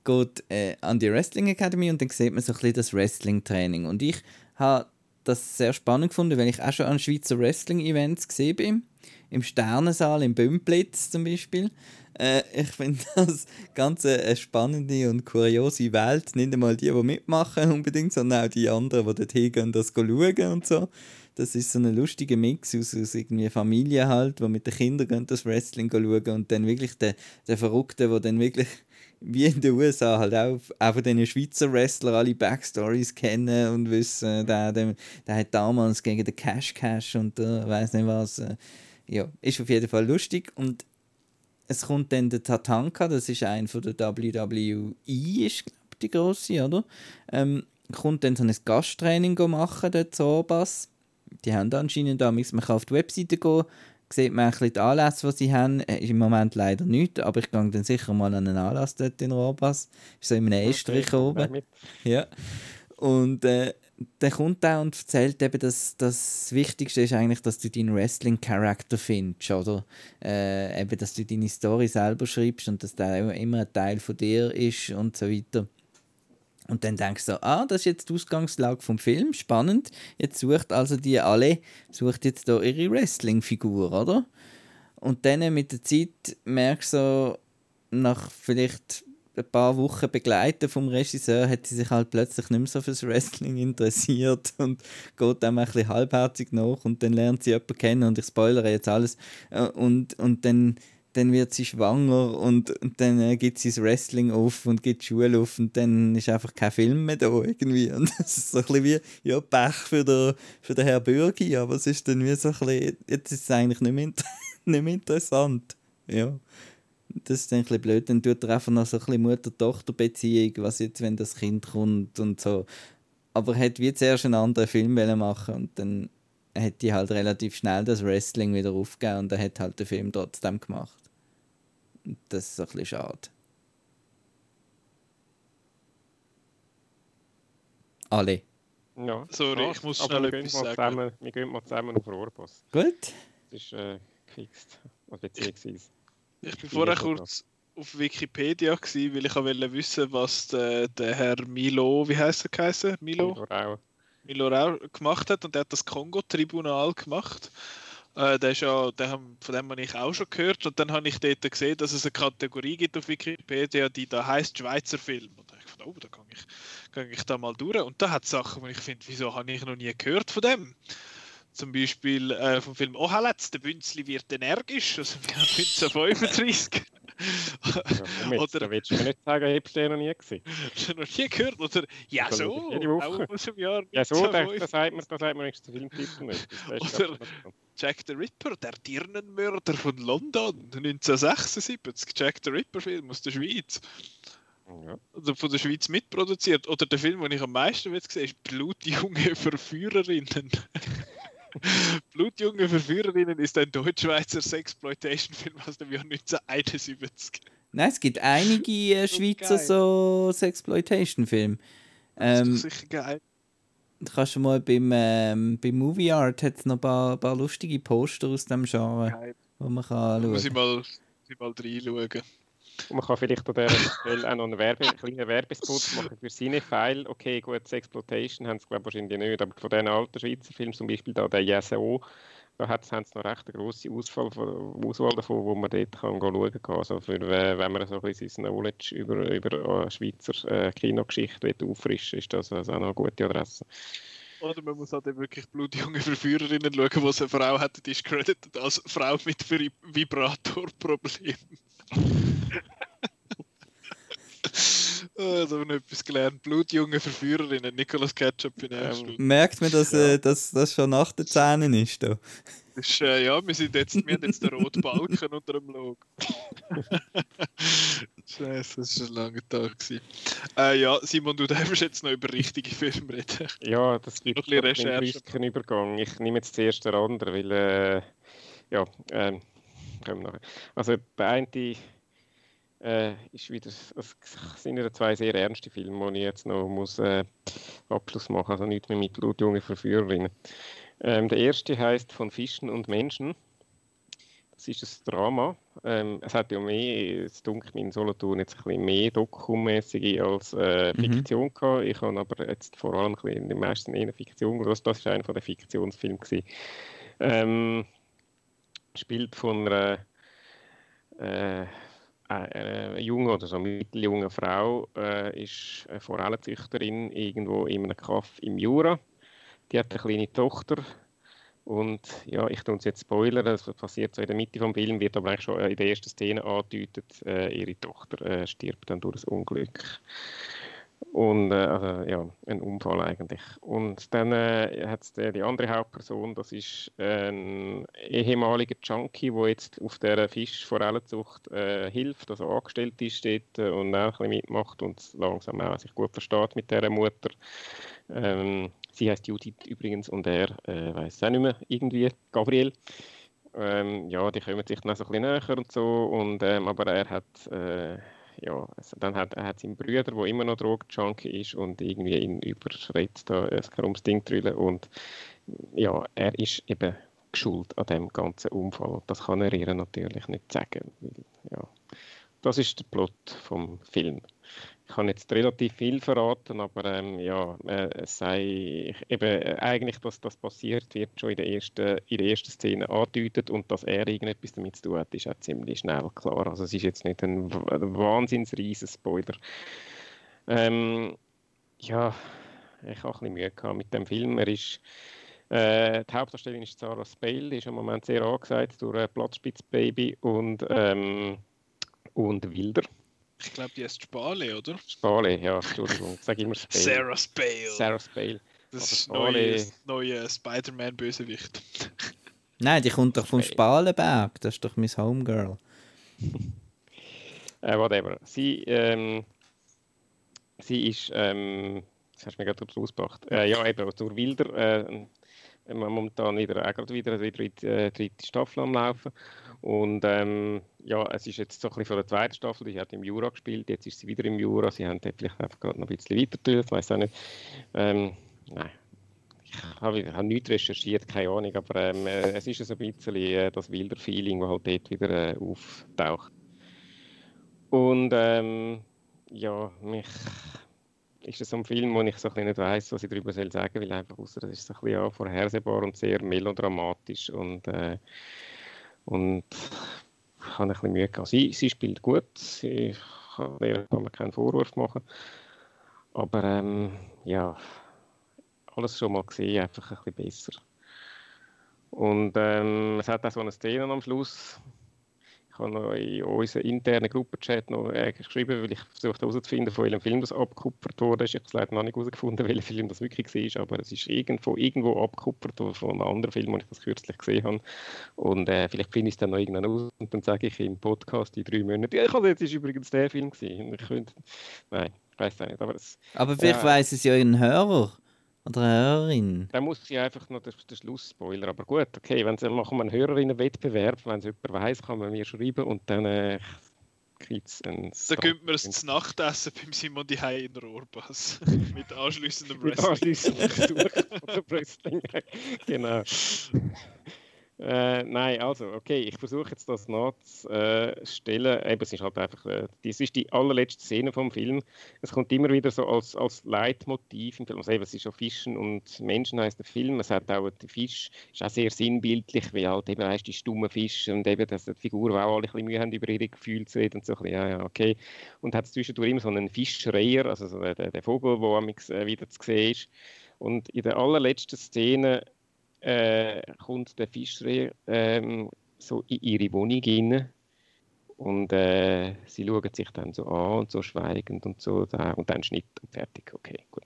geht äh, an die Wrestling Academy und dann sieht man so ein bisschen das Wrestling-Training. Und ich habe das sehr spannend gefunden, weil ich auch schon an Schweizer Wrestling-Events gesehen bin. Im Sternensaal, im Bümplitz zum Beispiel. Äh, ich finde <laughs> das ganz eine spannende und kuriose Welt. Nicht einmal die, die mitmachen unbedingt, sondern auch die anderen, die dort hingehen, das schauen und so. Das ist so ein lustiger Mix aus, aus irgendwie Familie halt, wo mit den Kindern das Wrestling schauen und dann wirklich der, der Verrückte, der dann wirklich <laughs> wie in den USA halt auch, auch von diesen Schweizer Wrestler alle Backstories kennen und wissen, der, der, der hat damals gegen den Cash Cash und äh, weiß nicht was. Äh, ja, ist auf jeden Fall lustig und es kommt dann der Tatanka, das ist ein von der WWE, ist glaube die große, oder? Ähm, kommt dann so ein Gasttraining machen, der Zobas. Die haben anscheinend da, man kann auf die Webseite gehen, sieht man ein bisschen die Anlässe, die sie haben. Äh, Im Moment leider nicht, aber ich gehe dann sicher mal an einen Anlass dort in Robas. Ist so in einem Estrich oben. Ja. Und äh, der kommt da und erzählt eben, dass das Wichtigste ist eigentlich, dass du deinen Wrestling-Charakter findest, oder? Äh, eben, dass du deine Story selber schreibst und dass der immer ein Teil von dir ist und so weiter. Und dann denkst du ah, das ist jetzt die Ausgangslage vom Film, spannend. Jetzt sucht also die alle, sucht jetzt da ihre Wrestling-Figur, oder? Und dann mit der Zeit merkst du nach vielleicht ein paar Wochen begleiten vom Regisseur, hat sie sich halt plötzlich nicht mehr so fürs Wrestling interessiert <laughs> und geht dem ein bisschen halbherzig nach und dann lernt sie jemanden kennen und ich spoilere jetzt alles äh, und, und dann dann wird sie schwanger und, und dann äh, gibt sie das Wrestling auf und gibt die Schule auf und dann ist einfach kein Film mehr da irgendwie. <laughs> Und das ist so ein bisschen wie, ja, Pech für den, für den Herrn Bürgi, aber es ist dann wie so ein bisschen, jetzt ist es eigentlich nicht mehr, <laughs> nicht mehr interessant. Ja. Das ist dann ein bisschen blöd, dann tut er einfach noch so ein bisschen Mutter-Tochter-Beziehung, was jetzt, wenn das Kind kommt und so. Aber er hat wie zuerst einen anderen Film machen und dann hat die halt relativ schnell das Wrestling wieder aufgegeben und er hat halt den Film trotzdem gemacht. Das ist ein bisschen schade. Alle. Ja, Sorry, ich muss aber schnell wir etwas gehen mal sagen. Zusammen, wir gehen mal zusammen auf Rohrpass. Gut. Das ist äh, gefixt. Beziehungsweise. Ich bin vorher kurz auf Wikipedia gewesen, weil ich wollte wissen, was der, der Herr Milo, wie heißt er geheißen? Milo? Auch. Milo Rau gemacht hat und der hat das Kongo-Tribunal gemacht. Äh, der ist ja, der haben, von dem habe ich auch schon gehört und dann habe ich dort gesehen, dass es eine Kategorie gibt auf Wikipedia, die da heißt Schweizer Film. Und da habe ich gedacht, oh, da kann ich, kann ich da mal durch. Und da hat es Sachen, wo ich finde, wieso habe ich noch nie gehört von dem? Zum Beispiel äh, vom Film Oh Halletz, der Bünzli wird energisch, also wir haben 1935. Ja, Oder- da willst du mir nicht sagen, ich habe noch nie gesehen. Hast du noch nie gehört? Oder ja, Das so, jede Woche. aus dem Jahr Ja, so, da, 1935. da sagt man, da sagt man den Filmtitel nicht. Oder-. Jack the Ripper, der Dirnenmörder von London, 1976. Jack the Ripper-Film aus der Schweiz. Ja. Oder von der Schweiz mitproduziert. Oder der Film, den ich am meisten jetzt gesehen habe, ist Blutjunge Verführerinnen. Blutjunge Verführerinnen ist ein deutsch-schweizer Sexploitation-Film aus dem Jahr 1971. Nein, es gibt einige äh, Schweizer so Sexploitation-Filme. Das Ähm, ist doch sicher geil. du kannst schon mal beim, ähm, beim Movie Art hat's noch ein paar, paar lustige Poster aus dem Genre, geil. wo man kann Muss ich schauen mal, muss ich mal reinschauen. Und man kann vielleicht an dieser Stelle auch noch einen, Werbe, einen kleinen Werbespot machen für seine File. Okay, gut, Sexploitation haben sie glaube ich wahrscheinlich nicht, aber von diesen alten Schweizer Filmen, zum Beispiel da der Jeso, da hat's- haben sie noch recht eine grosse Auswahl, von, Auswahl davon, wo man dort kann schauen kann. Also für, äh, wenn man so ein bisschen sein Knowledge über, über äh, Schweizer äh, Kinogeschichte auffrischen ist das also auch noch eine gute Adresse. Oder man muss halt eben wirklich blutjunge Verführerinnen schauen, es eine Frau hat, die ist credited als Frau mit Vibri- Vibratorproblem. Haben wir noch etwas gelernt. Blutjunge Verführerinnen, Nicolas Ketchup in der Ähm, Merkt man, dass Ja. äh, dass das schon nach den Zähnen ist? Da? Das ist, äh, ja, wir, sind jetzt, wir haben jetzt den roten Balken unter dem Logo. <laughs> Scheiße, das war ein langer Tag. gewesen. Äh, ja, Simon, du darfst jetzt noch über richtige Filme reden. Ja, das gibt Noch ein bisschen Übergang. Ich nehme jetzt zuerst den anderen, weil äh, ja, ähm, Also der eine äh, ist wieder, es sind wieder zwei sehr ernste Filme, die ich jetzt noch muss, äh, Abschluss machen muss, also nicht mehr mit blutjungen Verführerinnen. Ähm, der erste heißt Von Fischen und Menschen. Das ist ein Drama. Ähm, es hat ja mehr, es dunkelt mir in Solothurn jetzt ein bisschen mehr dokumäßige als äh, mhm. Fiktion mhm. gehabt. Ich habe aber jetzt vor allem ein bisschen in den meisten eher Fiktion, das, das ist einer von den Fiktionsfilmen gewesen. Ähm, spielt von einer äh, eine junge oder so mitteljunge Frau äh, ist eine Forellenzüchterin irgendwo in einem Kaff im Jura. Die hat eine kleine Tochter und ja, ich tue es jetzt spoilern, das passiert so in der Mitte des Films, wird aber eigentlich schon in der ersten Szene angedeutet, äh, ihre Tochter äh, stirbt dann durch ein Unglück. Und äh, also, ja, ein Unfall eigentlich. Und dann äh, hat es die andere Hauptperson, das ist ein ehemaliger Junkie, der jetzt auf der Fischforellenzucht äh, hilft, also angestellt ist dort äh, und auch ein bisschen mitmacht und langsam auch sich gut versteht mit dieser Mutter. Ähm, sie heißt Judith übrigens und er äh, weiß auch nicht mehr irgendwie, Gabriel. Ähm, ja, die kommen sich dann so ein bisschen näher und so, und, ähm, aber er hat äh, ja, also dann hat er hat seinen Bruder, der immer noch Drogenjunkie ist und irgendwie ihn überschreitet, da es ums Ding drüllen und ja, er ist eben geschuld an dem ganzen Unfall. Das kann er ihr natürlich nicht sagen. Weil, ja, das ist der Plot vom Film. Ich kann jetzt relativ viel verraten, aber ähm, ja, äh, sei eben äh, eigentlich, dass das passiert wird, schon in der ersten, in der ersten Szene angedeutet und dass er irgendetwas damit zu tun hat, ist auch ziemlich schnell klar. Also es ist jetzt nicht ein, ein wahnsinns riesen Spoiler. Ähm, ja, ich habe ein bisschen Mühe mit dem Film. Er ist äh, die Hauptdarstellerin ist Sarah Spale, die ist im Moment sehr angesagt durch äh, Platzspitzbaby und, ähm, und Wilder. Ich glaube, die heißt Spale, oder? Spale, ja, Entschuldigung. Ich sage immer Spale. Sarah Spale. Sarah Spale. Das ist neue, neue Spider-Man-Bösewicht. <laughs> Nein, die kommt doch vom Spalenberg. Das ist doch mein Homegirl. äh, whatever. Sie, ähm, sie ist, ähm, das hast du mir gerade ausgebracht. Äh, ja, eben, zur Wilder. Äh, momentan wieder, auch gerade wieder, wieder in die äh, dritte Staffel am Laufen. Und ähm, ja, es ist jetzt so ein bisschen von der zweiten Staffel, die hat im Jura gespielt, jetzt ist sie wieder im Jura, sie haben vielleicht einfach gerade noch ein bisschen weiter durch, ich weiß auch nicht. Ähm, nein, ich habe, habe nichts recherchiert, keine Ahnung, aber ähm, äh, es ist so ein bisschen äh, das wilder Feeling, das halt dort wieder äh, auftaucht. Und ähm, ja, mich ist es so ein Film, wo ich so ein bisschen nicht weiss, was ich darüber sagen soll, weil einfach außer das ist so ein bisschen ja, vorhersehbar und sehr melodramatisch und äh, und ich habe ein bisschen Mühe gehabt. Sie, sie spielt gut, sie kann, man keinen Vorwurf machen. Aber ähm, ja, alles schon mal gesehen, einfach ein bisschen besser. Und ähm, es hat auch so eine Szene am Schluss, ich habe noch in unseren internen Gruppenchat noch äh, geschrieben, weil ich versucht herauszufinden, von welchem Film das abgekupfert wurde. Ich habe leider noch nicht herausgefunden, <laughs> welcher Film das wirklich war, aber es ist irgendwo, irgendwo abgekupfert von einem anderen Film, den ich das kürzlich gesehen habe. Und äh, vielleicht finde ich es dann noch irgendwann aus und dann sage ich im Podcast in drei Monaten, ja, ich habe jetzt ist übrigens der Film gesehen. Ich könnte, nein, ich weiß auch nicht. Aber, es, aber vielleicht äh, weiß es ja ein Hörer. Oder eine Hörerin. Da muss sie einfach noch den, den Schlussspoiler. Aber gut, okay, wenn sie machen wir einen Hörerinnenwettbewerb, wenn es jemand weiß, kann man mir schreiben und dann äh, kriegt es einen. Dann könnten wir es zu Nachtessen beim Simon die in Rohrbass. <laughs> Mit anschließendem Wrestling. Mit anschließendem <laughs> Wrestling. genau. <laughs> Äh, nein, also, okay, ich versuche jetzt das nachzustellen. Eben, es ist halt einfach, äh, das ist die allerletzte Szene vom Film. Es kommt immer wieder so als, als Leitmotiv im Film. Also eben, es ist auch Fischen und Menschen heißt der Film. Es hat auch, der Fisch ist auch sehr sinnbildlich, wie halt eben, weißt, die stummen Fische und eben, dass die Figuren auch alle ein bisschen Mühe haben, über ihre Gefühle zu reden und so, ja, ja, okay. Und hat zwischendurch immer so einen Fischreiher, also so der, der Vogel, der äh, wieder zu sehen ist. Und in der allerletzten Szene äh, kommt der Fischreh ähm, so in ihre Wohnung rein und äh, sie schauen sich dann so an und so schweigend und so da, und dann Schnitt und fertig. Okay, gut.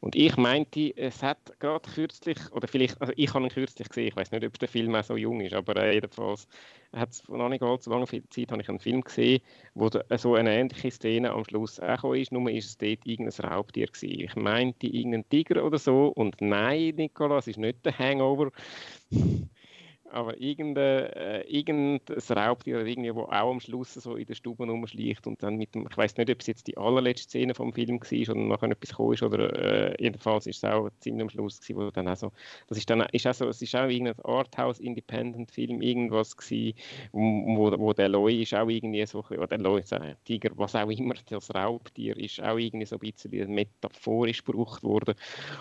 Und ich meinte, es hat gerade kürzlich, oder vielleicht, also ich habe ihn kürzlich gesehen, ich weiß nicht, ob der Film auch so jung ist, aber äh, jedenfalls hat es noch nicht allzu langer Zeit habe ich einen Film gesehen, wo da, so eine ähnliche Szene am Schluss auch ist, nur ist es dort irgendein Raubtier gewesen. Ich meinte irgendein Tiger oder so und nein, Nicolas, es ist nicht der Hangover. Aber irgendein, äh, irgendein Raubtier irgendwie, wo auch am Schluss so in der Stube rumschleicht und dann mit dem, ich weiß nicht, ob es jetzt die allerletzte Szene vom Film war oder nachher etwas gekommen ist oder äh, jedenfalls ist es auch ziemlich am Schluss gewesen, wo dann auch so, das ist dann, ist auch so, es ist auch irgendein Arthouse-Independent-Film, irgendwas gewesen, wo, wo der Loi ist auch irgendwie so, oder der Loi, der Tiger, was auch immer, das Raubtier ist auch irgendwie so ein bisschen metaphorisch gebraucht worden.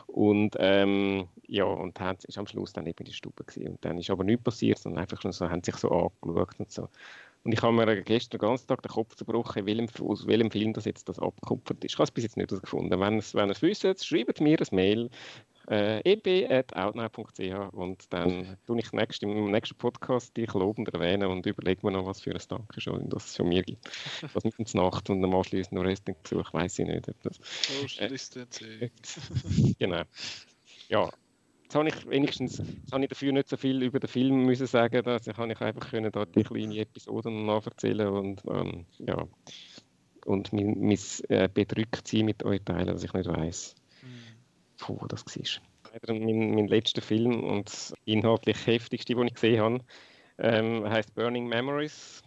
Und ähm, ja, und dann ist am Schluss dann eben die Stube gewesen. Und dann ist aber nichts passiert, sondern einfach schon so, haben sich so angeschaut und so. Und ich habe mir gestern den ganzen Tag den Kopf zerbrochen, welchem, aus welchem Film das jetzt das abgekupfert ist. Ich habe es bis jetzt nicht herausgefunden. Wenn ihr es wenn wisst, schreibt mir ein Mail äh, eb.outnow.ch und dann tue ich nächst, im nächsten Podcast dich lobend erwähnen und überlege mir noch, was für ein Dankeschön das es von mir gibt. Was mit der Nacht und am anschließend noch Wrestling-Besuch, weiß ich nicht. Ob das, äh, <laughs> genau. Ja, Jetzt habe ich wenigstens jetzt habe ich dafür nicht so viel über den Film müssen sagen, dass kann ich einfach können da die kleine Episoden nacherzählen und ähm, ja und mein, mein äh, bedrückt sein mit euch teilen, dass ich nicht weiß, mhm. wo das war. Mein, mein letzter Film und inhaltlich heftigste, den ich gesehen habe, ähm, heißt Burning Memories.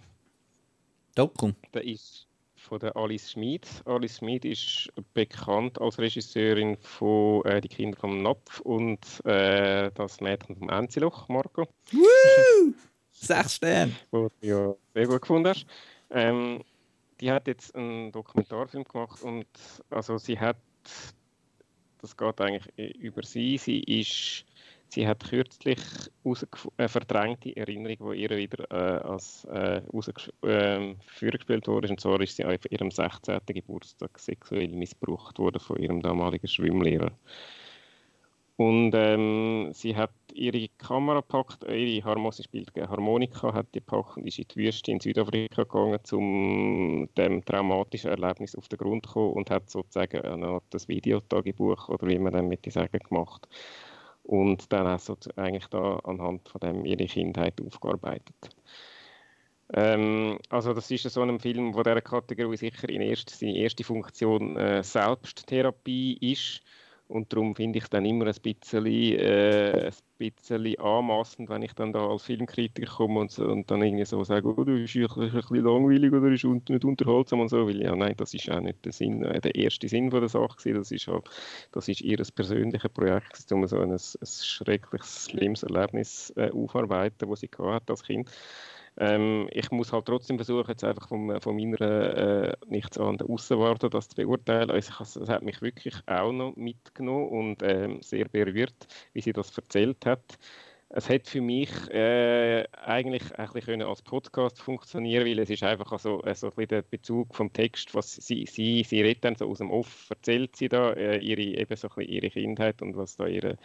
Doku. Der ist von der Alice Schmid. Alice Schmid ist bekannt als Regisseurin von äh, Die Kinder vom Napf und äh, Das Mädchen vom Enziloch, Marco. Woo! <laughs> Sechs Sterne! Wo du ja sehr gut gefunden hast. Ähm, die hat jetzt einen Dokumentarfilm gemacht und also sie hat, das geht eigentlich über sie, sie ist Sie hat kürzlich eine verdrängte Erinnerung, die ihr wieder äh, als äh, äh, vorgespielt wurde. Und zwar ist sie auf ihrem 16. Geburtstag sexuell missbraucht worden von ihrem damaligen Schwimmlehrer. Und ähm, sie hat ihre Kamera gepackt, ihre Harmonika, sie spielt Harmonika, hat die gepackt und ist in die Wüste in Südafrika gegangen, um dem traumatischen Erlebnis auf den Grund zu kommen und hat sozusagen das Videotagebuch oder wie man dann mit sagen gemacht und dann auch so eigentlich da anhand von dem ihre Kindheit aufgearbeitet. Ähm, also das ist so ein Film, wo dieser Kategorie sicher in erster, seine erste Funktion äh, Selbsttherapie ist und darum finde ich dann immer ein bisschen, äh, ein bisschen anmaßend, wenn ich dann da als Filmkritiker komme und, so, und dann irgendwie so sage, oh, du bist ein, bisschen langweilig oder ist nicht unterhaltsam und so, weil ja, nein, das ist auch nicht der Sinn, äh, der erste Sinn von der Sache gewesen. das ist halt, das ist ihr persönliches Projekt, um so ein, ein schreckliches, schlimmes Erlebnis äh, aufarbeiten, das sie hatte als Kind. Ähm, ich muss halt trotzdem versuchen, jetzt einfach von, von meiner äh, nichts an der Außenwarte das zu beurteilen. Also, es hat mich wirklich auch noch mitgenommen und ähm, sehr berührt, wie sie das erzählt hat es hat für mich äh, eigentlich ein bisschen als Podcast funktionieren, weil es ist einfach so, äh, so ein bisschen der Bezug vom Text, was sie, sie, sie redet dann so aus dem Off, erzählt sie da äh, ihre, eben so ein ihre Kindheit und was da ihre,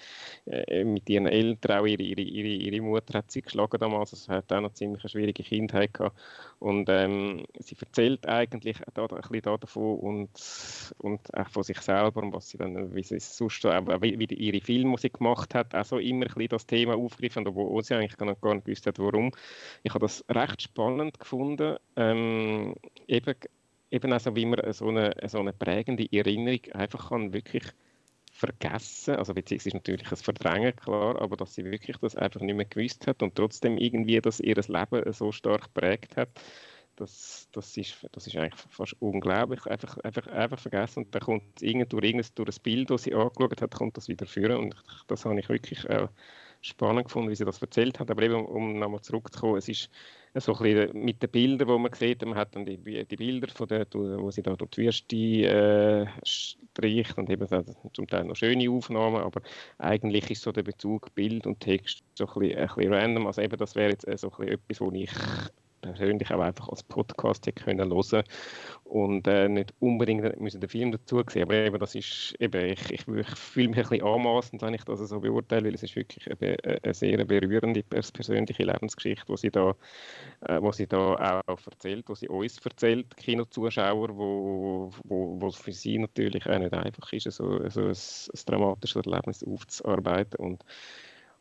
äh, mit ihren Eltern, auch ihre, ihre, ihre, ihre Mutter hat sie geschlagen damals, also hat auch noch ziemlich eine schwierige Kindheit gehabt. Und ähm, sie erzählt eigentlich da, ein bisschen da davon und, und auch von sich selber und was sie dann, wie sie sonst, auch, wie, wie ihre sie gemacht hat, auch so immer ein bisschen das Thema auf aufgegriffen, obwohl sie eigentlich gar nicht gewusst hat, warum. Ich habe das recht spannend gefunden. Ähm, eben, eben also, wie man so eine, so eine prägende Erinnerung einfach kann wirklich vergessen, also beziehungsweise natürlich ein Verdrängen, klar, aber dass sie wirklich das einfach nicht mehr gewusst hat und trotzdem irgendwie das ihr Leben so stark prägt hat, das, das, ist, das ist eigentlich fast unglaublich, einfach, einfach, einfach vergessen und dann kommt irgend durch, durch ein Bild, das sie angeschaut hat, kommt das wieder führen und das habe ich wirklich äh, spannend gefunden, wie sie das erzählt hat. Aber eben, um nochmal zurückzukommen, es ist so ein bisschen mit den Bildern, die man sieht, man hat dann die, die Bilder, von der, wo sie da durch die Wüste äh, streicht und eben zum Teil noch schöne Aufnahmen, aber eigentlich ist so der Bezug Bild und Text so ein bisschen, ein bisschen random. Also eben, das wäre jetzt so ein bisschen etwas, wo ich persönlich auch einfach als Podcast können hören und äh, nicht unbedingt müssen den Film dazu sehen. Aber eben, das ist eben, ich, ich, ich fühle mich ein bisschen anmaßend, wenn ich das so beurteile, weil es ist wirklich eine, eine sehr berührende persönliche Lebensgeschichte, die sie da, äh, wo sie da auch erzählt, wo sie uns erzählt, Kinozuschauer, wo, wo, wo für sie natürlich auch nicht einfach ist, so, so ein, ein dramatisches Erlebnis aufzuarbeiten und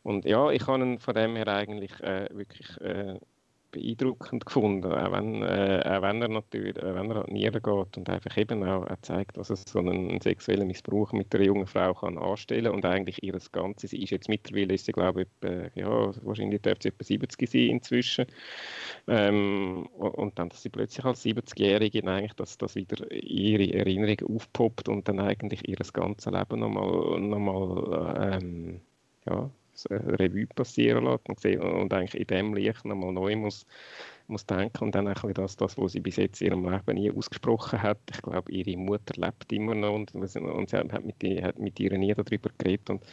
und ja, ich habe von dem her eigentlich äh, wirklich äh, beeindruckend gefunden, auch wenn, äh, auch wenn er natürlich, äh, wenn er halt niedergeht und einfach eben auch, zeigt, dass es so einen sexuellen Missbrauch mit einer jungen Frau kann anstellen und eigentlich ihr Ganzes, ist. Jetzt mittlerweile, ist sie glaube ich, ja, wahrscheinlich dürfte sie etwa 70 sein inzwischen. Ähm, und dann, dass sie plötzlich als 70-Jährige eigentlich, dass das wieder ihre Erinnerung aufpoppt und dann eigentlich ihr ganzes Leben nochmal, nochmal ähm, ja, Revue passieren lässt und, sieht, und eigentlich in dem Licht nochmal neu muss, muss denken und dann ein das, das, was sie bis jetzt in ihrem Leben nie ausgesprochen hat. Ich glaube, ihre Mutter lebt immer noch und, und sie hat mit, hat mit ihr nie darüber geredet und,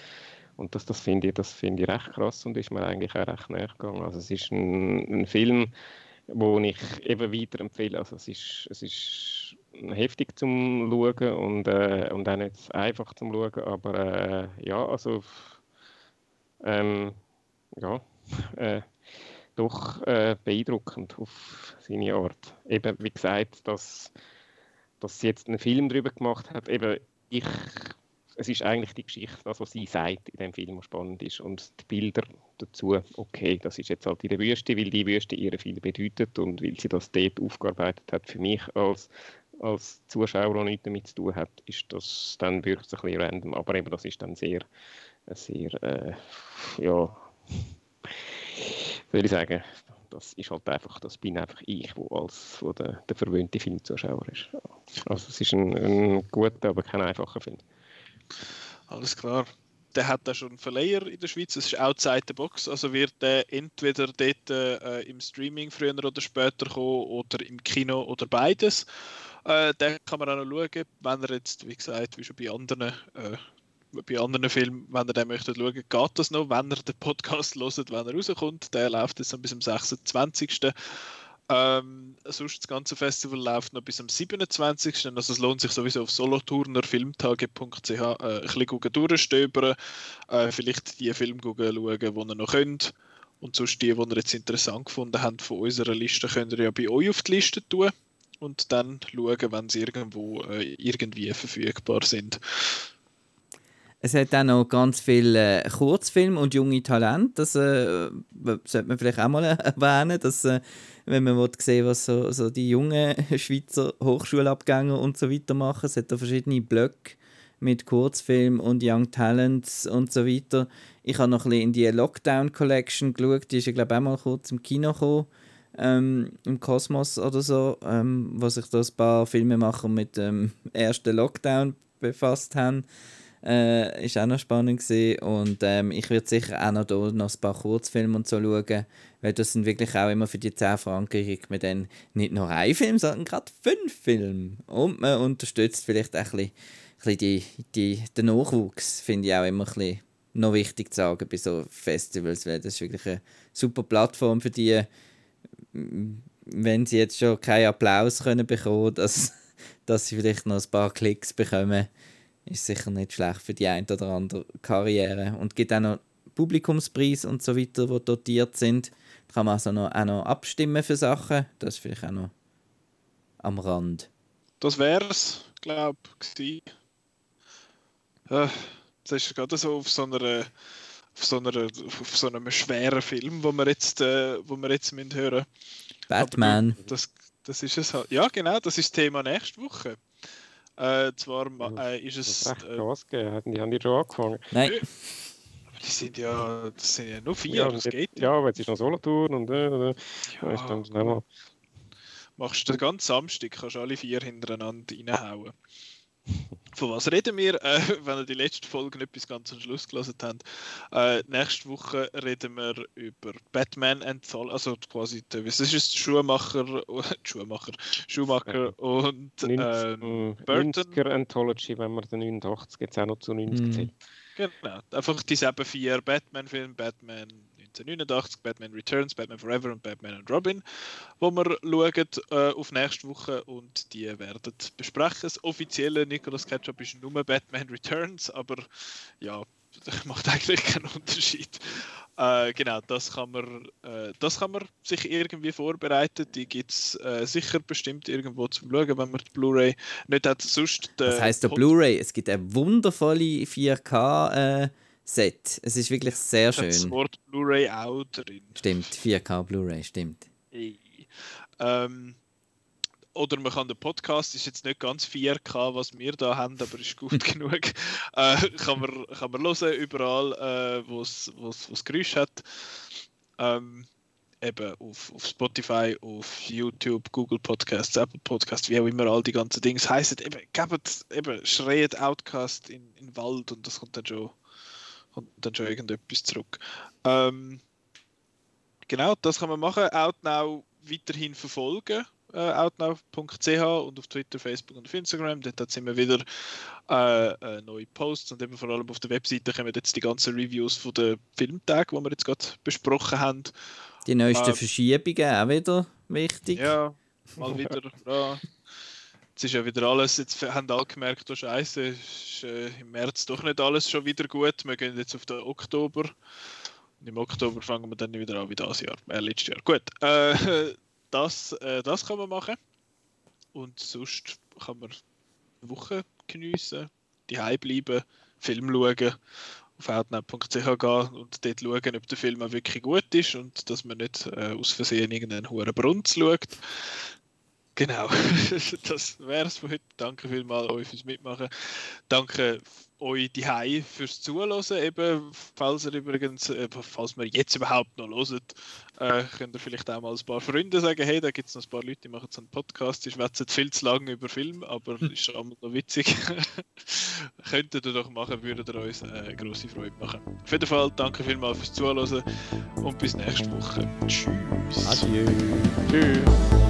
und das, das finde ich, find ich recht krass und ist mir eigentlich auch recht näher gegangen. Also es ist ein, ein Film, wo ich eben weiterempfehle. Also es ist, es ist heftig zum Schauen und, äh, und auch nicht einfach zum Schauen, aber äh, ja, also ähm, ja, <laughs> äh, doch äh, beeindruckend auf seine Art. Eben, wie gesagt, dass, dass sie jetzt einen Film darüber gemacht hat, eben ich, es ist eigentlich die Geschichte, das, was sie sagt in dem Film, was spannend ist. Und die Bilder dazu, okay, das ist jetzt halt in der Wüste, weil die Wüste ihr viel bedeutet und weil sie das dort aufgearbeitet hat. Für mich als, als Zuschauer, der nichts damit zu tun hat, ist das dann wirklich ein bisschen random. Aber eben, das ist dann sehr sehr, äh, ja, würde ich sagen, das ist halt einfach, das bin einfach ich, wo als wo der, der verwöhnte Filmzuschauer ist. Also es ist ein, ein guter, aber kein einfacher Film. Alles klar. Der hat da schon einen Verleiher in der Schweiz, es ist outside the box, also wird der entweder dort äh, im Streaming früher oder später kommen oder im Kino oder beides. Äh, den kann man auch noch schauen, wenn er jetzt, wie gesagt, wie schon bei anderen äh, bei anderen Filmen, wenn ihr den möchtet schauen, geht das noch, wenn ihr den Podcast hört, wenn er rauskommt. Der läuft jetzt bis am 26. Ähm, sonst das ganze Festival läuft noch bis am 27. Also es lohnt sich sowieso auf soloturnerfilmtage.ch äh, ein bisschen durchstöbern, äh, vielleicht die Filme schauen, die ihr noch könnt. Und sonst die, die ihr jetzt interessant gefunden habt von unserer Liste, könnt ihr ja bei euch auf die Liste tun und dann schauen, wenn sie irgendwo äh, irgendwie verfügbar sind. Es hat auch noch ganz viele äh, Kurzfilme und junge Talente. Das äh, sollte man vielleicht auch mal <laughs> erwähnen, dass, äh, wenn man sehen was so, so die jungen <laughs> Schweizer Hochschulabgänger und so weiter machen. Es hat da verschiedene Blöcke mit Kurzfilmen und Young Talents und so weiter. Ich habe noch ein bisschen in die Lockdown Collection geschaut. Die ist glaube ich, auch mal kurz im Kino gekommen. Ähm, im Kosmos oder so, ähm, wo sich da ein paar Filmemacher mit dem ersten Lockdown befasst haben. Äh, ist auch noch spannend gewesen. Und ähm, ich werde sicher auch noch, da noch ein paar Kurzfilme und so schauen, weil das sind wirklich auch immer für die 10 Franken kriegt man dann nicht nur einen Film, sondern gerade fünf Filme. Und man unterstützt vielleicht auch ein bisschen, ein bisschen die, die, den Nachwuchs, finde ich auch immer ein bisschen noch wichtig zu sagen bei so Festivals, weil das ist wirklich eine super Plattform für die, wenn sie jetzt schon keinen Applaus können bekommen, dass, <laughs> dass sie vielleicht noch ein paar Klicks bekommen ist sicher nicht schlecht für die ein oder andere Karriere. Und es gibt auch noch Publikumspreise und so weiter, die dotiert sind. Da kann man also noch, auch noch abstimmen für Sachen. Das ist vielleicht auch noch am Rand. Das wäre es, glaube ich. Äh, das ist gerade so auf so einer auf so, einer, auf so einem schweren Film, wo wir jetzt, äh, wo wir jetzt müssen hören. Batman. das, das ist es halt. Ja, genau, das ist das Thema nächste Woche. Äh, zwar äh, ist es. Das echt äh, Gas gegeben. Die haben die schon angefangen. Nein. Aber die sind ja, das sind ja nur vier, ja, das geht. Ja, aber jetzt ist noch Solothurn und äh, äh, ja, ist dann schnell mal. Machst du den ganzen Samstag, kannst du alle vier hintereinander reinhauen. Von was reden wir, äh, wenn ihr die letzte Folge nicht bis ganz am Schluss gelesen habt? Äh, nächste Woche reden wir über Batman Anthology, also quasi, was ist es, Schuhmacher, <laughs> Schuhmacher, Schuhmacher und äh, Burton. 90er Anthology, wenn wir den 89 jetzt auch noch zu 90 mm. zählen. Genau, einfach dieselben vier Batman-Filme, Batman 1989, Batman Returns, Batman Forever und Batman and Robin, wo wir schauen äh, auf nächste Woche und die werden besprechen. Das offizielle Nicolas Ketchup ist nur Batman Returns, aber ja, das <laughs> macht eigentlich keinen Unterschied. Äh, genau, das kann, man, äh, das kann man sich irgendwie vorbereiten. Die gibt es äh, sicher bestimmt irgendwo zum Schauen, wenn man die Blu-ray nicht hat. Sonst, das heißt der Blu-ray, es gibt eine wundervolle 4K- Set. Es ist wirklich sehr schön. Das Wort Blu-ray auch drin. Stimmt, 4K Blu-ray, stimmt. Hey. Ähm, oder man kann den Podcast, ist jetzt nicht ganz 4K, was wir da haben, aber ist gut <laughs> genug. Äh, kann, man, kann man hören, überall, äh, wo es Geräusch hat. Ähm, eben auf, auf Spotify, auf YouTube, Google Podcasts, Apple Podcasts, wie auch immer all die ganzen Dinge heißen. Eben, gebt, eben, schreit Outcast in, in den Wald und das kommt dann schon, kommt dann schon irgendetwas zurück. Ähm, genau, das kann man machen. Outnow weiterhin verfolgen äh, outnow.ch und auf Twitter, Facebook und auf Instagram. Dort sind wir wieder äh, äh, neue Posts und eben vor allem auf der Webseite kommen jetzt die ganzen Reviews von den Filmtagen, die wir jetzt gerade besprochen haben. Die neuesten äh, Verschiebungen auch wieder wichtig. Ja, mal wieder. ja. <laughs> Jetzt ist ja wieder alles, jetzt haben alle gemerkt, oh Scheiße, ist äh, im März doch nicht alles schon wieder gut. Wir gehen jetzt auf den Oktober. Und im Oktober fangen wir dann wieder an wie das Jahr, äh, letztes Jahr. Gut, äh, <laughs> das, äh, das kann man machen. Und sonst kann man eine Woche geniessen, die bleiben, Film schauen, auf outnet.ch gehen und dort schauen, ob der Film auch wirklich gut ist und dass man nicht äh, aus Versehen irgendeinen hohen Brunz schaut. Genau, <laughs> das wäre es von heute. Danke vielmals euch fürs Mitmachen. Danke euch die Hai fürs Zuhören. Eben, falls ihr übrigens, äh, falls wir jetzt überhaupt noch hört, äh, könnt ihr vielleicht auch mal ein paar Freunde sagen, hey, da gibt es noch ein paar Leute, die machen so einen Podcast, die schwätzen viel zu lange über Film, aber hm. ist auch noch witzig. <laughs> Könntet ihr doch machen, würdet ihr uns äh, grosse Freude machen. Auf jeden Fall, danke vielmals fürs Zuhören und bis nächste Woche. Tschüss. Adieu. Tschüss.